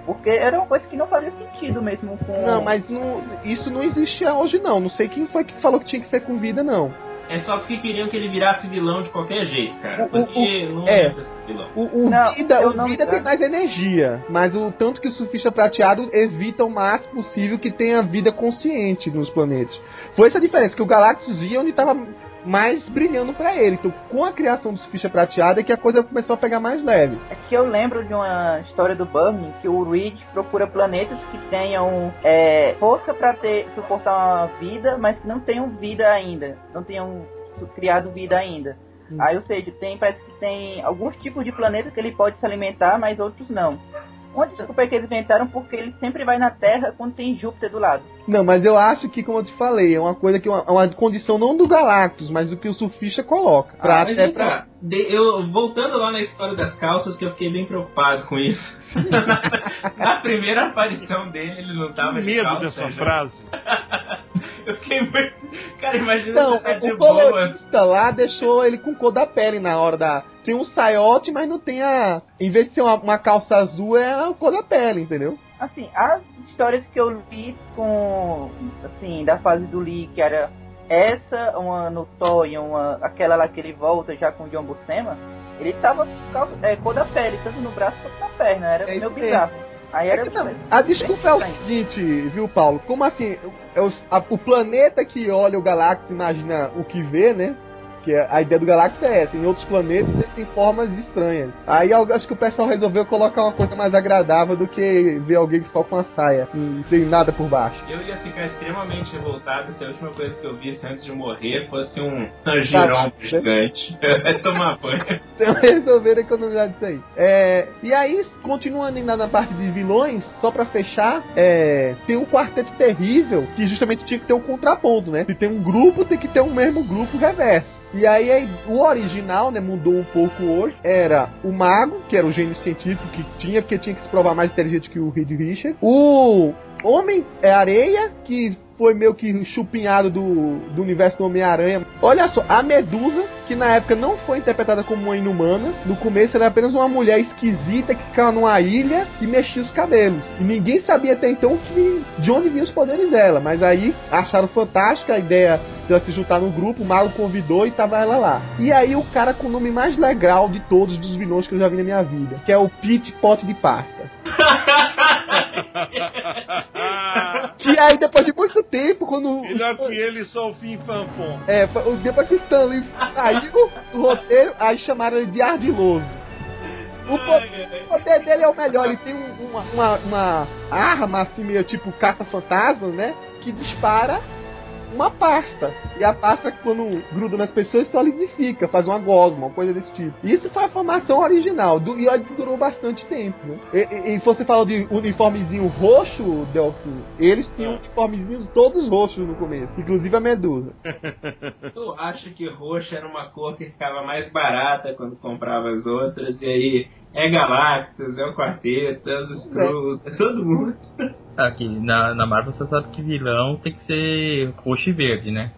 Porque era uma coisa que não fazia sentido mesmo com. Não, mas não- isso não existe hoje não. Não sei quem foi que falou que tinha que ser com vida, não. É só porque queriam que ele virasse vilão de qualquer jeito, cara. O- o- Porque não é. vilão. O, o Não, vida, o não- vida tem mais energia, mas o tanto que o surfista prateado evita o máximo possível que tenha vida consciente nos planetas. Foi essa a diferença, que o Galactus ia onde estava mais brilhando pra ele. Então, com a criação do surfista prateado é que a coisa começou a pegar mais leve. É que eu lembro de uma história do Burning que o Reed procura planetas que tenham é, força para ter suportar uma vida, mas que não tenham vida ainda, não tenham criado vida ainda. Hum. Aí, ou seja, tem parece que tem alguns tipos de planetas que ele pode se alimentar, mas outros não. Uma desculpa é que eles inventaram porque ele sempre vai na Terra quando tem Júpiter do lado. Não, mas eu acho que, como eu te falei, é uma coisa que é uma, uma condição não do Galactus, mas do que o surfista coloca. Pra, Ah, mas até vem pra- cá, eu, voltando lá na história das calças, que eu fiquei bem preocupado com isso. Na primeira aparição dele, ele não tava de medo calça, dessa né? frase. Eu fiquei muito... Cara, imagina Não, você tá de o boas. colorista lá deixou ele com cor da pele na hora da. Tem um saiote, mas não tem a. Em vez de ser uma, uma calça azul, é a cor da pele, entendeu? Assim, as histórias que eu li com. Assim, da fase do Lee, que era essa, uma no e uma. aquela lá que ele volta já com o John Buscema, ele tava é, cor da pele, tanto no braço quanto na perna. Era É mesmo. bizarro. Aí É era que não, a desculpa é o seguinte, viu, Paulo? Como assim? É os- a- o planeta que olha o Galactus imagina o que vê, né? Que a ideia do Galactus é essa. Em outros planetas eles têm formas estranhas. Aí acho que o pessoal resolveu colocar uma coisa mais agradável do que ver alguém só com a saia e sem nada por baixo. Eu ia ficar extremamente revoltado se a última coisa que eu visse antes de morrer fosse um girombo gigante. Vai tomar banho. Então resolveram economizar disso aí. É, e aí, continuando ainda na parte de vilões, só pra fechar, é, tem um quarteto terrível que justamente tinha que ter um contraponto, né? Se tem um grupo, tem que ter um mesmo grupo reverso. E aí, o original, né, mudou um pouco hoje. Era o mago, que era o gênio científico que tinha, porque tinha que se provar mais inteligente que o Reed Richard. O Homem é Areia, que foi meio que chupinhado do, do universo do Homem-Aranha. Olha só, a Medusa, que na época não foi interpretada como uma inumana, no começo era apenas uma mulher esquisita que ficava numa ilha e mexia os cabelos. E ninguém sabia até então que, de onde vinham os poderes dela, mas aí acharam fantástica a ideia de ela se juntar no grupo, o Mago convidou e tava ela lá. E aí o cara com o nome mais legal de todos dos vilões que eu já vi na minha vida, que é o Pete Pote de Pasta. Que aí depois de muito tempo, quando. Melhor que ele, só o fim fanfon. É, depois que o Stanley saiu do roteiro, aí chamaram ele de ardiloso. O poder dele é o melhor, ele tem um, uma, uma, uma, arma assim, meio tipo caça-fantasmas, né? Que dispara uma pasta. E a pasta, quando gruda nas pessoas, solidifica, faz uma gosma, uma coisa desse tipo. Isso foi a formação original, do, e durou bastante tempo, né? E, e, e você falou de uniformezinho roxo, Delphi, eles tinham uniformezinhos todos roxos no começo, inclusive a Medusa. tu acha que roxo era uma cor que ficava mais barata quando comprava as outras, e aí é Galactus, é o Quarteto, é os Skrulls, é todo mundo. Aqui, na, na Marvel você sabe que vilão tem que ser roxo e verde, né?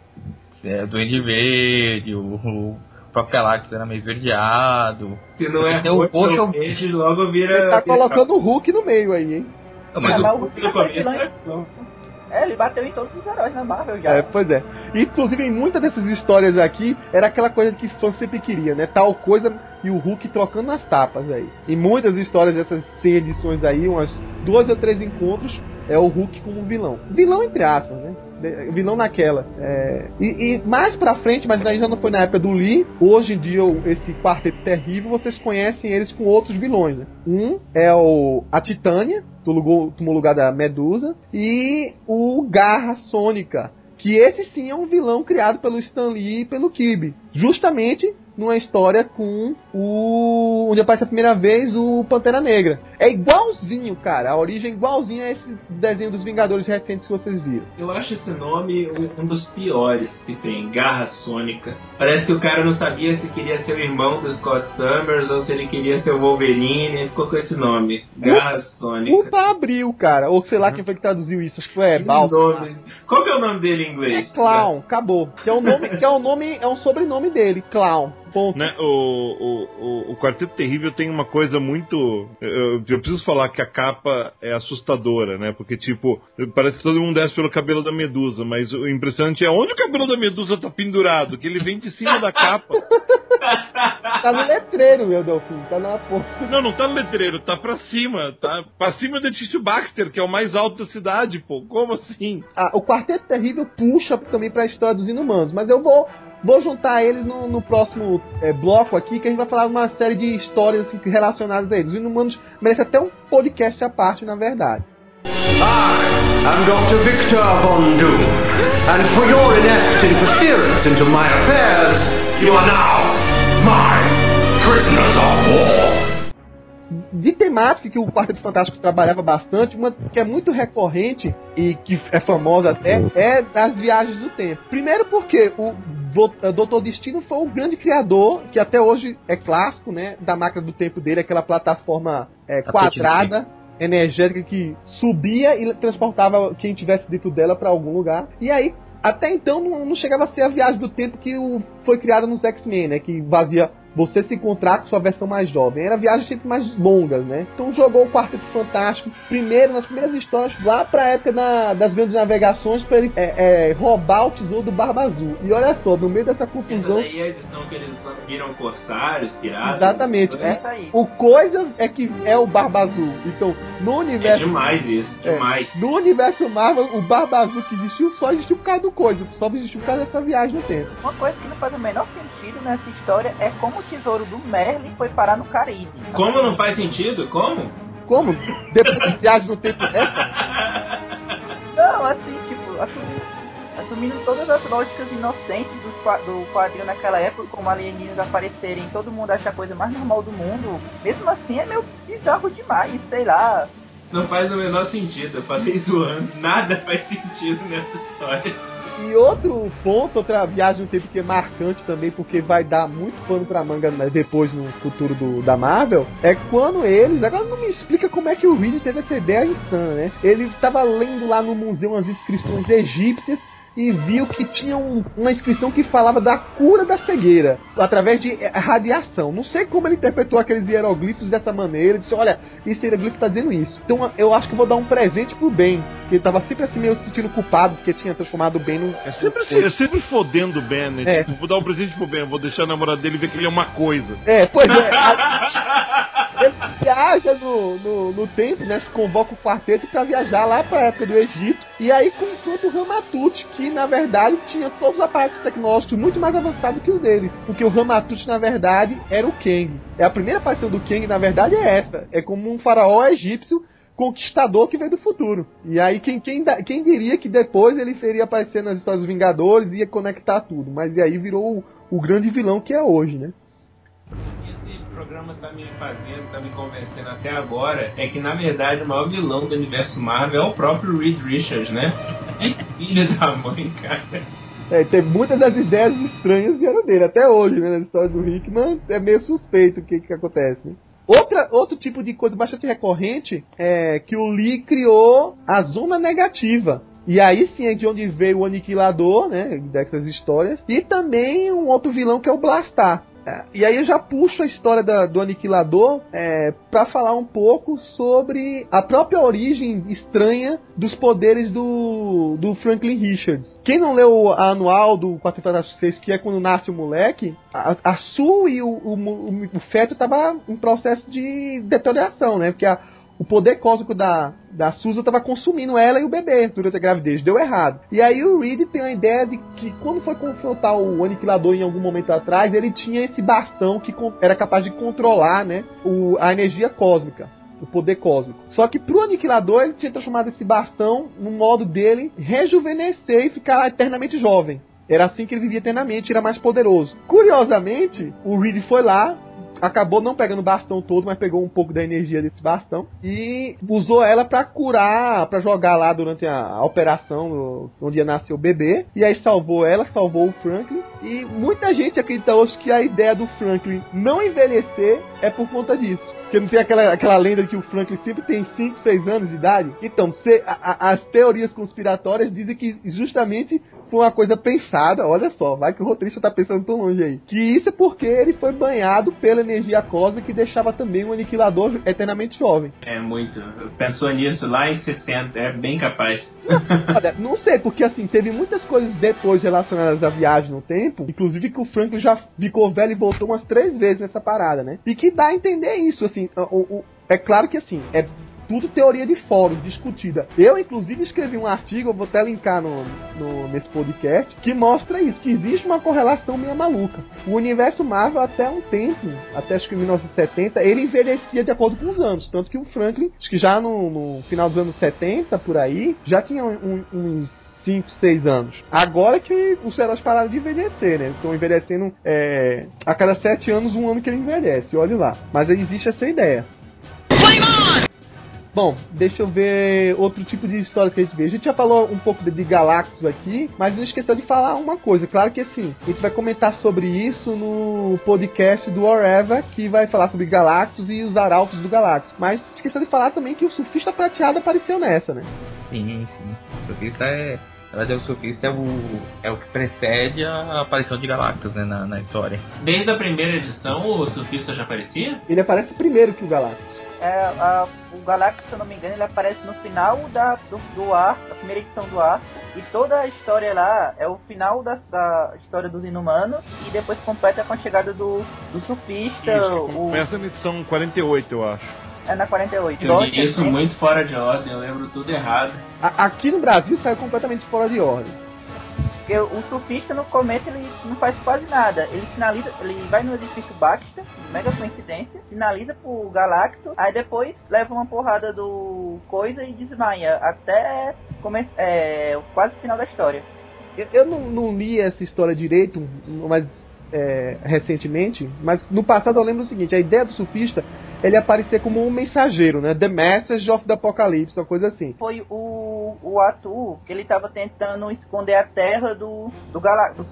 É, Duende Verde, o, o próprio Galactus era meio esverdeado. Se não é o roxo ou verde, logo vira... Ele tá colocando o Hulk no meio aí, hein? Não, mas Ah, o, mas o Hulk no começo é em- É, ele bateu em todos os heróis na Marvel já. É, pois é. Inclusive, em muitas dessas histórias aqui, era aquela coisa que fã sempre queria, né? Tal coisa e o Hulk trocando as tapas aí. Em muitas histórias dessas 100 edições aí, umas duas ou três encontros, é o Hulk como vilão. Vilão entre aspas, né? Vilão naquela. É, E, e mais pra frente, mas já não foi na época do Lee. Hoje em dia, esse quarteto terrível, vocês conhecem eles com outros vilões. Né? Um é o a Titânia, do lugar, tomou lugar da Medusa, e o Garra Sônica. Que esse sim é um vilão criado pelo Stan Lee e pelo Kirby. Justamente numa história com o. onde aparece a primeira vez o Pantera Negra. É igualzinho, cara. A origem é igualzinha a esse desenho dos Vingadores recentes que vocês viram. Eu acho esse nome um, um dos piores que tem, Garra Sônica. Parece que o cara não sabia se queria ser o irmão do Scott Summers ou se ele queria ser o Wolverine, e ficou com esse nome, Garra Sônica. Culpa abriu, cara. Ou sei lá quem foi que traduziu isso. Acho que foi é, nome. Qual que é o nome dele em É inglês? Clown, acabou. Que é o nome, que é o nome, é um sobrenome dele, Clown. Ponto. Né, o, o, o, o Quarteto Terrível tem uma coisa muito. Eu, eu preciso falar que a capa é assustadora, né? Porque, tipo, parece que todo mundo desce pelo cabelo da medusa, mas o impressionante é onde o cabelo da medusa tá pendurado, que ele vem de cima da capa. Tá no letreiro, meu Delfim. Tá na porra. Não, não tá no letreiro, tá pra cima, tá pra cima do edifício Baxter, que é o mais alto da cidade, pô. Como assim? Ah, o Quarteto Terrível puxa também pra história dos inumanos, mas eu vou, vou juntar eles no, no próximo é, bloco aqui, que a gente vai falar uma série de histórias assim, relacionadas a eles. Os inumanos merecem até um podcast à parte, na verdade. I am Dr. Victor Von Doom, and for your inept interference into my affairs, you are now my prisoners of war. De temática que o Quarteto Fantástico trabalhava bastante, uma que é muito recorrente e que é famosa até, é das viagens do tempo. Primeiro porque o eh, Doutor Destino foi o grande criador, que até hoje é clássico, né, da máquina do tempo dele, aquela plataforma do quadrada, energética que subia e transportava quem tivesse dentro dela para algum lugar. E aí até então não, não chegava a ser a viagem do tempo que o, foi criada nos X-Men, né? Que vazia você se encontrar com sua versão mais jovem. Era viagens sempre mais longas, né? Então jogou o Quarteto Fantástico primeiro, nas primeiras histórias, lá pra época da, das grandes navegações, pra ele é, é, roubar o tesouro do Barba Azul. E olha só, no meio dessa confusão. Essa daí é a edição que eles viram corsários, piratas. Exatamente. É. É, o coisa é que é o Barba Azul. Então, no É universo. demais isso, É, demais. no universo Marvel, o Barba Azul que existiu só existiu por causa do coisa. Só existiu por causa dessa viagem no tempo. Uma coisa que não faz o menor sentido nessa história é como tesouro do Merlin foi parar no Caribe. Como não faz sentido? Como? Como? Depois da viagem no tempo dessa? Não, assim, tipo, assumindo, assumindo todas as lógicas inocentes do, do quadrinho naquela época, como alienígenas aparecerem, todo mundo acha a coisa mais normal do mundo, mesmo assim é meio bizarro demais, sei lá. Não faz o menor sentido. Eu falei zoando. Nada faz sentido nessa história. E outro ponto, outra viagem no tempo que é marcante também, porque vai dar muito pano pra manga né, depois no futuro do, da Marvel, é quando eles. Agora não me explica como é que o Reed teve essa ideia insana, né? Ele estava lendo lá no museu umas inscrições egípcias e viu que tinha um- uma inscrição que falava da cura da cegueira através de eh, radiação. Não sei como ele interpretou aqueles hieroglifos dessa maneira. Disse: Olha, esse hieroglifo tá dizendo isso. Então eu acho que vou dar um presente pro Ben. Que ele tava sempre assim meio se sentindo culpado porque tinha transformado o Ben num. É sempre, é sempre fodendo o Ben, né? É. Tipo, vou dar um presente pro Ben, vou deixar a namorada dele ver que ele é uma coisa. É, pois é. a- ele viaja no, no, no tempo, né? Se convoca o quarteto pra viajar lá pra época do Egito. E aí confronta o Ramatut, que na verdade tinha todos os aparatos tecnológicos muito mais avançados que os deles. Porque o Ramatut, na verdade, era o Kang. É a primeira aparição do Kang, na verdade, é essa. É como um faraó egípcio conquistador que veio do futuro. E aí, quem, quem, quem diria que depois ele seria aparecer nas histórias dos Vingadores e ia conectar tudo. Mas e aí virou o, o grande vilão que é hoje, né? Programa tá me fazendo, tá me convencendo até agora, é que na verdade o maior vilão do universo Marvel é o próprio Reed Richards, né? Que filho da mãe, cara. É, tem muitas das ideias estranhas vieram dele, até hoje, né? Na história do Hickman, é meio suspeito o que, que acontece. Outra, outro tipo de coisa bastante recorrente é que o Lee criou a zona negativa. E aí sim é de onde veio o Aniquilador, né? Dessas histórias. E também um outro vilão que é o Blastar. É, E aí eu já puxo a história da- do Aniquilador é, para falar um pouco sobre a própria origem estranha dos poderes do, do Franklin Richards. Quem não leu a anual do 4 Fantástico 6, que é quando nasce o moleque, a, a Sue e o, o, o, o feto tava em processo de deterioração, né? Porque a, o poder cósmico da, da Susan estava consumindo ela e o bebê durante a gravidez. Deu errado. E aí o Reed tem a ideia de que quando foi confrontar o Aniquilador em algum momento atrás, ele tinha esse bastão que era capaz de controlar né, o, a energia cósmica. O poder cósmico. Só que pro Aniquilador ele tinha transformado esse bastão no modo dele rejuvenescer e ficar eternamente jovem. Era assim que ele vivia eternamente, era mais poderoso. Curiosamente, o Reed foi lá, acabou não pegando o bastão todo, mas pegou um pouco da energia desse bastão e usou ela pra curar, pra jogar lá durante a, a operação no- onde ia nascer o bebê. E aí salvou ela, salvou o Franklin. E muita gente acredita hoje que a ideia do Franklin não envelhecer é por conta disso. Porque não tem aquela, aquela lenda que o Franklin sempre tem 5, 6 anos de idade? Então, se- a- a- as teorias conspiratórias dizem que justamente uma coisa pensada, olha só, vai que o roteirista tá pensando tão longe aí. Que isso é porque ele foi banhado pela energia cósmica que deixava também o aniquilador eternamente jovem. É muito. Pensou nisso lá em 60, é bem capaz. Olha, não sei, porque assim, teve muitas coisas depois relacionadas à viagem no tempo, inclusive que o Franklin já ficou velho e voltou umas três vezes nessa parada, né? E que dá a entender isso, assim, o, o- é claro que assim, é tudo teoria de fórum, discutida. Eu, inclusive, escrevi um artigo, vou até linkar no, no- nesse podcast, que mostra isso, que existe uma correlação meio maluca. O universo Marvel, até um tempo, até acho que 1970, ele envelhecia de acordo com os anos. Tanto que o Franklin, acho que já no, no final dos anos 70, por aí, já tinha um- uns 5, 6 anos. Agora que os heróis pararam de envelhecer, né? Estão envelhecendo é, a cada 7 anos, um ano que ele envelhece, olha lá. Mas existe essa ideia. Bom, deixa eu ver outro tipo de histórias que a gente vê. A gente já falou um pouco de, de Galactus aqui, mas não esqueceu de falar uma coisa. Claro que assim, a gente vai comentar sobre isso no podcast do Oreva, que vai falar sobre Galactus e os arautos do Galactus. Mas esqueceu de falar também que o surfista prateado apareceu nessa, né? Sim, sim. O surfista é, Na verdade, o surfista é o, é o que precede a aparição de Galactus, né, na, na história. Desde a primeira edição, o surfista já aparecia? Ele aparece primeiro que o Galactus. É, a- o Galactus, se eu não me engano, ele aparece no final da, do, do arco, da primeira edição do arco, e toda a história lá é o final da, da história dos Inumanos, e depois completa com a chegada do, do surfista, Isso, o, começa na edição 48, eu acho. é na 48. Eu li isso muito fora de ordem, eu lembro tudo errado. A- aqui no Brasil saiu completamente fora de ordem. Porque o surfista no começo ele não faz quase nada. Ele finaliza, ele vai no edifício Baxter, mega coincidência, finaliza pro Galactus, aí depois leva uma porrada do coisa e desmaia até come, é, quase o final da história. Eu, eu não, não li essa história direito, mas é, recentemente, mas no passado eu lembro o seguinte: a ideia do surfista ele aparecer como um mensageiro, né? The Message of the Apocalypse, uma coisa assim. Foi o, o Atu que ele tava tentando esconder a terra do, do, gala, do.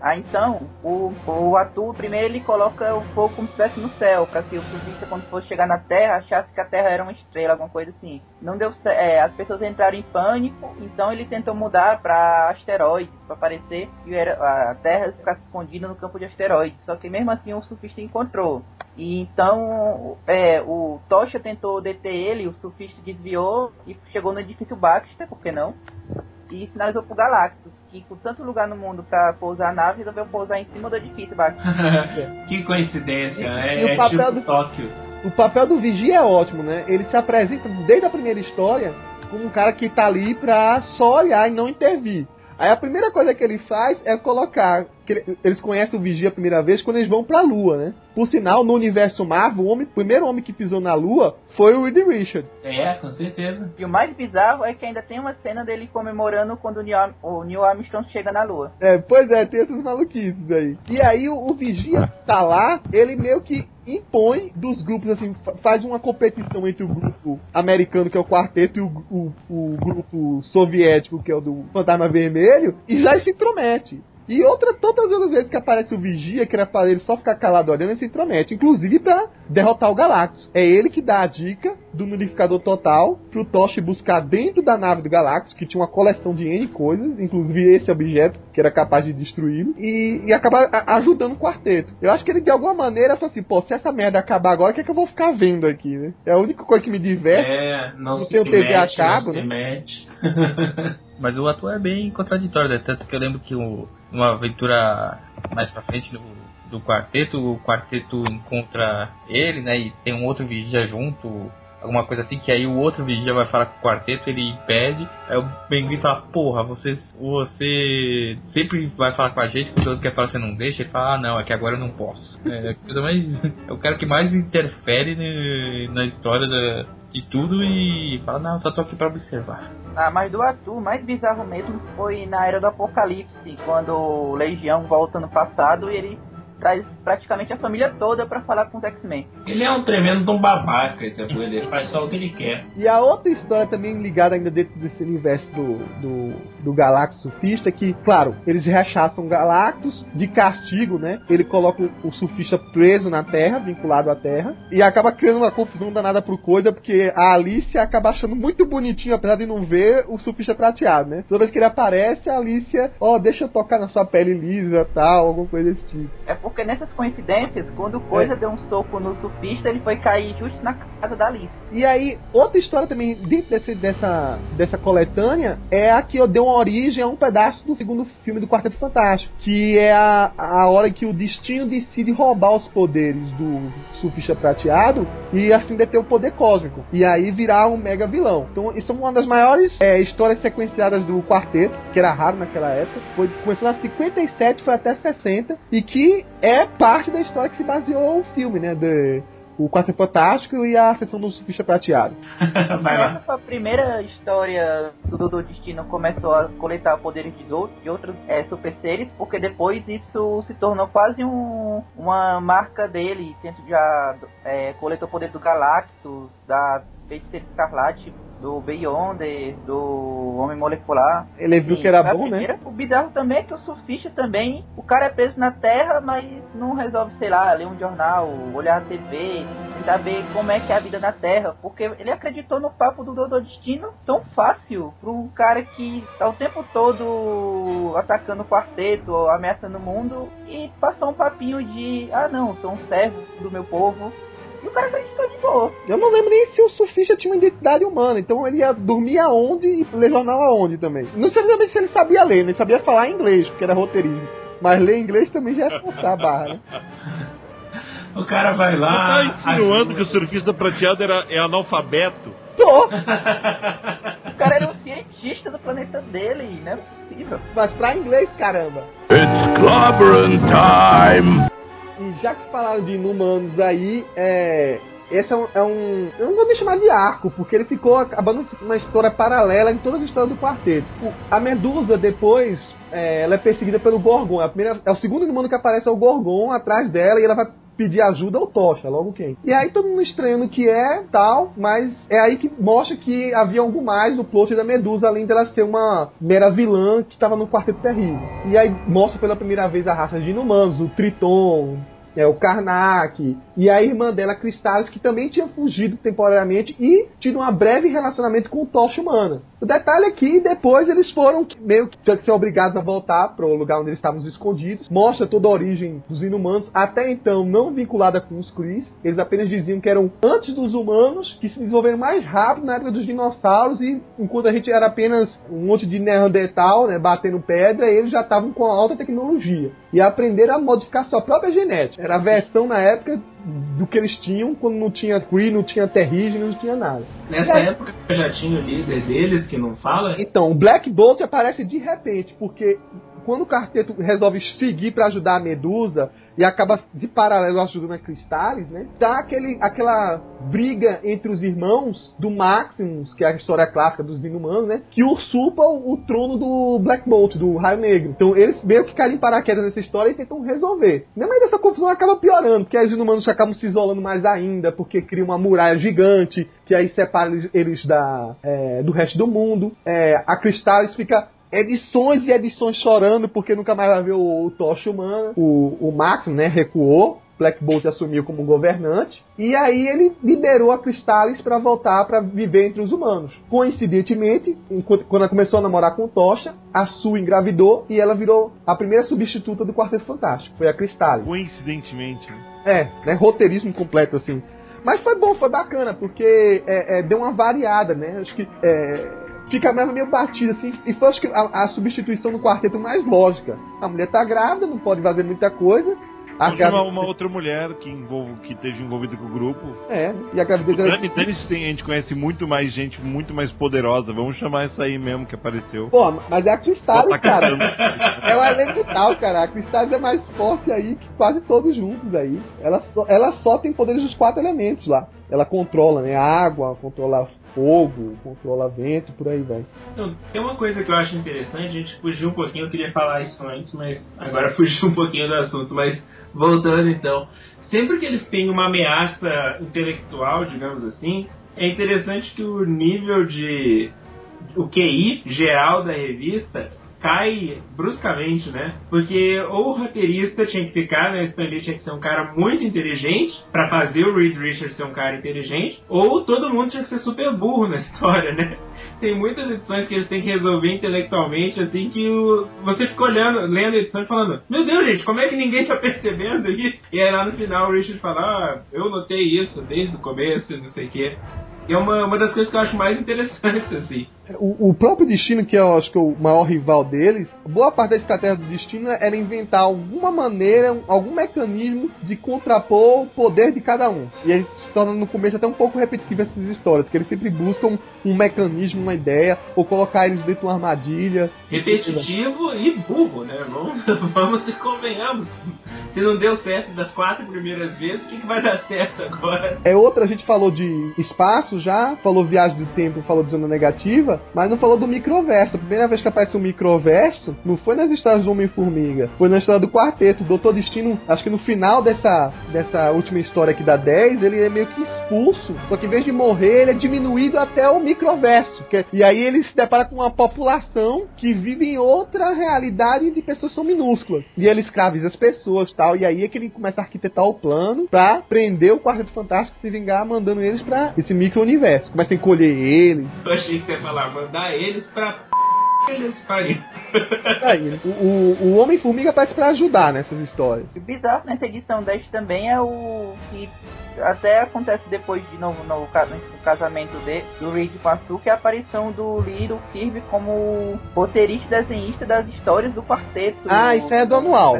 Aí então, o, o Atu, primeiro ele coloca o fogo como se estivesse no céu, para que o surfista, quando fosse chegar na terra, achasse que a terra era uma estrela, alguma coisa assim. Não deu certo, é, as pessoas entraram em pânico, então ele tentou mudar para asteroides, para parecer que era, a terra ficasse escondida no campo de asteroides. Só que mesmo assim o surfista encontrou. E então é, o Tocha tentou deter ele, o surfista desviou e chegou no edifício Baxter, por que não? E sinalizou pro Galactus, que com tanto lugar no mundo pra pousar a nave, resolveu pousar em cima do edifício Baxter. que coincidência, né? E o É papel tipo do- Tóquio. O papel do Vigia é ótimo, né? Ele se apresenta desde a primeira história como um cara que tá ali pra só olhar e não intervir. Aí a primeira coisa que ele faz é colocar. Ele- eles conhecem o Vigia a primeira vez quando eles vão pra Lua, né? Por sinal, no universo Marvel, o, homem, o primeiro homem que pisou na Lua foi o Reed Richard. É, com certeza. E o mais bizarro é que ainda tem uma cena dele comemorando quando o Neil, o Neil Armstrong chega na Lua. É, pois é, tem essas maluquices aí. E aí o, o Vigia tá lá, ele meio que impõe dos grupos, assim, fa- faz uma competição entre o grupo americano, que é o quarteto, e o, o, o grupo soviético, que é o do Fantasma Vermelho, e já se intromete. E outra, todas as vezes que aparece o Vigia, que era pra ele só ficar calado olhando, ele se intromete. Inclusive pra derrotar o Galactus. É ele que dá a dica do nulificador total pro Tosh buscar dentro da nave do Galactus, que tinha uma coleção de N coisas, inclusive esse objeto, que era capaz de destruí-lo, e, e acabar ajudando o quarteto. Eu acho que ele de alguma maneira falou assim, pô, se essa merda acabar agora, o que é que eu vou ficar vendo aqui, né? É a única coisa que me diverte. É, não Não se tem o TV a cabo, não se né? mete. Mas o ator é bem contraditório, né? Tanto que eu lembro que o, uma aventura mais pra frente do, do quarteto, o quarteto encontra ele, né? E tem um outro vigia junto, alguma coisa assim, que aí o outro vigia vai falar com o quarteto, ele impede, aí o Penguin fala, porra, você, você sempre vai falar com a gente, quando você quer falar, você não deixa, ele fala, ah não, é que agora eu não posso. É, coisa mais, é o cara que mais interfere na história da, de tudo e fala, não, só tô aqui pra observar. Ah, mas do Atu, o mais bizarro mesmo foi na Era do Apocalipse, quando o Legião volta no passado e ele traz praticamente a família toda pra falar com os X-Men. Ele é um tremendo um babaca, esse apoio dele. Faz só o que ele quer. E a outra história também ligada ainda dentro desse universo do, do, do Galactus surfista é que, claro, eles rechaçam Galactus de castigo, né? Ele coloca o, o surfista preso na Terra, vinculado à Terra, e acaba criando uma confusão danada pro coisa, porque a Alicia acaba achando muito bonitinho, apesar de não ver o surfista prateado, né? Toda vez que ele aparece, a Alicia, ó, deixa eu tocar na sua pele lisa tal, alguma coisa desse tipo. É porque nessas coincidências, quando o Coisa deu um soco no surfista, ele foi cair justo na casa da Alice. E aí, outra história também dentro desse, dessa, dessa coletânea é a que deu uma origem a um pedaço do segundo filme do Quarteto Fantástico, que é a, a hora que o destino decide roubar os poderes do surfista prateado e assim deter o poder cósmico. E aí virar um mega vilão. Então, isso é uma das maiores é, histórias sequenciadas do quarteto, que era raro naquela época. Foi, começou na 57, foi até 60, e que é parte da história que se baseou o filme, né? De, o Quarteto Fantástico e a sessão do surfista prateado. Vai lá. A primeira história do Doutor Destino começou a coletar poderes de outros, de outros é, super seres, porque depois isso se tornou quase um, uma marca dele. Dentro já é, coletou poder do Galactus, da Feiticeira Escarlate, do Beyonder, do Homem Molecular. Ele viu Sim, que era bom, né? primeira. O bizarro também é que o surfista também, o cara é preso na Terra, mas não resolve, sei lá, ler um jornal, olhar a TV. Ele saber como é que é a vida na Terra, porque ele acreditou no papo do Doutor Destino tão fácil pro cara que tá o tempo todo atacando o quarteto, ameaçando o mundo, e passou um papinho de, ah não, sou um servo do meu povo, e o cara acreditou de boa. Eu não lembro nem se o surfista tinha uma identidade humana, então ele ia dormir aonde e ler jornal aonde também. Não sei também se ele sabia ler, ele sabia falar inglês, porque era roteirismo. Mas ler inglês também já é forçar a barra, né? O cara vai lá. Você tá insinuando que o surfista prateado era, é analfabeto? Tô! o cara era um cientista do planeta dele, não é possível. Mas pra inglês, caramba! It's clobbering time! E já que falaram de inumanos aí, é. Esse é um, é um, Eu não vou nem chamar de arco, porque ele ficou acabando uma história paralela em todas as histórias do quarteto. O- a Medusa, depois, é, ela é perseguida pelo Gorgon. A primeira, é o segundo inumano que aparece é o Gorgon atrás dela e ela vai pedir ajuda ao Tocha, logo quem. E aí todo mundo estranhando que é, tal, mas é aí que mostra que havia algo mais no plot da Medusa, além dela ser uma mera vilã que estava no Quarteto Terrível. E aí mostra pela primeira vez a raça de inumanos, o Triton, é, o Karnak, e a irmã dela, Cristales, que também tinha fugido temporariamente e tido um breve relacionamento com o Tocha Humana. O detalhe é que depois eles foram meio que que ser obrigados a voltar para o lugar onde eles estavam escondidos. Mostra toda a origem dos inumanos, até então não vinculada com os Cris. Eles apenas diziam que eram antes dos humanos, que se desenvolveram mais rápido na época dos dinossauros, e enquanto a gente era apenas um monte de Neandertal, né, batendo pedra, eles já estavam com alta tecnologia. E aprenderam a modificar sua própria genética. Era a versão na época do que eles tinham quando não tinha Kree, não tinha terrígeno, não tinha nada. Nessa época já tinha o líder deles que não fala. Então, o Black Bolt aparece de repente, porque quando o quarteto resolve seguir para ajudar a Medusa e acaba de paralelo ajudando a Cristales, né? Dá aquele, aquela briga entre os irmãos do Maximus, que é a história clássica dos inumanos, né? Que usurpa o, o trono do Black Bolt, do Raio Negro. Então eles meio que caem em paraquedas nessa história e tentam resolver. Meio dessa confusão acaba piorando, porque os inumanos acabam se isolando mais ainda, porque cria uma muralha gigante, que aí separa eles da, é, do resto do mundo. É, a Cristales fica edições e edições chorando porque nunca mais vai ver o, o Tocha Humana. O, o Max, né, recuou. Black Bolt assumiu como governante e aí ele liberou a Cristales para voltar para viver entre os humanos. Coincidentemente, enquanto, quando ela começou a namorar com o Tocha, a Sue engravidou e ela virou a primeira substituta do Quarteto Fantástico. Foi a Cristales. Coincidentemente. né? É, né, roteirismo completo assim. Mas foi bom, foi bacana porque é, é, deu uma variada, né? Acho que é, fica mesmo meio batida, assim. E foi acho que a, a substituição do quarteto mais lógica. A mulher tá grávida, não pode fazer muita coisa. A gravidez- uma outra mulher que, envolve, que esteja envolvida com o grupo. É, e a gravidez dela- Dani, Dani tem, a gente conhece muito mais gente, muito mais poderosa. Vamos chamar essa aí mesmo que apareceu. Pô, mas é a Cristales, Ela tá cara. cantando. É uma elemental, cara. A Cristales é mais forte aí que quase todos juntos aí. Ela só, ela só tem poderes dos quatro elementos lá. Ela controla, né? Água, controla fogo, controla vento, por aí vai. Então, tem uma coisa que eu acho interessante, a gente fugiu um pouquinho, eu queria falar isso antes, mas agora fugiu um pouquinho do assunto, mas voltando então. Sempre que eles têm uma ameaça intelectual, digamos assim, é interessante que o nível de. o QI geral da revista cai bruscamente, né? Porque ou o roteirista tinha que ficar, né? O Stan Lee tinha que ser um cara muito inteligente pra fazer o Reed Richards ser um cara inteligente, ou todo mundo tinha que ser super burro na história, né? Tem muitas edições que eles têm que resolver intelectualmente, assim, que o... você fica olhando, lendo a edição e falando, meu Deus, gente, como é que ninguém tá percebendo isso? E aí lá no final o Richard fala, ah, eu notei isso desde o começo, não sei o quê. E é uma, uma das coisas que eu acho mais interessantes, assim. O, o próprio Destino, que eu acho que é o maior rival deles, boa parte da estratégia do Destino era inventar alguma maneira, um- algum mecanismo de contrapor o poder de cada um. E aí se torna no começo até um pouco repetitivo essas histórias, que eles sempre buscam um mecanismo, uma ideia, ou colocar eles dentro de uma armadilha. repetitivo e burro, né? Vamos, vamos e convenhamos. Se não deu certo das quatro primeiras vezes, o que, que vai dar certo agora? É outra, a gente falou de espaço já, falou viagem do tempo, falou de zona negativa, mas não falou do microverso. A primeira vez que aparece um microverso não foi nas histórias do Homem-Formiga, foi na história do quarteto. O Doutor Destino, acho que no final dessa, dessa última história aqui da 10, ele é meio que expulso, só que em vez de morrer, ele é diminuído até o microverso. Que, e aí ele se depara com uma população que vive em outra realidade de pessoas são minúsculas. E ele escraviza as pessoas tal. E aí é que ele começa a arquitetar o plano pra prender o Quarteto Fantástico e se vingar, mandando eles pra esse micro-universo. Começa a encolher eles. Eu achei que você ia falar, mandar eles pra eles pariu. Aí, o, o, o Homem-Formiga aparece pra ajudar nessas histórias. O bizarro nessa edição 10 também é o que até acontece depois de no, no, no casamento de, do Reed com a Sue, que é a aparição do Lee do Kirby como roteirista e desenhista das histórias do quarteto. Ah, isso é do anual.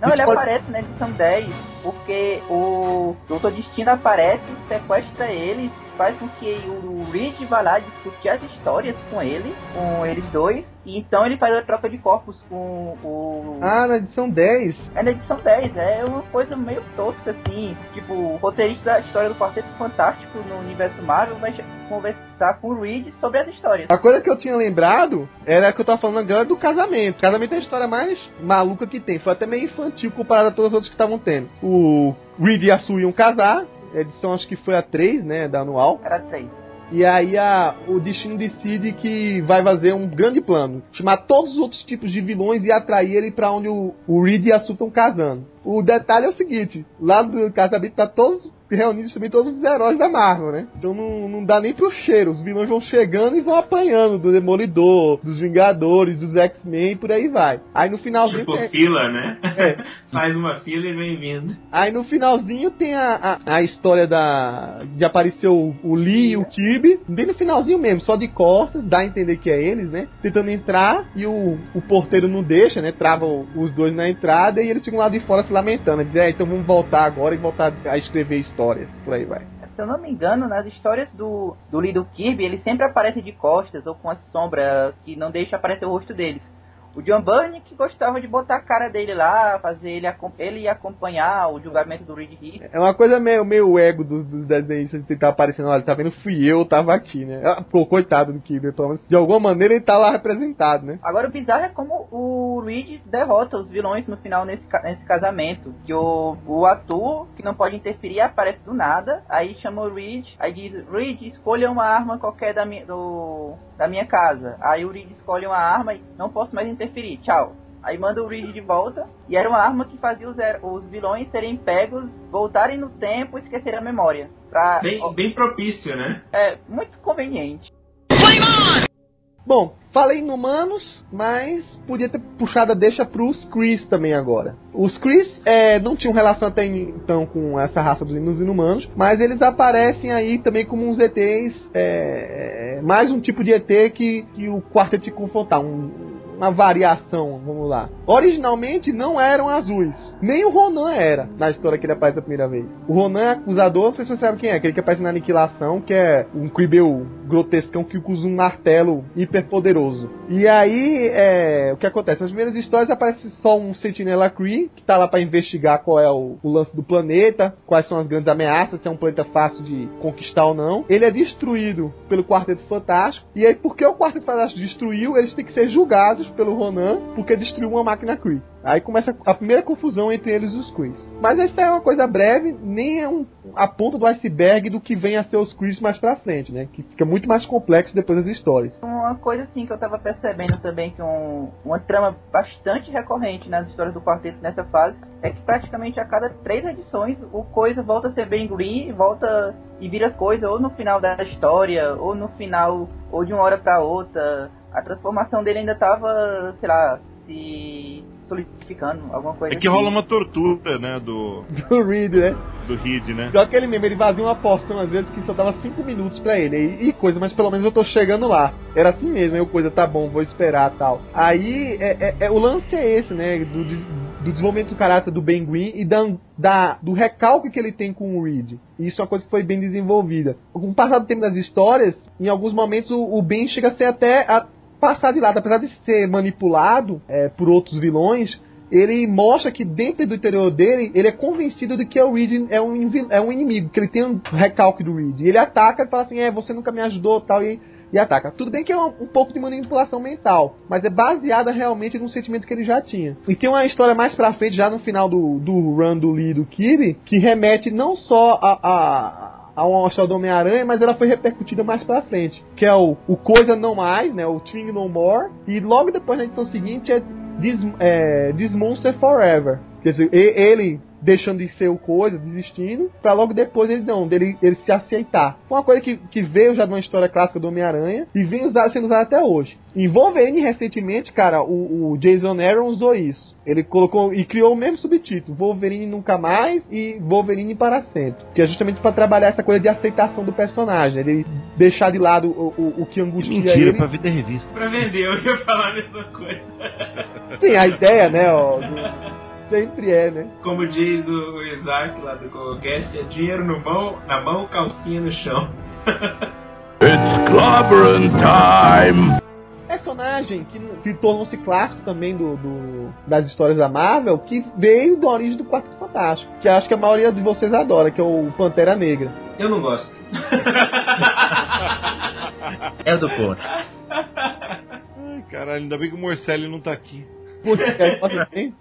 Não, ele pode- aparece na edição 10, porque o Doutor Destino aparece, sequestra ele, faz com que o Reed vá lá discutir as histórias com ele, com eles dois, e então ele faz a troca de corpos com o Ah, na edição 10. é na edição 10, é uma coisa meio tosca assim. Tipo, o roteirista da história do Quarteto Fantástico no universo Marvel vai conversar com o Reed sobre as histórias. A coisa que eu tinha lembrado era que eu tava falando agora do casamento. Casamento é a história mais maluca que tem. Foi até meio infantil comparado a todas as outras que estavam tendo. O Reed e a Sue iam casar. Edição acho que foi a 3, né? Da anual. Era 3. E aí a, o destino decide que vai fazer um grande plano. Chamar todos os outros tipos de vilões e atrair ele pra onde o, o Reed e a Sue estão casando. O detalhe é o seguinte: lá do casamento tá todos reunidos também todos os heróis da Marvel, né? Então não, não dá nem pro cheiro. Os vilões vão chegando e vão apanhando do Demolidor, dos Vingadores, dos X-Men e por aí vai. Aí no finalzinho Tipo tem- fila, né? É. Faz uma fila e vem vindo. Aí no finalzinho tem a, a, a história da de aparecer o, o Lee e o Kirby, bem no finalzinho mesmo, só de costas, dá a entender que é eles, né? Tentando entrar e o, o porteiro não deixa, né? Trava o- os dois na entrada e eles ficam lá de fora se lamentando. Diz, é, então vamos voltar agora e voltar a escrever histórias. Por aí vai. Se eu não me engano, nas histórias do, do Lee e do Kirby, ele sempre aparece de costas ou com a sombra que não deixa aparecer o rosto deles. O John Byrne que gostava de botar a cara dele lá, fazer ele, ele acompanhar o julgamento do Reed Richards. É uma coisa meio, meio ego dos, dos desenhistas de tentar aparecendo, olha, tá vendo? Fui eu, tava aqui, né? Ah, Pô, coitado do Kirby, pelo menos de alguma maneira ele tá lá representado, né? Agora o bizarro é como o Reed derrota os vilões no final nesse, nesse casamento. Que o, o ator, que não pode interferir, aparece do nada. Aí chama o Reed, aí diz, Reed, escolha uma arma qualquer da minha, do, da minha casa. Aí o Reed escolhe uma arma e não posso mais interferir, tchau. Aí manda o Reed de volta. E era uma arma que fazia os, os vilões serem pegos, voltarem no tempo e esquecerem a memória. Pra, Bem, bem propício, né? é muito conveniente. Bom, falei em humanos, mas podia ter puxado a deixa pros Chris também agora. Os Chris é, não tinham relação até então com essa raça dos inumanos, mas eles aparecem aí também como uns ETs, é, é, mais um tipo de ET que, que o quarteto que confrontar, um- uma variação, vamos lá. Originalmente não eram azuis, nem o Ronan era, na história que ele aparece a primeira vez. O Ronan é acusador, não sei se você sabe quem é, aquele que aparece na Aniquilação, que é um Cribel grotescão que usa um martelo hiper poderoso. E aí, é, o que acontece? Nas primeiras histórias aparece só um Sentinela Kree, que tá lá pra investigar qual é o, o lance do planeta, quais são as grandes ameaças, se é um planeta fácil de conquistar ou não. Ele é destruído pelo Quarteto Fantástico, e aí porque o Quarteto Fantástico destruiu, eles têm que ser julgados pelo Ronan, porque destruiu uma máquina Kree. Aí começa a primeira confusão entre eles e os Krees. Mas essa é uma coisa breve, nem é um, a ponta do iceberg do que vem a ser os Krees mais pra frente, né? Que fica muito mais complexo depois das histórias. Uma coisa assim que eu tava percebendo também que um, uma trama bastante recorrente nas histórias do quarteto nessa fase é que praticamente a cada três edições o coisa volta a ser bem green, volta e vira coisa ou no final da história ou no final ou de uma hora pra outra. A transformação dele ainda tava, sei lá, se solidificando, alguma coisa É que assim. rola uma tortura, né, do, Do Reed, né? do Reed, né? Igual aquele mesmo, ele vazia uma porção às vezes que só dava 5 minutos pra ele. E, e coisa, mas pelo menos eu tô chegando lá. Era assim mesmo, aí o coisa, tá bom, vou esperar tal. Aí é, é- é- o lance é esse, né? Do, do desenvolvimento do caráter do Ben Green e da, da- do recalque que ele tem com o Reed. E isso é uma coisa que foi bem desenvolvida. Com o passar do tempo das histórias, em alguns momentos o, o Ben chega a ser até a passar de lado, apesar de ser manipulado é, por outros vilões, ele mostra que dentro do interior dele, ele é convencido de que o Reed é um, é um inimigo, que ele tem um recalque do Reed. Ele ataca e fala assim, é, você nunca me ajudou tal, e, e ataca. Tudo bem que é um, um pouco de manipulação mental, mas é baseada realmente num sentimento que ele já tinha. E tem uma história mais pra frente, já no final do, do run do Lee do Kirby, que remete não só a, a a uma história do Homem-Aranha, mas ela foi repercutida mais pra frente. Que é o, o Coisa Não Mais, né? O Thing No More. E logo depois na edição seguinte é This, é, Forever. Quer dizer, ele deixando de ser o coisa, desistindo, pra logo depois ele não, dele ele se aceitar. Uma coisa que, que veio já de uma história clássica do Homem-Aranha e vem sendo usada até hoje. Em Wolverine, recentemente, cara, o, o Jason Aaron usou isso. Ele colocou e criou o mesmo subtítulo: Wolverine Nunca Mais e Wolverine para sempre. Que é justamente pra trabalhar essa coisa de aceitação do personagem, ele deixar de lado o, o, o que angustia Mentira, ele. pra vida é revista. Pra vender, eu ia falar a mesma coisa. Sim, a ideia, né, ó, do- sempre é, né? Como diz o, o Isaac lá do Cogocast, é dinheiro no mão, na mão, calcinha no chão. It's clobbering time! Personagem que, que tornou-se clássico também do, do- das histórias da Marvel, que veio da origem do Quarteto Fantástico, que acho que a maioria de vocês adora, que é o Pantera Negra. Eu não gosto. É do ponto. Ai, caralho, ainda bem que o Morcelli não tá aqui.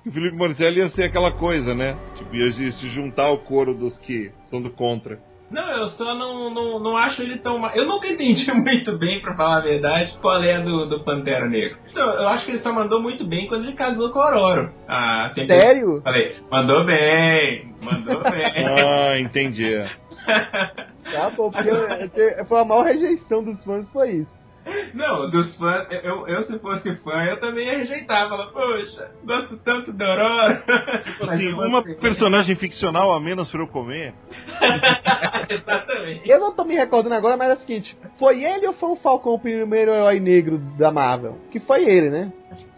O Felipe Morcelli ia ser aquela coisa, né? Tipo, ia se juntar ao coro dos que são do contra. Não, eu só não, não, não acho ele tão. ma- Eu nunca entendi muito bem, pra falar a verdade, qual é a do, do Pantera Negro. Então, eu acho que ele só mandou muito bem quando ele casou com a Aurora. Ah, tem que- sério? Falei, mandou bem, mandou bem. Ah, entendi. Tá bom, porque eu- eu- foi a maior rejeição dos fãs, foi isso. Não, dos fãs, eu, eu, se fosse fã, eu também ia rejeitar. Falar, poxa, gosto tanto da Aurora. Tipo assim, uma personagem ficcional a menos pra eu comer. Exatamente. Eu não tô me recordando agora, mas é o seguinte: foi ele ou foi o Falcão o primeiro herói negro da Marvel? Que foi ele, né?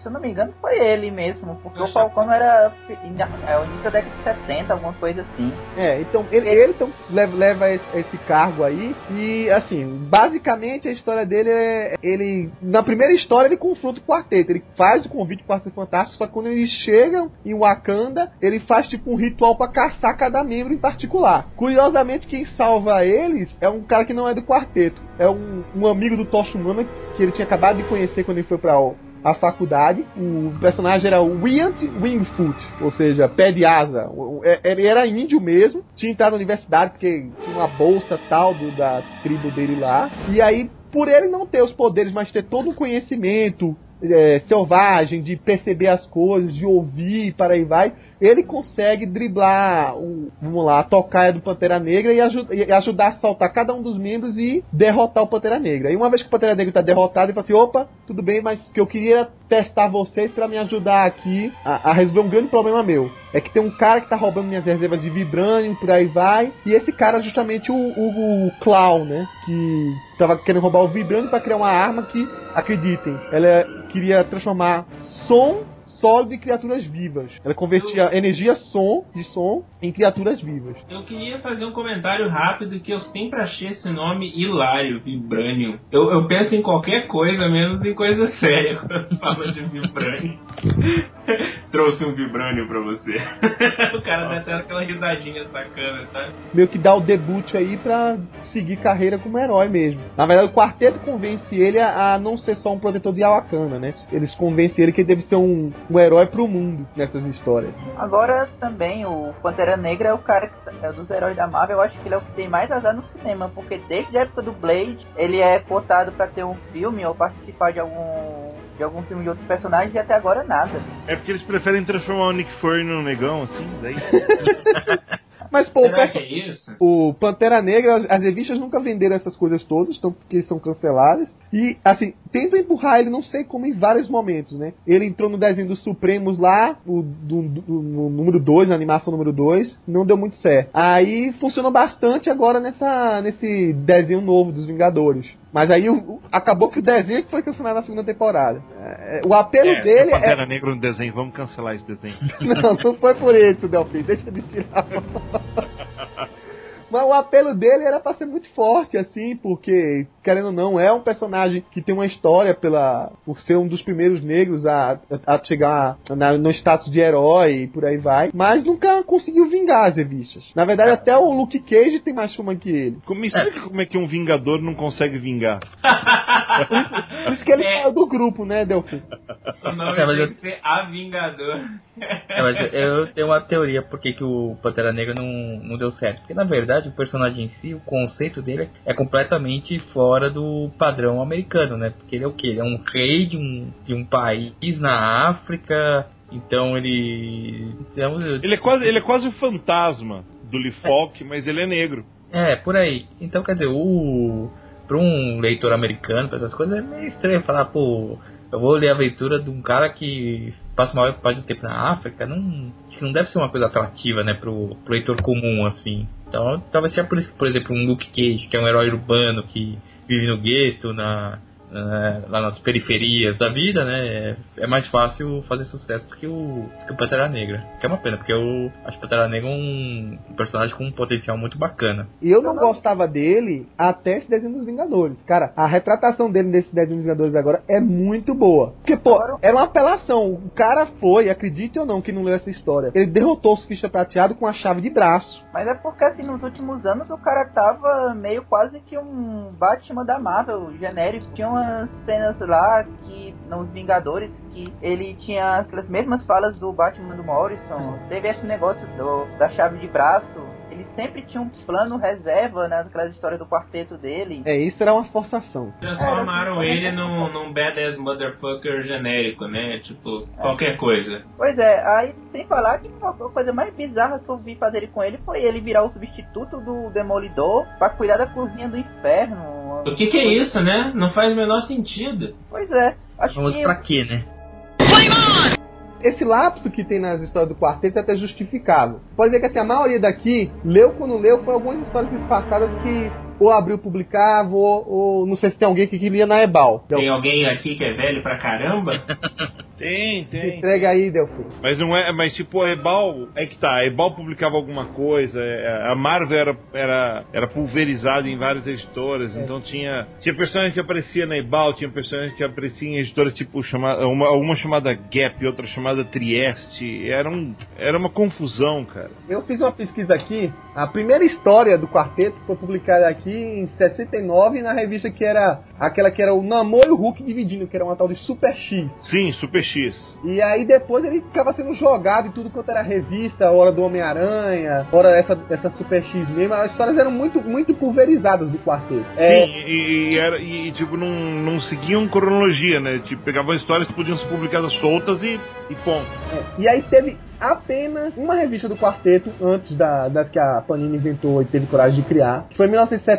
Se eu não me engano, foi ele mesmo, porque o Falcão era ainda- é o início da década de 70, alguma coisa assim. É, então ele, ele então, leva, leva esse, esse cargo aí e assim, basicamente a história dele é ele na primeira história ele confronta o quarteto, ele faz o convite pro quarteto fantástico, só que quando eles chegam em Wakanda, ele faz tipo um ritual pra caçar cada membro em particular. Curiosamente quem salva eles é um cara que não é do quarteto, é um, um amigo do Tocha Humana que ele tinha acabado de conhecer quando ele foi pra a faculdade. O personagem era o Wyant Wingfoot, ou seja, pé de asa. É- Ele era índio mesmo, tinha entrado na universidade porque tinha uma bolsa tal do, da tribo dele lá. E aí, por ele não ter os poderes, mas ter todo o conhecimento é, selvagem, de perceber as coisas, de ouvir, para aí vai, ele consegue driblar, o, vamos lá, a tocaia do Pantera Negra e, e ajudar a saltar cada um dos membros e derrotar o Pantera Negra. E uma vez que o Pantera Negra está derrotado, ele fala assim: opa, tudo bem, mas que eu queria testar vocês para me ajudar aqui a, a resolver um grande problema meu. É que tem um cara que tá roubando minhas reservas de Vibranium, por aí vai, e esse cara é justamente o, o, o Clown, né? Que tava querendo roubar o Vibranium para criar uma arma que, acreditem, ela queria transformar som sólido em criaturas vivas. Ela convertia energia som de som em criaturas vivas. Eu queria fazer um comentário rápido que eu sempre achei esse nome hilário, Vibranium. Eu, eu penso em qualquer coisa, menos em coisa séria quando fala de Vibranium. Trouxe um Vibranium pra você. o cara dá até aquela risadinha sacana, tá? Meio que dá o debut aí pra seguir carreira como herói mesmo. Na verdade, o quarteto convence ele a, a não ser só um protetor de Awakana, né? Eles convencem ele que ele deve ser um, um herói pro mundo nessas histórias. Agora também o Pantera Negra é o cara que é dos heróis da Marvel, eu acho que ele é o que tem mais azar no cinema, porque desde a época do Blade, ele é cotado pra ter um filme ou participar de algum de algum filme de outros personagens e até agora nada. É porque eles preferem transformar o Nick Fury num negão, assim, daí. Mas, pô, é isso? o Pantera Negra, as, as revistas nunca venderam essas coisas todas, tanto que são canceladas. E, assim, tentam empurrar ele, não sei como, em vários momentos, né? Ele entrou no desenho dos Supremos lá, o, do, no número 2, na animação número 2, não deu muito certo. Aí funcionou bastante agora nessa, nesse desenho novo dos Vingadores. Mas aí o- acabou que o desenho que foi cancelado na segunda temporada. É, o apelo É, dele é. Pantera Negro no desenho, vamos cancelar esse desenho. Não, não foi por isso, Delfim. Deixa de tirar. Mas o apelo dele era pra ser muito forte, assim, porque querendo ou não, é um personagem que tem uma história pela por ser um dos primeiros negros a, a chegar na, no status de herói e por aí vai, mas nunca conseguiu vingar as revistas. Na verdade, até o Luke Cage tem mais fama que ele. Como, me explica como é que um Vingador não consegue vingar? Por isso, por isso que ele É. saiu do grupo, né, Delfim? O nome É, mas eu- que ser A Vingador. É, mas eu- eu tenho uma teoria por que, que o Pantera Negra não, não deu certo. Porque na verdade o personagem em si, o conceito dele é completamente fora do padrão americano, né? Porque ele é o quê? Ele é um rei de um, de um país na África. Então ele. Então, Ele é quase, ele é quase o fantasma do Lee Falk, mas ele é negro. É, por aí. Então, quer dizer, o. Pra um leitor americano, pra essas coisas, é meio estranho falar, pô, eu vou ler a aventura de um cara que passa uma maior parte do tempo na África. Não, não deve ser uma coisa atrativa, né, pro, pro leitor comum, assim. Então, talvez seja por isso que, por exemplo, um Luke Cage, que é um herói urbano que vive no gueto, na, na- lá nas periferias da vida, né, é, é mais fácil fazer sucesso do que o, que o Pantera Negra. Que é uma pena, porque eu acho o Pantera Negra um, um personagem com um potencial muito bacana. E eu não gostava dele até esse desenho dos Vingadores. Cara, a retratação dele nesse desenho dos Vingadores agora é muito boa. Porque, pô, era uma apelação. O cara foi, acredite ou não, que não leu essa história. Ele derrotou os ficha prateado com a chave de braço. Mas é porque assim, nos últimos anos o cara tava meio quase que um Batman da Marvel genérico. Tinha umas cenas lá que, nos Vingadores, que ele tinha aquelas mesmas falas do Batman do Morrison. Teve esse negócio do- da chave de braço. Ele sempre tinha um plano reserva naquelas histórias do quarteto dele. É, isso era uma forçação. Transformaram ele num, num badass motherfucker genérico, né? Tipo, qualquer coisa. Pois é, aí sem falar que a coisa mais bizarra que eu vi fazer com ele foi ele virar o substituto do Demolidor pra cuidar da cozinha do inferno. O que que é isso, né? Não faz o menor sentido. Pois é, acho Vamos que pra quê, né? Esse lapso que tem nas histórias do quarteto é até justificável. Pode ver que assim, a maioria daqui, leu quando leu, foi algumas histórias espaçadas que ou abriu publicava, ou, ou não sei se tem alguém aqui que lia na Ebal. Tem alguém aqui que é velho pra caramba? Tem, tem. Entrega aí, Delfim. Mas não é, mas tipo, a Ebal, é que tá, a Ebal publicava alguma coisa, é, a Marvel era, era, era pulverizada em várias editoras, então tinha, tinha personagem que aparecia na Ebal, tinha personagem que aparecia em editoras tipo, chamada, uma, uma chamada Gap, outra chamada Trieste, era, um, era uma confusão, cara. Eu fiz uma pesquisa aqui. A primeira história do quarteto foi publicada aqui em 69 na revista que era aquela que era o Namor e o Hulk dividindo, que era uma tal de Super X. Sim, Super X. E aí depois ele ficava sendo jogado em tudo quanto era revista, hora do Homem-Aranha, hora essa, essa Super X mesmo. As histórias eram muito, muito pulverizadas do quarteto. É, Sim, e, e era, e, tipo, não, não seguiam cronologia, né? Tipo, pegavam histórias que podiam ser publicadas soltas e, e ponto. É, E aí teve apenas uma revista do quarteto antes da, das que a Panini inventou e teve coragem de criar, que foi em 1970,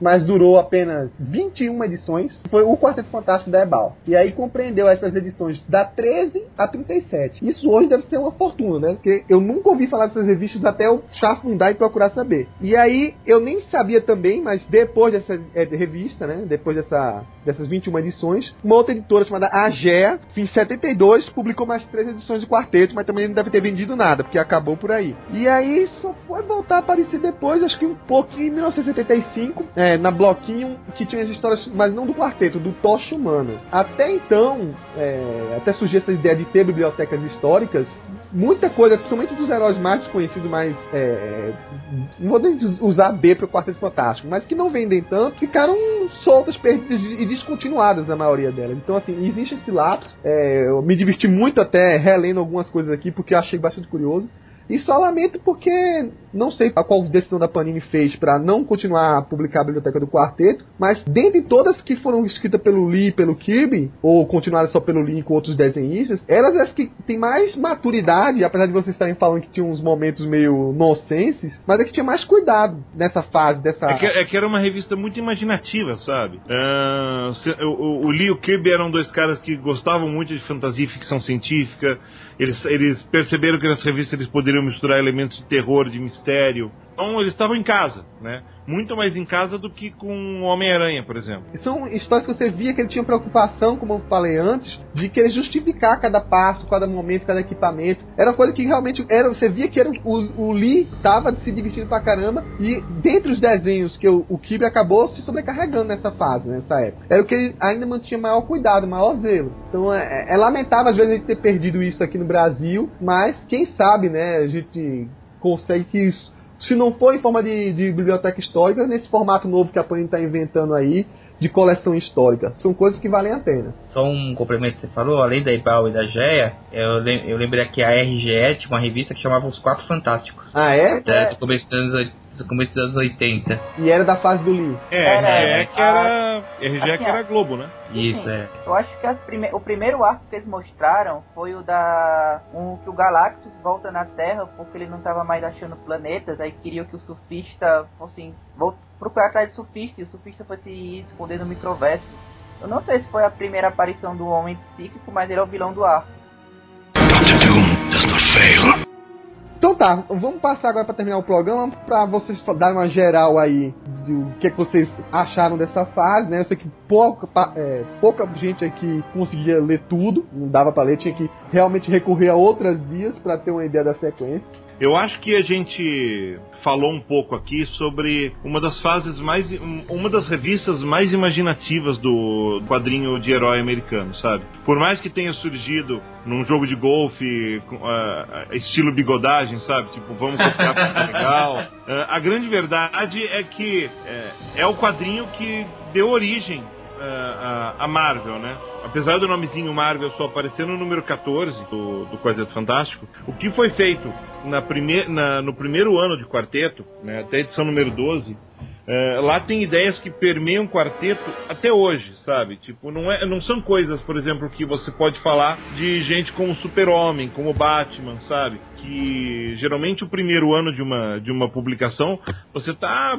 mas durou apenas 21 edições. Foi o Quarteto Fantástico da Ebal. E aí compreendeu essas edições da 13 a 37. Isso hoje deve ser uma fortuna, né? Porque eu nunca ouvi falar dessas revistas até eu chafundar e procurar saber. E aí eu nem sabia também, mas depois dessa é, revista, né? Depois dessa, dessas 21 edições, uma outra editora chamada Agea, em 72, publicou mais três edições do quarteto, mas também não deve ter vendido nada, porque acabou por aí. E aí só foi voltar a aparecer depois, acho que um pouquinho em 1975, é, na Bloquinho, que tinha as histórias, mas não do quarteto, do Tocha Humana. Até então, é, até surgiu essa ideia de ter bibliotecas históricas, muita coisa, principalmente dos heróis mais desconhecidos, mais. É, não vou nem usar B para o Quarteto Fantástico, mas que não vendem tanto, ficaram soltas, perdidas e descontinuadas a maioria delas. Então, assim, existe esse lapso. É, eu me diverti muito até relendo algumas coisas aqui, porque eu achei bastante curioso. E só lamento porque não sei a qual decisão da Panini fez para não continuar a publicar a biblioteca do quarteto, mas dentre todas que foram escritas pelo Lee e pelo Kirby, ou continuaram só pelo Lee com outros desenhistas, elas as que têm mais maturidade, apesar de vocês estarem falando que tinha uns momentos meio nonsenses, mas é que tinha mais cuidado nessa fase, dessa. É que, é que era uma revista muito imaginativa, sabe? Ah, se- o, o Lee e o Kirby eram dois caras que gostavam muito de fantasia e ficção científica. Eles, eles perceberam que nas revistas eles poderiam misturar elementos de terror, de Mistério. Então eles estavam em casa, né? Muito mais em casa do que com o Homem-Aranha, por exemplo. São histórias que você via que ele tinha preocupação, como eu falei antes, de querer justificar cada passo, cada momento, cada equipamento. Era uma coisa que realmente era, você via que era o, o Lee tava se divertindo pra caramba e dentre os desenhos que o, o acabou se sobrecarregando nessa fase, nessa época. Era o que ele ainda mantinha maior cuidado, maior zelo. Então é, é lamentável às vezes a gente ter perdido isso aqui no Brasil, mas quem sabe, né, a gente consegue que isso se não for em forma de, de biblioteca histórica, nesse formato novo que a Panini está inventando aí, de coleção histórica. São coisas que valem a pena. Só um complemento que você falou, além da IBAL e da GEA, eu, lem eu lembrei que a RGE tinha uma revista que chamava Os Quatro Fantásticos. Ah, é? É, do começo dos anos, do começo dos anos 80. E era da fase do Lee. É, Era, RGE que era, RGE assim, que era Globo, né? Isso, Sim. é. Eu acho que as prime o primeiro arco que eles mostraram foi o da. Um, que o Galactus volta na Terra porque ele não estava mais achando planetas, aí queria que o surfista fosse vol- procurar atrás de surfista e o surfista fosse esconder no microverso. Eu não sei se foi a primeira aparição do Homem Psíquico, mas ele é o vilão do arco. Então tá, vamos passar agora para terminar o programa para vocês darem uma geral aí do que, é que vocês acharam dessa fase, né? Eu sei que pouca, é, pouca gente aqui conseguia ler tudo, não dava para ler, tinha que realmente recorrer a outras vias para ter uma ideia da sequência. Eu acho que a gente falou um pouco aqui sobre uma das fases mais. um- uma das revistas mais imaginativas do quadrinho de herói americano, sabe? Por mais que tenha surgido num jogo de golfe, ah, estilo bigodagem, sabe? Tipo, vamos copiar é legal. Ah, a grande verdade é que é, é o quadrinho que deu origem ah, a, a Marvel, né? Apesar do nomezinho Marvel só aparecer no número 14 do, do Quarteto Fantástico, o que foi feito na prime na- no primeiro ano de Quarteto, né, até a edição número 12, é, lá tem ideias que permeiam quarteto até hoje, sabe? Tipo, não, é, não são coisas, por exemplo, que você pode falar de gente como Super-Homem, como Batman, sabe? Que geralmente o primeiro ano de uma, de uma publicação você está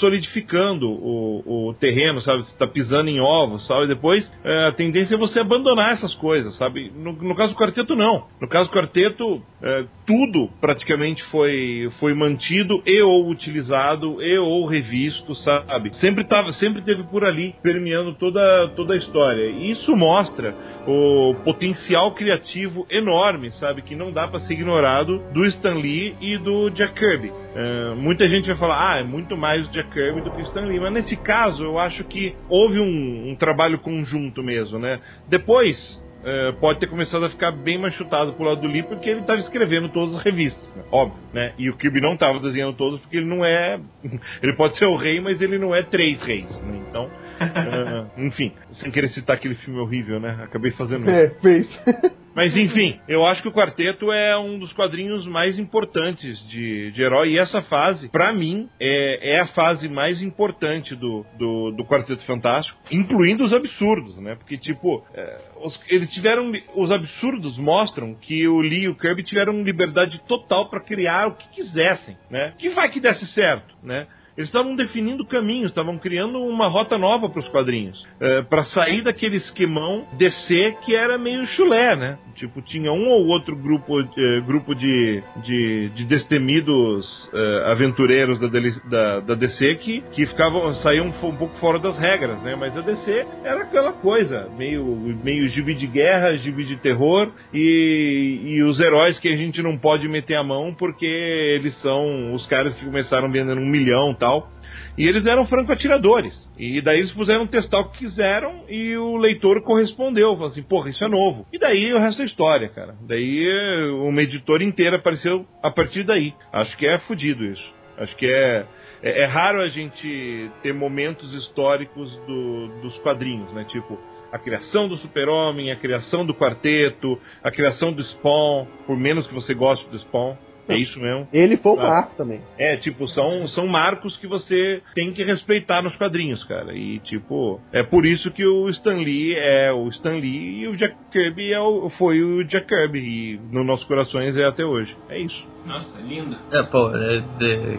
solidificando o, o terreno, sabe? Você está pisando em ovos, sabe? Depois é, a tendência é você abandonar essas coisas, sabe? No, no caso do quarteto, não. No caso do quarteto, é, tudo praticamente foi, foi mantido e ou utilizado e ou revisto, sabe? Sempre, tava, sempre teve por ali, permeando toda, toda a história. E isso mostra o potencial criativo enorme, sabe? Que não dá para ser ignorado do Stan Lee e do Jack Kirby. É, muita gente vai falar, ah, é muito mais o Jack Kirby do que o Stan Lee. Mas nesse caso, eu acho que houve um, um trabalho conjunto mesmo, né? Depois, é, pode ter começado a ficar bem mais chutado pro lado do Lee porque ele estava escrevendo todas as revistas, né? óbvio, né? E o Kirby não estava desenhando todas porque ele não é, ele pode ser o rei, mas ele não é três reis, né? Então, é, enfim, sem querer citar aquele filme horrível, né? Acabei fazendo isso. É, fez. Mas enfim, eu acho que o Quarteto é um dos quadrinhos mais importantes de, de herói. E essa fase, pra mim, é, é a fase mais importante do, do, do Quarteto Fantástico, incluindo os absurdos, né? Porque, tipo, é, os- eles tiveram. Os absurdos mostram que o Lee e o Kirby tiveram liberdade total pra criar o que quisessem, né? Que vai que desse certo, né? Eles estavam definindo caminhos, estavam criando uma rota nova para os quadrinhos. para sair daquele esquemão DC que era meio chulé, né? Tipo, tinha um ou outro grupo, eh, grupo de, de, de destemidos eh, aventureiros da, da, da DC que, que ficavam, saíam um pouco fora das regras, né? Mas a DC era aquela coisa, meio, meio gibi de guerra, gibi de terror e, e os heróis que a gente não pode meter a mão porque eles são os caras que começaram vendendo um milhão tal. E eles eram franco-atiradores. E daí eles puseram testar o que quiseram e o leitor correspondeu. Falou assim, porra, isso é novo. E daí o resto é história, cara. Daí eh, uma editora inteira apareceu a partir daí. Acho que é fudido isso. Acho que é, é, é raro a gente ter momentos históricos do- dos quadrinhos, né? Tipo, a criação do Super-Homem, a criação do Quarteto, a criação do Spawn, por menos que você goste do Spawn. É isso mesmo. Ele foi o Ah. marco também. É, tipo, são, são marcos que você tem que respeitar nos quadrinhos, cara. E, tipo, é por isso que o Stan Lee é o Stan Lee e o Jack Kirby é o, foi o Jack Kirby. E nos nossos corações é até hoje. É isso. Nossa, lindo. É, pô, é, de-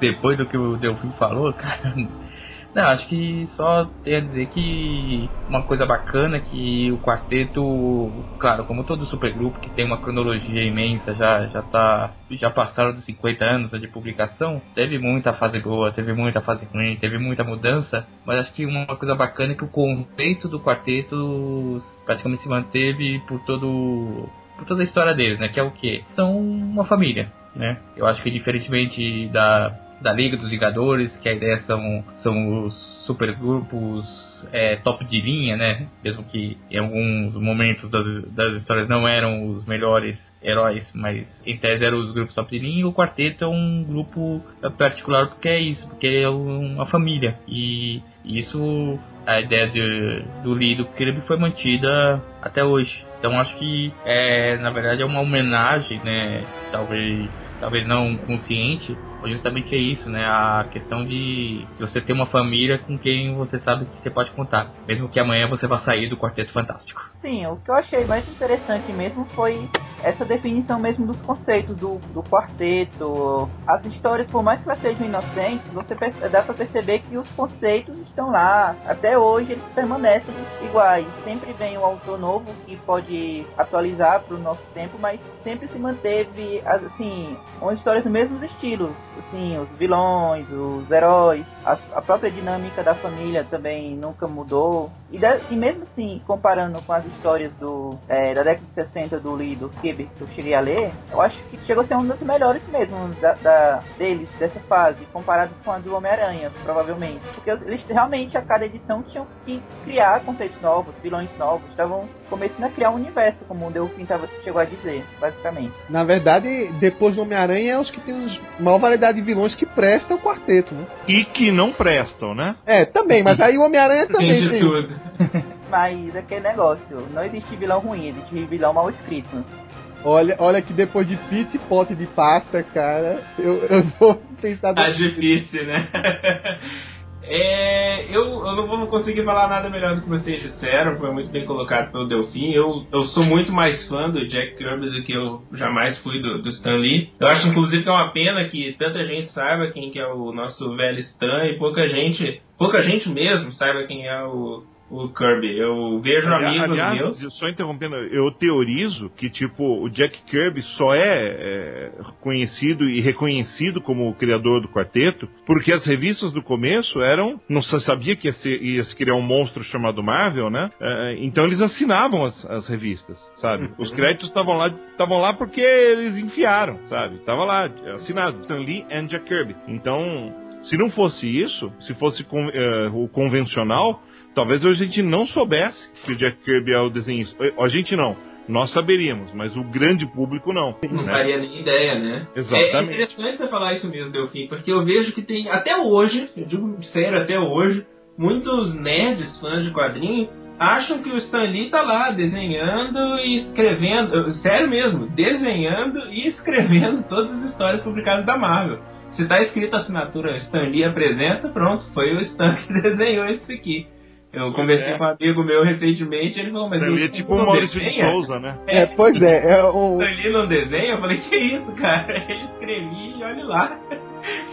depois do que o Delfim falou, cara, Não, acho que só tem a dizer que uma coisa bacana é que o quarteto, claro, como todo supergrupo que tem uma cronologia imensa, já já tá já passaram dos 50 anos de publicação, teve muita fase boa, teve muita fase ruim, teve muita mudança, mas acho que uma coisa bacana é que o conceito do quarteto praticamente se manteve por todo por toda a história deles, né? Que é o que? São uma família, né? Eu acho que diferentemente da, da Liga dos Vingadores, que a ideia são, são os supergrupos é, top de linha, né? Mesmo que em alguns momentos das, das histórias não eram os melhores heróis, mas em tese eram os grupos top de linha, e o quarteto é um grupo particular porque é isso, porque é uma família. E isso, a ideia de, do Lee do Kirby foi mantida até hoje. Então acho que é, na verdade é uma homenagem, né? Talvez, talvez não consciente, justamente é isso, né? A questão de você ter uma família com quem você sabe que você pode contar, mesmo que amanhã você vá sair do Quarteto Fantástico. Sim, o que eu achei mais interessante mesmo foi essa definição mesmo dos conceitos do, do quarteto. As histórias, por mais que elas sejam inocentes, você dá para perceber que os conceitos estão lá. Até hoje eles permanecem iguais. Sempre vem um autor novo que pode atualizar para o nosso tempo, mas sempre se manteve assim, uma história dos mesmos estilos. Assim, os vilões, os heróis, a, a própria dinâmica da família também nunca mudou. E, da, e mesmo assim, comparando com as histórias do, é, da década de 60 do Lee do Kirby que eu cheguei a ler, eu acho que chegou a ser um dos melhores mesmo da, da deles, dessa fase, comparado com a do Homem-Aranha, provavelmente. Porque eles realmente a cada edição tinham que criar conceitos novos, vilões novos, estavam começando a criar um universo, como o Delfim chegou a dizer, basicamente. Na verdade, depois do Homem-Aranha é os que tem os maior variedade de vilões que prestam o quarteto, né? E que não prestam, né? É, também, mas aí o Homem-Aranha também Tem tudo. Mas aquele negócio, não existe vilão ruim, existe vilão mal escrito. Olha, olha que depois de pizza e pote de pasta, cara, eu, eu vou pensar... Tá difícil, né? É, eu, eu não vou conseguir falar nada melhor do que vocês disseram, foi muito bem colocado pelo Delfim. Eu, eu sou muito mais fã do Jack Kirby do que eu jamais fui do, do Stan Lee. Eu acho, inclusive, que é uma pena que tanta gente saiba quem que é o nosso velho Stan e pouca gente, pouca gente mesmo saiba quem é o, o Kirby. Eu vejo Ali- amigos aliás, meus. só interrompendo, eu teorizo que tipo o Jack Kirby só é, é, conhecido e reconhecido como o criador do quarteto porque as revistas do começo eram não se sabia que ia, ser, ia se criar um monstro chamado Marvel, né? É, então eles assinavam as, as revistas, sabe? Os créditos estavam lá estavam lá porque eles enfiaram, sabe? Tava lá assinado Stan Lee and Jack Kirby. Então se não fosse isso, se fosse eh, o convencional, talvez hoje a gente não soubesse que o Jack Kirby é o desenhista. A gente não. Nós saberíamos, mas o grande público não. Não né? faria nem ideia, né? Exatamente. É interessante você falar isso mesmo, Delfim, porque eu vejo que tem, até hoje, eu digo sério, até hoje, muitos nerds, fãs de quadrinho, acham que o Stan Lee tá lá desenhando e escrevendo, sério mesmo, desenhando e escrevendo todas as histórias publicadas da Marvel. Se tá escrito a assinatura Stan Lee apresenta, pronto, foi o Stan que desenhou isso aqui. Eu conversei É. com um amigo meu recentemente, ele falou, mas Lee é tipo o Maurício de desenha? Souza, né? É, pois é, é o... Stan Lee não desenha? Eu falei, que isso, cara? Ele escrevia e olha lá.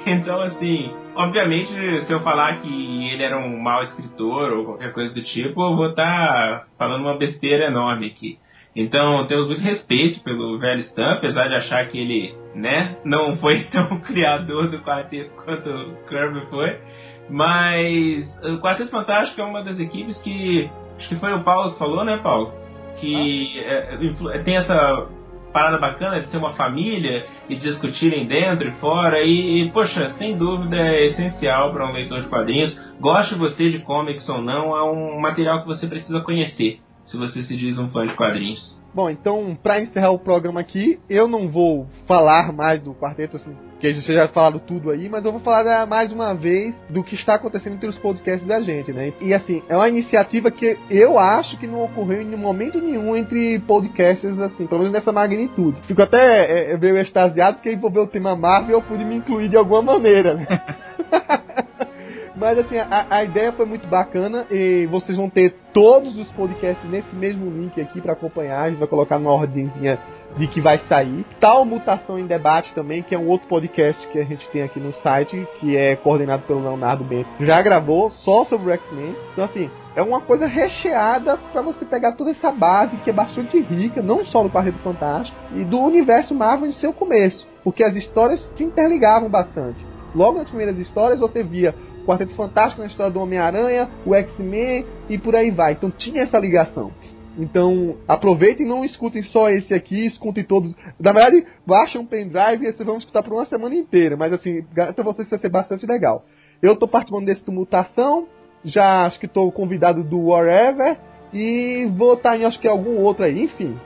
Então, assim, obviamente, se eu falar que ele era um mau escritor ou qualquer coisa do tipo, eu vou estar falando uma besteira enorme aqui. Então, temos muito respeito pelo velho Stan, apesar de achar que ele, né, não foi tão criador do quarteto quanto o Kirby foi. Mas o Quarteto Fantástico é uma das equipes que. Acho que foi o Paulo que falou, né, Paulo? Que é, influ- tem essa parada bacana de ser uma família e discutirem dentro e fora. E, e, poxa, sem dúvida é essencial para um leitor de quadrinhos. Goste você de comics ou não, é um material que você precisa conhecer. Se você se diz um fã de quadrinhos. Bom, então, pra encerrar o programa aqui, eu não vou falar mais do quarteto, assim, porque vocês já falaram tudo aí, mas eu vou falar da- mais uma vez do que está acontecendo entre os podcasts da gente, né? E assim, é uma iniciativa que eu acho que não ocorreu em momento nenhum entre podcasts, assim, pelo menos nessa magnitude. Fico até é, meio extasiado porque envolveu o tema Marvel eu pude me incluir de alguma maneira, né? Mas assim, a, a ideia foi muito bacana e vocês vão ter todos os podcasts nesse mesmo link aqui para acompanhar. A gente vai colocar numa ordemzinha de que vai sair. Tal Mutação em Debate também, que é um outro podcast que a gente tem aqui no site, que é coordenado pelo Leonardo Bento. Já gravou só sobre o X-Men. Então, assim, é uma coisa recheada para você pegar toda essa base que é bastante rica, não só do Quarteto Fantástico, e do universo Marvel em seu começo, porque as histórias se interligavam bastante. Logo nas primeiras histórias você via o Quarteto Fantástico na história do Homem-Aranha, o X-Men e por aí vai. Então tinha essa ligação. Então, aproveitem e não escutem só esse aqui, escutem todos. Na verdade, baixem um pendrive e vocês vão escutar por uma semana inteira. Mas assim, garanto a vocês que vai ser bastante legal. Eu estou participando desse Mutação, já acho que estou convidado do Whatever. E vou estar em acho que algum outro aí, enfim.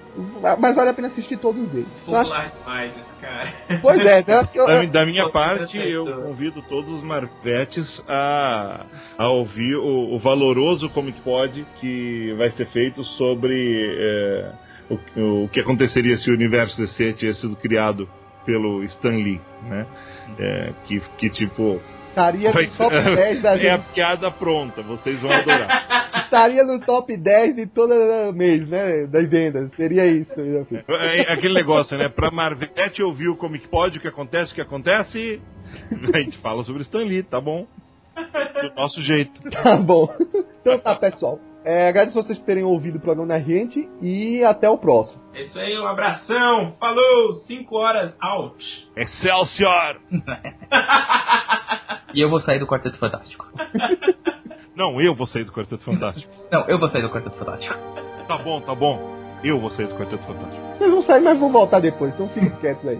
Mas vale a pena assistir todos eles. Popular demais esse cara. Pois é, eu acho que eu, Da, da minha parte, eu convido todos os Marvetes a, a ouvir o, o valoroso Comic Pod que vai ser feito sobre é, o, o que aconteceria se o universo DC tivesse sido criado pelo Stan Lee, né? É, que, que tipo. Estaria no top ser- 10 das é a piada pronta, vocês vão adorar. estaria no top 10 de todo mês, né? Das vendas. Seria isso. filho. É aquele negócio, né? Pra Marvete ouvir o Comic Pod, o que acontece, o que acontece, a gente fala sobre Stan Lee, tá bom? Do nosso jeito. Tá bom. Então tá, pessoal. É, agradeço vocês por terem ouvido o programa da gente e até o próximo. É isso aí, um abração. Falou, 5 horas out. Excelsior! E eu vou sair do Quarteto Fantástico. Não, eu vou sair do Quarteto Fantástico. Não, eu vou sair do Quarteto Fantástico. Tá bom, tá bom. Eu vou sair do Quarteto Fantástico. Vocês vão sair, mas vão voltar depois, então fiquem quietos aí.